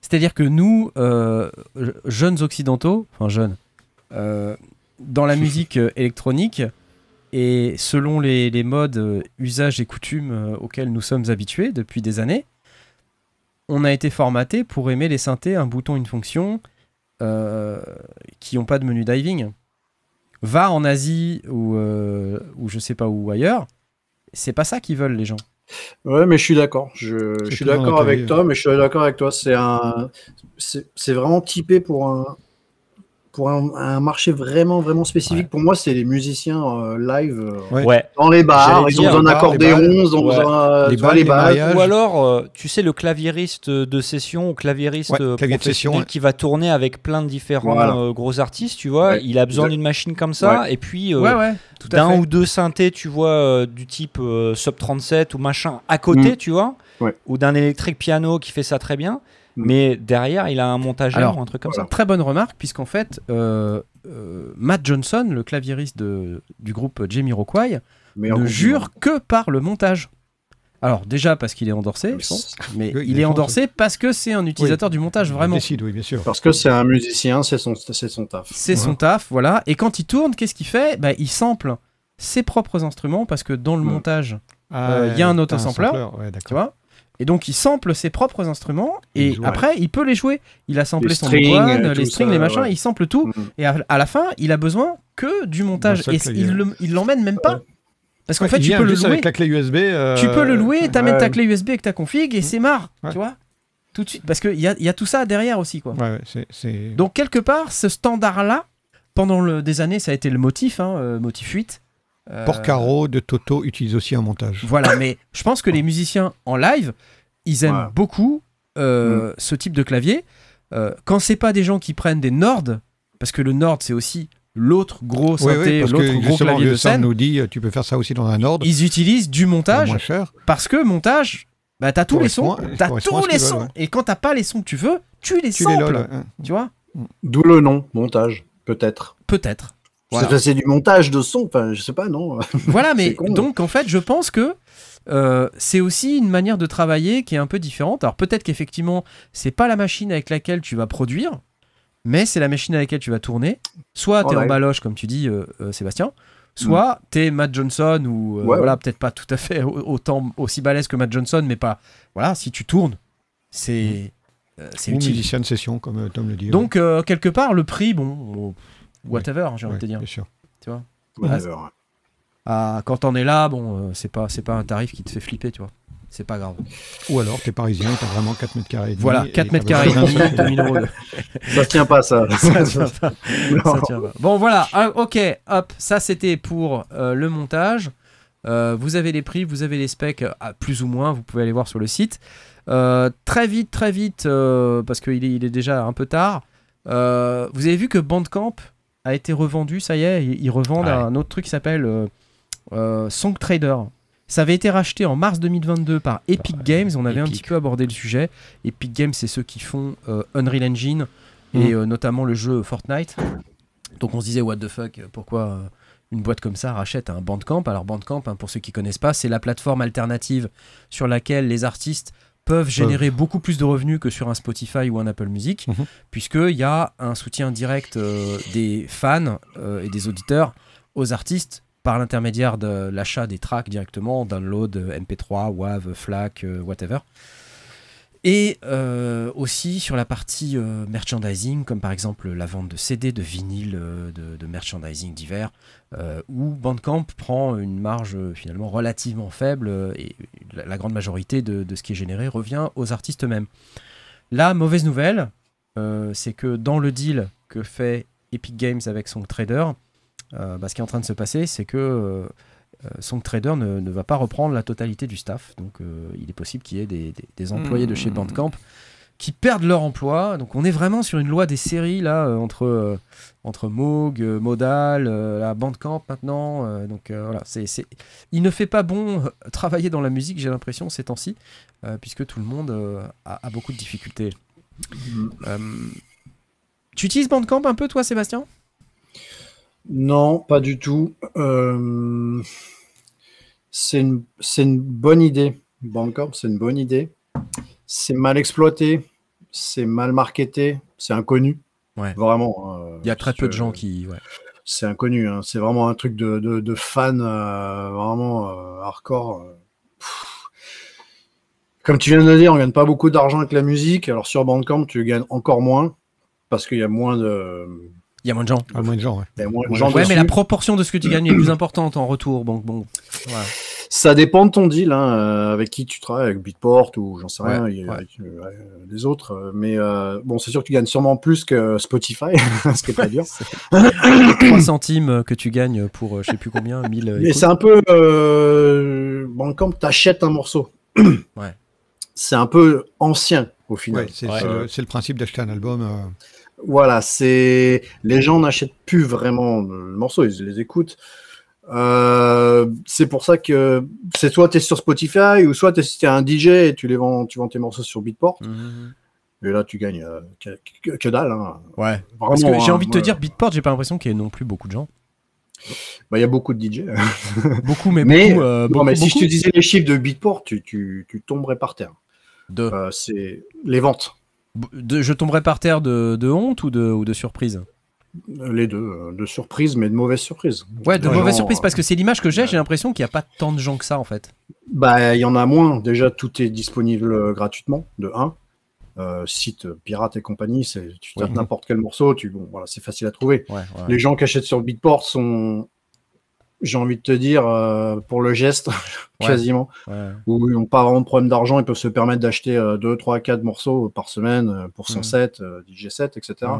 C'est-à-dire que nous, euh, jeunes occidentaux, enfin jeunes, dans la musique euh, électronique, et selon les, les modes, euh, usages et coutumes euh, auxquels nous sommes habitués depuis des années, on a été formaté pour aimer les synthés, un bouton, une fonction, euh, qui n'ont pas de menu diving. Va en Asie ou, euh, ou je sais pas où ailleurs, c'est pas ça qu'ils veulent les gens. Ouais, mais je suis d'accord. Je, suis d'accord avec toi, mais je suis d'accord avec toi. C'est un, c'est c'est vraiment typé pour un, pour un, un marché vraiment, vraiment spécifique. Pour moi, c'est les musiciens euh, live euh, Ouais. Dans les bars. Ils ont besoin bars, d'accordéons, les ils ont besoin Les mariages. Ou alors, euh, tu sais, le claviériste de session ou claviériste Ouais, clavier de session, professionnel ouais. qui va tourner avec plein de différents Voilà. euh, gros artistes, tu vois, Ouais. il a besoin d'une machine comme ça, et puis euh, ouais, ouais, tout à d'un ou deux synthés, tu vois, euh, du type euh, Sub 37 ou machin à côté, Mm. tu vois, Ouais. ou d'un électrique piano qui fait ça très bien. Mais derrière, il a un montage Alors, ou un truc comme voilà. Très bonne remarque, puisqu'en fait, euh, euh, Matt Johnson, le claviériste de- du groupe Jamiroquai, Meilleur ne jure monde. que par le montage. Alors déjà parce qu'il est endorsé, je pense, mais Oui, il est endorsé parce que c'est un utilisateur du montage, vraiment. Décide, oui, bien sûr. Parce que c'est un musicien, c'est son, c'est son taf. C'est son taf, voilà. Et quand il tourne, qu'est-ce qu'il fait? Bah, Il sample ses propres instruments parce que dans le montage, Ah, Euh, il y a un autosampleur, sampleur, ouais, tu d'accord. vois et donc il sample ses propres instruments et Il joue, après il peut les jouer. Il a samplé Les son strings, iguane, euh, les strings, ça, les machins, ouais. il sample tout. Mm. Et à, à la fin, il a besoin que du montage. Et il le- il l'emmène même pas. Parce qu'en Ouais, fait, il tu peux le louer. avec la clé USB. euh, Tu peux le louer, t'amènes ta clé USB avec ta config et c'est marre. Tu vois Tout de suite. Parce qu'il y a, y a tout ça derrière aussi. quoi. Donc, quelque part, ce standard-là, pendant le, des années, ça a été le motif, hein, euh, motif 8. Euh, Porcaro de Toto utilise aussi un montage. Voilà, mais je pense que les musiciens en live, ils aiment Ouais. beaucoup euh, ce type de clavier. Euh, quand c'est pas des gens qui prennent des Nord, parce que le Nord, c'est aussi l'autre gros Oui, synthé, oui, parce l'autre que gros justement, clavier de le Sam scène, nous dit euh, tu peux faire ça aussi dans un ordre, ils utilisent du montage moins cher. parce que montage, bah, t'as tous les sons, t'as tous les sons. veulent, ouais. Et quand t'as pas les sons que tu veux, tu les Tu les samples. lol. hein. Tu vois D'où le nom, montage, peut-être. Peut-être. C'est- Voilà. C'est du montage de son, enfin, je sais pas, non. Voilà, mais con. donc en fait, je pense que euh, c'est aussi une manière de travailler qui est un peu différente. Alors peut-être qu'effectivement, c'est pas la machine avec laquelle tu vas produire, mais c'est la machine avec laquelle tu vas tourner. Soit En t'es en baloche, comme tu dis, euh, euh, Sébastien, soit t'es Matt Johnson ou euh, Mm. Ouais, voilà, peut-être pas tout à fait au- autant aussi balèze que Matt Johnson, mais pas. Voilà, si tu tournes, c'est euh, c'est utile. musicien de session, comme Tom le dit. Donc euh, quelque part, le prix, bon, whatever, j'ai ouais, envie de te dire. bien sûr. Whatever. Ah, quand on est là, bon, euh, c'est pas, c'est pas un tarif qui te fait flipper, tu vois. C'est pas grave. Ou alors, t'es parisien, t'as vraiment 4 mètres carrés. et demi Voilà, et 4 t'as mètres carrés et besoin demi, d'un 2000 euros. de- Ça tient pas, ça. Ça tient pas. Ça tient pas. Bon, voilà. Ah, ok, hop, ça c'était pour euh, le montage. Euh, vous avez les prix, vous avez les specs, euh, à plus ou moins, vous pouvez aller voir sur le site. Euh, très vite, très vite, euh, parce qu'il est, il est déjà un peu tard. euh, vous avez vu que Bandcamp a été revendu, ça y est, ils, ils revendent Ouais. un autre truc qui s'appelle euh, euh, Song Trader. Ça avait été racheté en mars 2022 par Epic Games. On avait un petit peu abordé le sujet. Epic Games, c'est ceux qui font euh, Unreal Engine et Mhm. euh, notamment le jeu Fortnite. Donc on se disait, what the fuck, pourquoi une boîte comme ça rachète un Bandcamp? Alors Bandcamp, hein, pour ceux qui connaissent pas, c'est la plateforme alternative sur laquelle les artistes peuvent générer beaucoup plus de revenus que sur un Spotify ou un Apple Music, Mhm. puisqu'il y a un soutien direct euh, des fans euh, et des auditeurs aux artistes par l'intermédiaire de l'achat des tracks directement, download, euh, MP3, WAV, FLAC, euh, whatever. Et euh, aussi sur la partie merchandising, comme par exemple la vente de CD, de vinyle, de, de merchandising divers, euh, où Bandcamp prend une marge euh, finalement relativement faible euh, et la, la grande majorité de, de ce qui est généré revient aux artistes eux-mêmes. La mauvaise nouvelle, euh, c'est que dans le deal que fait Epic Games avec son trader, euh, bah, ce qui est en train de se passer, c'est que Song Trader ne, ne va pas reprendre la totalité du staff. Donc il est possible qu'il y ait des, des- des employés de chez Hmm. Bandcamp qui perdent leur emploi. Donc on est vraiment sur une loi des séries là euh, entre, euh, entre Moog, euh, Modal, euh, la Bandcamp maintenant. donc voilà, c'est, il ne fait pas bon travailler dans la musique, j'ai l'impression, ces temps-ci, puisque tout le monde a, a beaucoup de difficultés. Mm. Euh, tu utilises Bandcamp un peu toi Sébastien? Non, pas du tout. C'est une, c'est une bonne idée. Bandcamp, c'est une bonne idée. C'est mal exploité, c'est mal marketé, c'est inconnu. Ouais. Vraiment. euh, Il y a très peu de gens qui... ouais. C'est inconnu. hein. C'est vraiment un truc de, de, de fan euh, vraiment euh, hardcore. Pff. Comme tu viens de le dire, on gagne pas beaucoup d'argent avec la musique. Alors sur Bandcamp, tu gagnes encore moins parce qu'il y a moins de, Il y a moins de gens. À moins de gens, ouais. il y a moins de gens Ouais, mais la proportion de ce que tu gagnes est plus importante en retour. Donc bon, voilà. Ça dépend de ton deal, hein, euh, avec qui tu travailles, avec Beatport ou j'en sais Ouais, rien, ouais. avec euh, ouais, les autres. euh, Mais euh, bon, c'est sûr que tu gagnes sûrement plus que Spotify, ce qui est pas dur. C'est- Les 3 centimes que tu gagnes pour euh, je sais plus combien, 1000 Mais c'est un peu euh, Bandcamp, t'achètes un morceau. Ouais. C'est un peu ancien au final. Ouais, c'est le, le principe d'acheter un album. euh, Voilà, c'est les gens n'achètent plus vraiment le morceau, ils les écoutent. Euh, c'est pour ça que c'est soit tu es sur Spotify ou soit tu es, un DJ et tu les vends, tu vends tes morceaux sur Beatport. Mhm. Et là, tu gagnes euh, que, que- que dalle. hein. Ouais. J'ai hein, envie de te dire, Beatport, j'ai pas l'impression qu'il y ait non plus beaucoup de gens. bah, Il y a beaucoup de DJ. Beaucoup, mais, Mais, beaucoup. euh, non, beaucoup, mais si je te disais les chiffres de Beatport, tu, tu, tu tomberais par terre. de, Euh, c'est les ventes, de- Je tomberais par terre de, de honte ou de, ou de surprise? Les deux, euh, de surprise, mais de mauvaise surprise. Ouais, de mauvaise surprise, euh, parce que c'est l'image que j'ai, j'ai l'impression qu'il n'y a pas tant de gens que ça en fait. Bah, il y en a moins. Déjà, tout est disponible euh, gratuitement, de 1. Euh, site pirate et compagnie, c'est tu tapes n'importe quel morceau, tu bon, voilà, c'est facile à trouver. Les gens qui achètent sur Beatport sont, j'ai envie de te dire, euh, pour le geste, quasiment, où ils n'ont pas vraiment de problème d'argent, ils peuvent se permettre d'acheter 2, 3, 4 morceaux par semaine pour son Mhm. set, euh, DJ set, etc.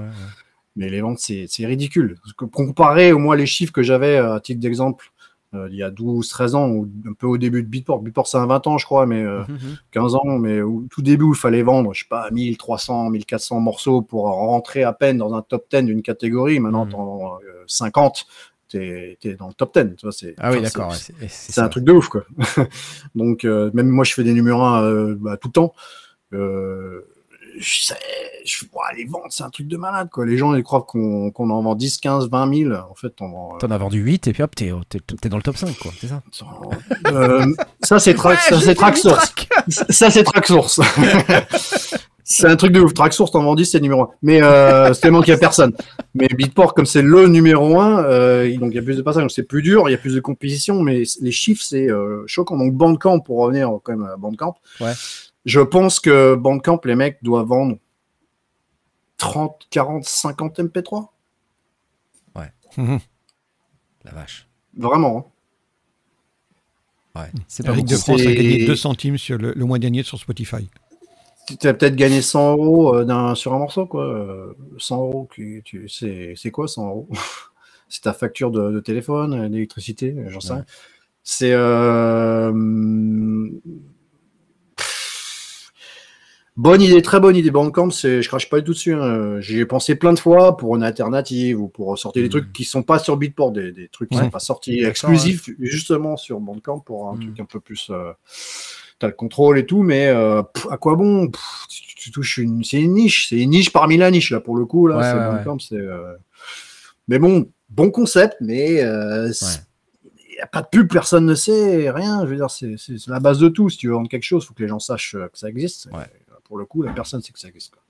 Mais les ventes, c'est ridicule. Comparé au moins les chiffres que j'avais euh, à titre d'exemple euh, il y a 12, 13 ans, ou un peu au début de Beatport. Beatport, c'est un 20 ans, je crois, mais euh, Mhm. 15 ans, mais au tout début, il fallait vendre, je sais pas, 1300, 1400 morceaux pour rentrer à peine dans un top 10 d'une catégorie. Maintenant, Mhm. euh, 50, t'es es dans le top 10. Tu vois, c'est Ah oui, d'accord. c'est- un truc de ouf, quoi. Donc, euh, même moi, je fais des numéros 1 bah, tout le temps. Euh, je sais, je les ventes, c'est un truc de malade, quoi. Les gens, ils croient qu'on en vend 10, 15, 20 000. En fait, on vend. euh, T'en as vendu 8 et puis hop, t'es dans le top 5, quoi. C'est ça. euh, ça, c'est c'est Track Source. Ça, c'est Track Source. c'est un truc de ouf. Track Source, t'en vends 10, c'est le numéro 1. Mais euh, c'est tellement qu'il n'y a personne. Mais Beatport, comme c'est le numéro 1, euh, donc il y a plus de passages, donc c'est plus dur, il y a plus de compétition, mais les chiffres, c'est choquant. Donc Bandcamp, pour revenir quand même à Bandcamp, Ouais. Je pense que Bandcamp, les mecs doivent vendre 30, 40, 50 MP3. mhm. La vache. Vraiment. hein. Ouais. C'est pas Eric de France a C'est- gagné 2 centimes sur le, le mois dernier sur Spotify. Tu as peut-être gagné 100 euros euh, d'un- sur un morceau, quoi. Euh, 100 euros, qui- tu- c'est c'est quoi 100 euros? C'est ta facture de, de téléphone, euh, d'électricité, euh, j'en sais Ouais. rien. C'est. euh, Bonne idée, très bonne idée. Bandcamp, c'est, je crache pas du tout dessus. hein. J'y ai pensé plein de fois pour une alternative ou pour sortir des Mhm. trucs qui sont pas sur Beatport, des, des trucs qui Ouais. sont pas sortis exclusifs justement sur Bandcamp pour un Mhm. truc un peu plus. euh, T'as le contrôle et tout, mais euh, pff, à quoi bon? Pff, tu, tu touches une, c'est une niche, c'est une niche parmi la niche là pour le coup là. Ouais, c'est ouais, Bandcamp, c'est. euh, Mais bon, bon concept, mais euh, c'est- n'y a pas de pub, personne ne sait, rien. Je veux dire, c'est c'est- c'est la base de tout. Si tu veux vendre quelque chose, il faut que les gens sachent que ça existe. Ouais. Et, Pour le coup, la personne sait que ça existe. quoi.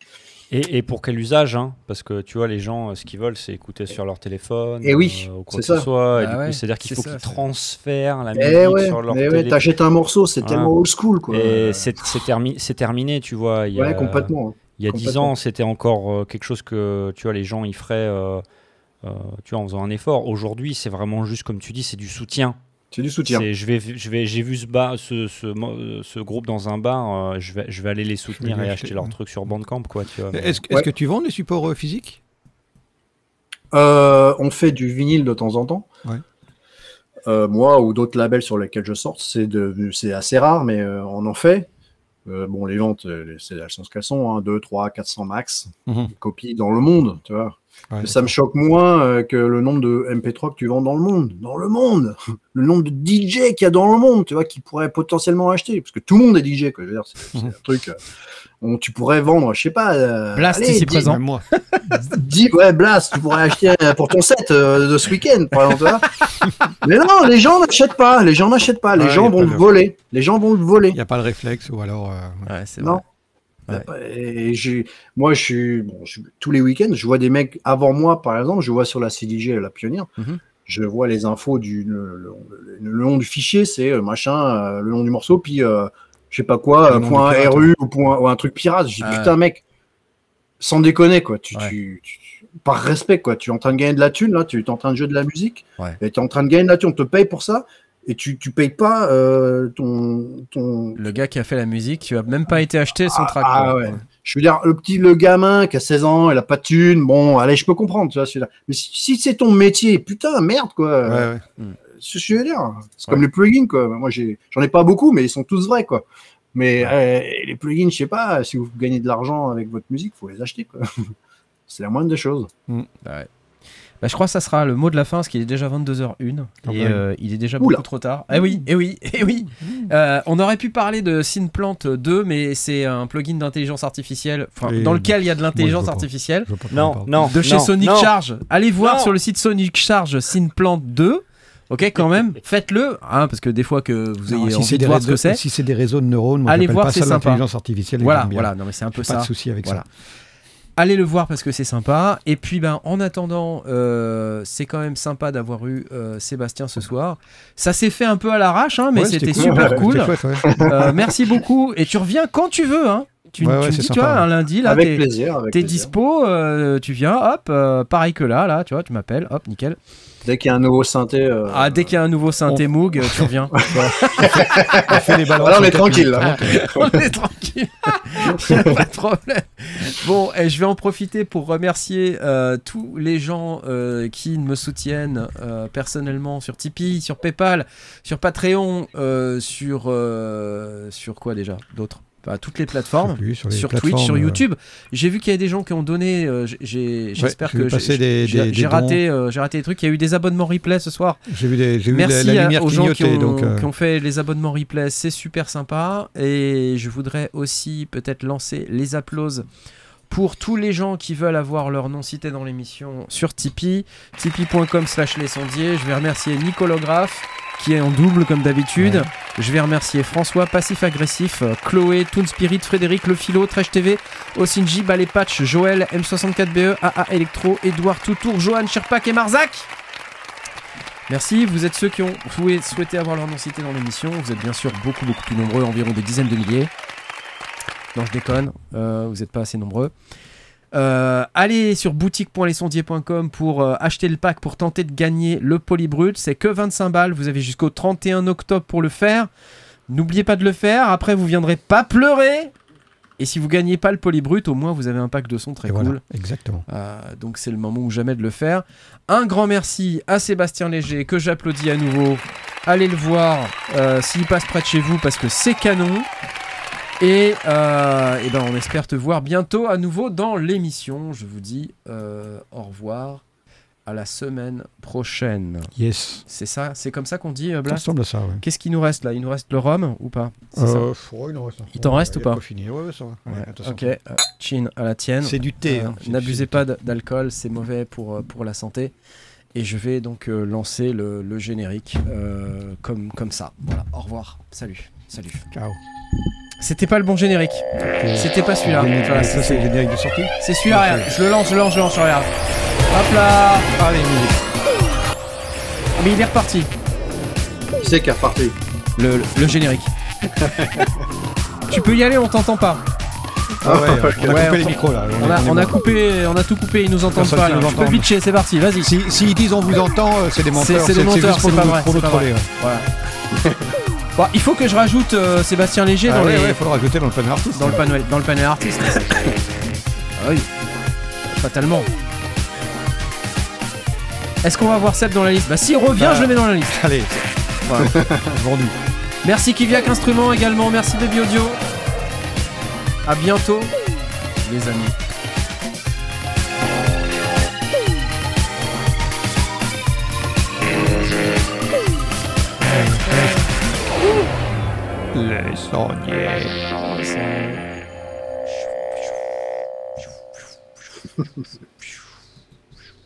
Et, et pour quel usage hein? Parce que tu vois, les gens, euh, ce qu'ils veulent, c'est écouter sur leur téléphone. Et oui, euh, ou quoi c'est que ce ça. soit. Et Bah ouais, c'est-à-dire qu'il faut qu'ils transfèrent la Eh musique ouais, sur leur eh ouais, t'achètes un morceau, c'est Voilà. tellement old school, quoi. Et c'est c'est termi- c'est terminé, tu vois. Il y a, Ouais, complètement. hein. Il y a 10 Complètement. ans, c'était encore euh, quelque chose que tu vois, les gens ils feraient euh, euh, tu vois, en faisant un effort. Aujourd'hui, c'est vraiment juste comme tu dis, c'est du soutien. C'est du soutien. C'est- Je vais, je vais, j'ai vu ce, bar, ce, ce, mo- ce groupe dans un bar, euh, je, vais, je vais aller les soutenir et acheter, acheter leurs trucs sur Bandcamp, quoi. Tu vois, mais- Est-ce est-ce Ouais. que tu vends des supports euh, physiques? Euh, on fait du vinyle de temps en temps. Ouais. Euh, moi ou d'autres labels sur lesquels je sors, c'est de- c'est assez rare, mais euh, on en fait. Euh, bon, les ventes, c'est- elles sont ce qu'elles sont, hein, 2, 3, 400 max Mhm. copies dans le monde, tu vois. Ouais, Mais ça me choque moins euh, que le nombre de MP3 que tu vends dans le monde. Dans le monde Le nombre de DJ qu'il y a dans le monde, tu vois, qui pourraient potentiellement acheter. Parce que tout le monde est DJ, quoi. Je veux dire, c'est un truc. euh, on- tu pourrais vendre, je sais pas. euh, Blast allez, ici présent. Moi. Dis, ouais, Blast, tu pourrais acheter pour ton set euh, de ce week-end, par exemple. tu vois. Mais non, les gens n'achètent pas. Les gens n'achètent pas. Les Ouais, gens vont le voler. Les gens vont le voler. Il n'y a pas le réflexe ou alors. euh, Ouais, c'est Non. vrai. Et moi, je suis, bon, je- tous les week-ends, je vois des mecs avant moi, par exemple, je vois sur la CDG, la pionnière, Mhm. je vois les infos du le, le- le- le nom du fichier, c'est euh, machin, euh, le nom du morceau, puis euh, je sais pas quoi, euh, point pirate, RU ou, point, ou un truc pirate. Je dis Ah. putain, mec, sans déconner, quoi, tu, Ouais. tu- tu- par respect, quoi, tu es en train de gagner de la thune, là, tu es en train de jouer de la musique, et tu es en train de gagner de la thune, on te paye pour ça. Et tu, tu payes pas euh, ton, ton, Le gars qui a fait la musique, tu as même pas été acheter son Ah, track. ah quoi. ouais. Je veux dire, le petit, le gamin qui a 16 ans, il a pas de thune, bon, allez, je peux comprendre, tu vois, celui-là. Mais si, si c'est ton métier, putain, merde, quoi. ouais, ouais. C'est ce que je veux dire. C'est comme les plugins, quoi. Moi, j'ai, j'en ai pas beaucoup, mais ils sont tous vrais, quoi. Mais euh, les plugins, je sais pas, si vous gagnez de l'argent avec votre musique, faut les acheter, quoi. c'est la moindre des choses. Bah, je crois que ça sera le mot de la fin, parce qu'il est déjà 22h01 Ah et euh, il est déjà Oula. beaucoup trop tard. Eh oui, eh oui, eh oui. Euh, on aurait pu parler de Synplant 2, mais c'est un plugin d'intelligence artificielle, enfin, Et dans lequel il y a de l'intelligence artificielle. Non, non. De chez non, Sonic non. Charge. Allez voir Non. sur le site Sonic Charge Synplant 2. Ok, quand même, faites-le, hein, parce que des fois que vous Non, ayez si envie de des, voir ce que c'est. si c'est des réseaux de neurones, moi Allez voir, pas c'est ça sympa. l'intelligence artificielle. Voilà, voilà, non mais c'est un peu J'ai pas ça. de souci avec Voilà. ça. Allez le voir parce que c'est sympa. Et puis, ben, en attendant, euh, c'est quand même sympa d'avoir eu euh, Sébastien ce soir. Ça s'est fait un peu à l'arrache, hein, mais Ouais, c'était cool. super Ouais, cool. c'était chouette, ouais. Euh, merci beaucoup. Et tu reviens quand tu veux. Hein. Tu, Ouais, tu ouais, me c'est dis, tu sympa, vois, ouais. un lundi, là, avec t'es, dispo, euh, tu viens, hop, euh, pareil que là, là, tu vois, tu m'appelles, hop, nickel. Dès qu'il y a un nouveau synthé. euh, Ah, dès qu'il y a un nouveau synthé Moog, tu reviens. On fait les balances Voilà, on est tranquille, là. on est tranquille. Pas de problème. Bon, et je vais en profiter pour remercier euh, tous les gens euh, qui me soutiennent euh, personnellement sur Tipeee, sur PayPal, sur Patreon, euh, sur euh, sur quoi déjà D'autres Enfin, toutes les plateformes. Plus, sur les Sur Twitch, sur euh, YouTube. J'ai vu qu'il y a des gens qui ont donné. euh, J'espère que j'ai- raté, euh, j'ai raté des trucs. Il y a eu des abonnements replay ce soir. J'ai vu, des- vu Merci la à- aux gens qui ont, donc, qui ont fait les abonnements replay, c'est super sympa. Et je voudrais aussi peut-être lancer les applauses pour tous les gens qui veulent avoir leur nom cité dans l'émission sur Tipeee, tipeee.com slash les sondiers. Je vais remercier Nicolographe qui est en double comme d'habitude. Ouais. Je vais remercier François, Passif Agressif, Chloé, Toon Spirit, Frédéric, Le Philo, Trash TV, Osinji, Ballet Patch, Joël, M64BE, AA Electro, Edouard Toutour, Johan, Sherpak et Marzac. Merci, vous êtes ceux qui ont souhait- souhaité avoir leur nom cité dans l'émission. Vous êtes bien sûr beaucoup, beaucoup plus nombreux, environ des dizaines de milliers. Non, je déconne, euh, vous n'êtes pas assez nombreux. Euh, allez sur boutique.lesondiers.com pour euh, acheter le pack pour tenter de gagner le polybrut. C'est que 25 balles. Vous avez jusqu'au 31 octobre pour le faire. N'oubliez pas de le faire. Après, vous viendrez pas pleurer. Et si vous gagnez pas le polybrut, au moins vous avez un pack de son très et cool. voilà, exactement. Euh, donc c'est le moment ou jamais de le faire. Un grand merci à Sébastien Léger que j'applaudis à nouveau. Allez le voir s'il passe près de chez vous parce que c'est canon. Et, euh, eh ben on espère te voir bientôt à nouveau dans l'émission. Je vous dis euh, au revoir à la semaine prochaine. Yes. C'est ça, c'est comme ça qu'on dit euh, Ça Blast ressemble à ça, ouais. Qu'est-ce qui nous reste là? Il nous reste le rhum ou pas? Ça Euh, ouais, il. Il t'en reste ou pas? fini. Ouais, ouais, ça va. Ok, chin à la tienne. C'est du thé. Hein. N'abusez pas d'alcool, c'est mauvais pour, pour la santé. Et je vais donc lancer le, le générique comme, comme ça. Voilà, au revoir. Salut. Salut. Ciao. C'était pas le bon générique. C'était pas celui-là. Voilà, ça, c'est le générique de sortie C'est celui-là, regarde. Je le lance, je le lance, je le lance, regarde. Hop là Allez, musique. Ah, Mais il est reparti. Qui c'est qui est reparti Le, le- le générique. tu peux y aller, on t'entend pas. Ah ouais, on a Ouais, coupé on- les micros là. On a, est- on a coupé, on a tout coupé, ils nous entendent Personne pas. là. nous Tu peux bitcher, c'est parti, vas-y. Si, s'ils disent on vous entend, euh, c'est des menteurs. c'est des menteurs, c'est pas vrai. Pour c'est nous pas troller. ouais. Voilà. Bon, il faut que je rajoute euh, Sébastien Léger Ah dans, ouais, les, ouais, faut le rajouter dans le panel artiste. dans le panel, dans le panel artiste. ah oui, fatalement. Est-ce qu'on va voir Seb dans la liste? Bah s'il revient, Bah. je le mets dans la liste. Allez, Voilà. vendu. Merci Kiviak Instrument également, merci Baby Audio. À bientôt, les amis. Les sauniers.